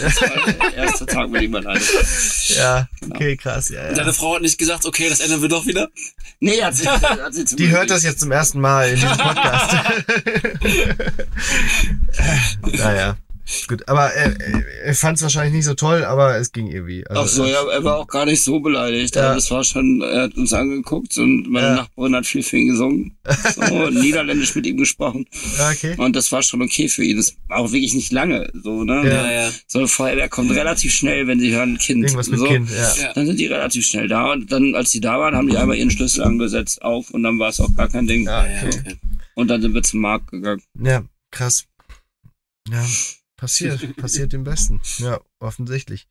Speaker 5: Der erste Tag mit ihm alleine.
Speaker 3: Ja, okay, krass. Ja.
Speaker 4: Deine Frau hat nicht gesagt, okay, das ändern wir doch wieder?
Speaker 5: Nee, hat sie, hat sie
Speaker 3: Die hört das jetzt zum ersten Mal in diesem Podcast. naja, gut. Aber er, er fand es wahrscheinlich nicht so toll, aber es ging irgendwie. Also,
Speaker 5: Ach so, ja, er war auch gar nicht so beleidigt.
Speaker 3: Ja.
Speaker 5: Das war schon, er hat uns angeguckt und meine
Speaker 3: Ja.
Speaker 5: Nachbarin hat viel für ihn gesungen. So, Niederländisch mit ihm gesprochen.
Speaker 3: Okay.
Speaker 5: Und das war schon okay für ihn. Das war auch wirklich nicht lange, so, ne?
Speaker 3: Ja.
Speaker 4: Ja, ja.
Speaker 5: So eine Feuerwehr kommt relativ schnell, wenn sie hören Kind.
Speaker 3: Irgendwas mit
Speaker 5: so.
Speaker 3: Kind, ja.
Speaker 4: Ja.
Speaker 5: Dann sind die relativ schnell da und dann, als die da waren, haben die einmal ihren Schlüssel angesetzt auf und dann war es auch gar kein Ding.
Speaker 3: Ja,
Speaker 4: Ja,
Speaker 3: okay.
Speaker 4: okay.
Speaker 5: Und dann sind wir zum Markt gegangen.
Speaker 3: Ja, krass. Ja, passiert. passiert dem Besten. Ja, offensichtlich.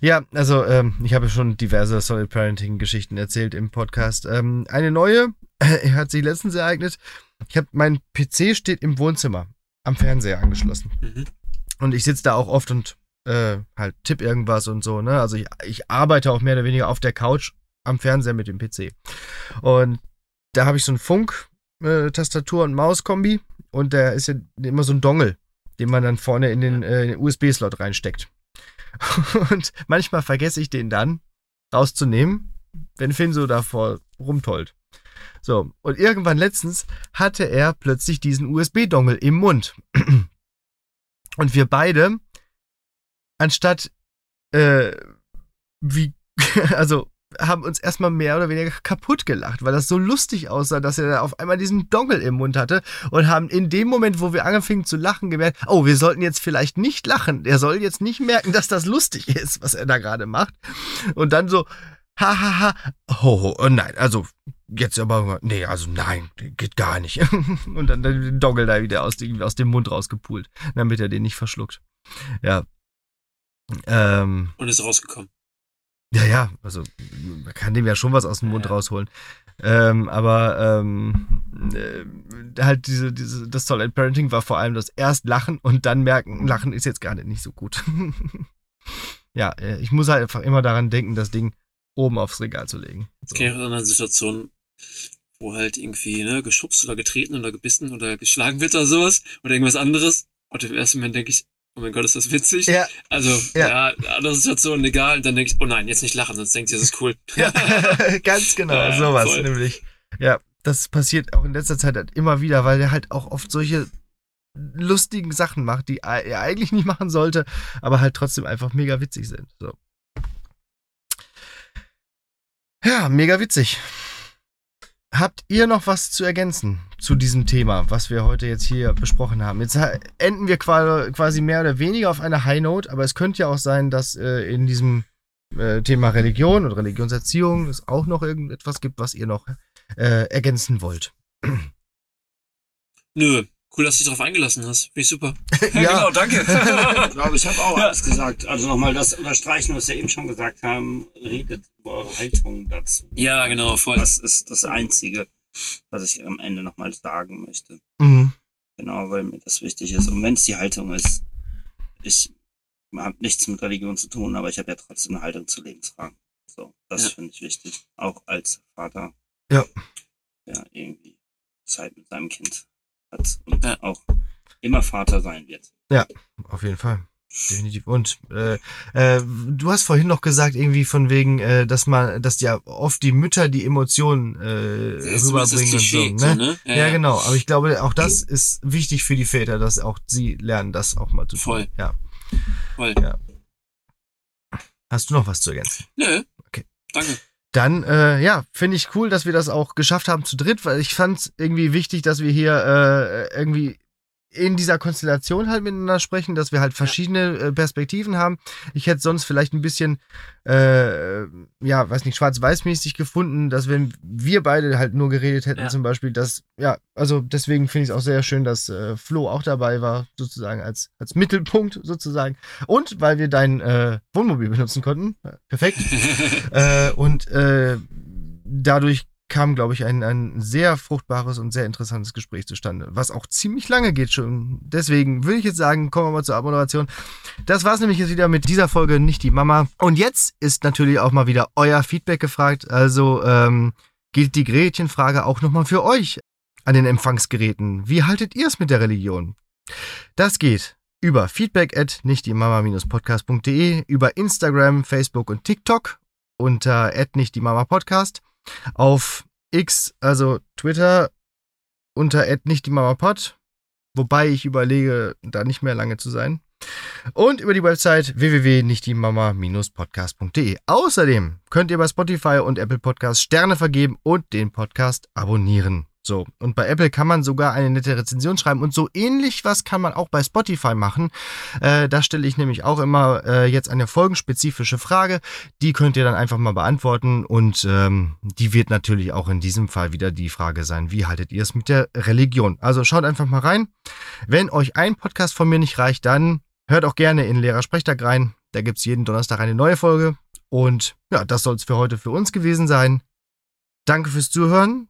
Speaker 3: Ja, also ähm, ich habe schon diverse Solid Parenting Geschichten erzählt im Podcast. Ähm, eine neue hat sich letztens ereignet. Ich habe mein PC steht im Wohnzimmer am Fernseher angeschlossen
Speaker 4: Mhm.
Speaker 3: und ich sitze da auch oft und äh, halt tipp irgendwas und so. Ne, also ich, ich arbeite auch mehr oder weniger auf der Couch am Fernseher mit dem PC und da habe ich so ein Funk äh, Tastatur und Mauskombi und da ist ja immer so ein Dongle, den man dann vorne in den äh, USB-Slot reinsteckt. Und manchmal vergesse ich den dann rauszunehmen, wenn Finn so davor rumtollt. So, und irgendwann letztens hatte er plötzlich diesen USB-Dongle im Mund. Und wir beide, anstatt, äh, wie, also, haben uns erstmal mehr oder weniger kaputt gelacht, weil das so lustig aussah, dass er da auf einmal diesen Dongle im Mund hatte und haben in dem Moment, wo wir angefangen zu lachen, gemerkt, oh, wir sollten jetzt vielleicht nicht lachen. Er soll jetzt nicht merken, dass das lustig ist, was er da gerade macht. Und dann so, hahaha, ho, ho, oh nein, also jetzt aber, nee, also nein, geht gar nicht. Und dann den Dongle da wieder aus, dem- aus dem Mund rausgepult, damit er den nicht verschluckt. Ja. Ähm,
Speaker 4: Und ist rausgekommen.
Speaker 3: Ja, ja, also man kann dem ja schon was aus dem Mund
Speaker 4: Ja.
Speaker 3: rausholen. Ähm, aber ähm, äh, halt diese, diese, das Solid Parenting war vor allem das erst Lachen und dann merken, Lachen ist jetzt gerade nicht so gut. ja, äh, ich muss halt einfach immer daran denken, das Ding oben aufs Regal zu legen. So.
Speaker 4: Ich aus einer Situation, wo halt irgendwie, ne, geschubst oder getreten oder gebissen oder geschlagen wird oder sowas oder irgendwas anderes. Und im ersten Moment denke ich, oh mein Gott, ist das witzig.
Speaker 3: Ja.
Speaker 4: Also,
Speaker 3: Ja.
Speaker 4: ja, andere Situation, egal. Und dann denke ich, oh nein, jetzt nicht lachen, sonst denkt ihr, das ist cool.
Speaker 3: Ja, ganz genau,
Speaker 4: Ja,
Speaker 3: sowas
Speaker 4: voll.
Speaker 3: nämlich. Ja, das passiert auch in letzter Zeit halt immer wieder, weil er halt auch oft solche lustigen Sachen macht, die er eigentlich nicht machen sollte, aber halt trotzdem einfach mega witzig sind. So. Ja, mega witzig. Habt ihr noch was zu ergänzen zu diesem Thema, was wir heute jetzt hier besprochen haben? Jetzt enden wir qua- quasi mehr oder weniger auf einer High Note, aber es könnte ja auch sein, dass äh, in diesem äh, Thema Religion und Religionserziehung es auch noch irgendetwas gibt, was ihr noch äh, ergänzen wollt.
Speaker 4: Nö, cool, dass du dich darauf eingelassen hast. Finde ich super.
Speaker 5: genau, danke. ich glaube, ich habe auch alles gesagt. Also nochmal das unterstreichen, was wir eben schon gesagt haben. Redet über eure Haltung dazu.
Speaker 4: Ja, genau, voll.
Speaker 5: Das ist das Einzige, was ich am Ende nochmal sagen möchte.
Speaker 3: Mhm.
Speaker 5: Genau, weil mir das wichtig ist. Und wenn es die Haltung ist, ich habe nichts mit Religion zu tun, aber ich habe ja trotzdem eine Haltung zu Lebensfragen. So, das
Speaker 4: Ja.
Speaker 5: finde ich wichtig. Auch als Vater.
Speaker 3: Ja.
Speaker 5: Ja, irgendwie Zeit mit seinem Kind hat und
Speaker 4: Ja.
Speaker 5: auch immer Vater sein wird.
Speaker 3: Auf jeden Fall. Definitiv. Und äh, äh, du hast vorhin noch gesagt, irgendwie von wegen, äh, dass man, dass ja oft die Mütter die Emotionen äh,
Speaker 4: Das
Speaker 3: rüberbringen und so, ne?
Speaker 4: ne? Ja,
Speaker 3: Ja,
Speaker 4: ja.
Speaker 3: genau. Aber ich glaube, auch das ist wichtig für die Väter, dass auch sie lernen, das auch mal zu tun.
Speaker 4: Voll.
Speaker 3: Ja.
Speaker 4: Voll.
Speaker 3: Hast du noch was zu ergänzen?
Speaker 4: Nö.
Speaker 3: Okay.
Speaker 4: Danke.
Speaker 3: Dann, äh, ja, finde ich cool, dass wir das auch geschafft haben zu dritt, weil ich fand es irgendwie wichtig, dass wir hier äh, irgendwie in dieser Konstellation halt miteinander sprechen, dass wir halt verschiedene äh, Perspektiven haben. Ich hätte sonst vielleicht ein bisschen, äh, ja, weiß nicht, schwarz-weiß-mäßig gefunden, dass wenn wir beide halt nur geredet hätten,
Speaker 4: Ja.
Speaker 3: zum Beispiel, dass, ja, also deswegen finde ich es auch sehr schön, dass äh, Flo auch dabei war, sozusagen als, als Mittelpunkt sozusagen. Und weil wir dein äh, Wohnmobil benutzen konnten. Perfekt. Äh, und äh, dadurch kam, glaube ich, ein, ein sehr fruchtbares und sehr interessantes Gespräch zustande, was auch ziemlich lange geht schon. Deswegen würde ich jetzt sagen, kommen wir mal zur Abmoderation. Das war's nämlich jetzt wieder mit dieser Folge Nicht die Mama. Und jetzt ist natürlich auch mal wieder euer Feedback gefragt. Also ähm, gilt die Gretchenfrage auch nochmal für euch an den Empfangsgeräten. Wie haltet ihr es mit der Religion? Das geht über feedback at nichtdiemama-podcast.de, über Instagram, Facebook und TikTok unter nicht die Mama Podcast, auf X, also Twitter, unter nicht die Mama Pod, wobei ich überlege, da nicht mehr lange zu sein. Und über die Website www.nichtdiemama-podcast.de. Außerdem könnt ihr bei Spotify und Apple Podcasts Sterne vergeben und den Podcast abonnieren. So, und bei Apple kann man sogar eine nette Rezension schreiben und so ähnlich was kann man auch bei Spotify machen. Äh, da stelle ich nämlich auch immer äh, jetzt eine folgenspezifische Frage. Die könnt ihr dann einfach mal beantworten und ähm, die wird natürlich auch in diesem Fall wieder die Frage sein, wie haltet ihr es mit der Religion? Also schaut einfach mal rein. Wenn euch ein Podcast von mir nicht reicht, dann hört auch gerne in Lehrer Sprechtag rein. Da gibt's jeden Donnerstag eine neue Folge. Und ja, das soll es für heute für uns gewesen sein. Danke fürs Zuhören.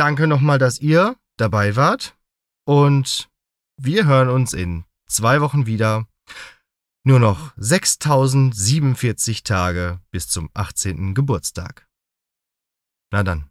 Speaker 3: Danke nochmal, dass ihr dabei wart. Und wir hören uns in zwei Wochen wieder. Nur noch 6047 Tage bis zum 18. Geburtstag. Na dann.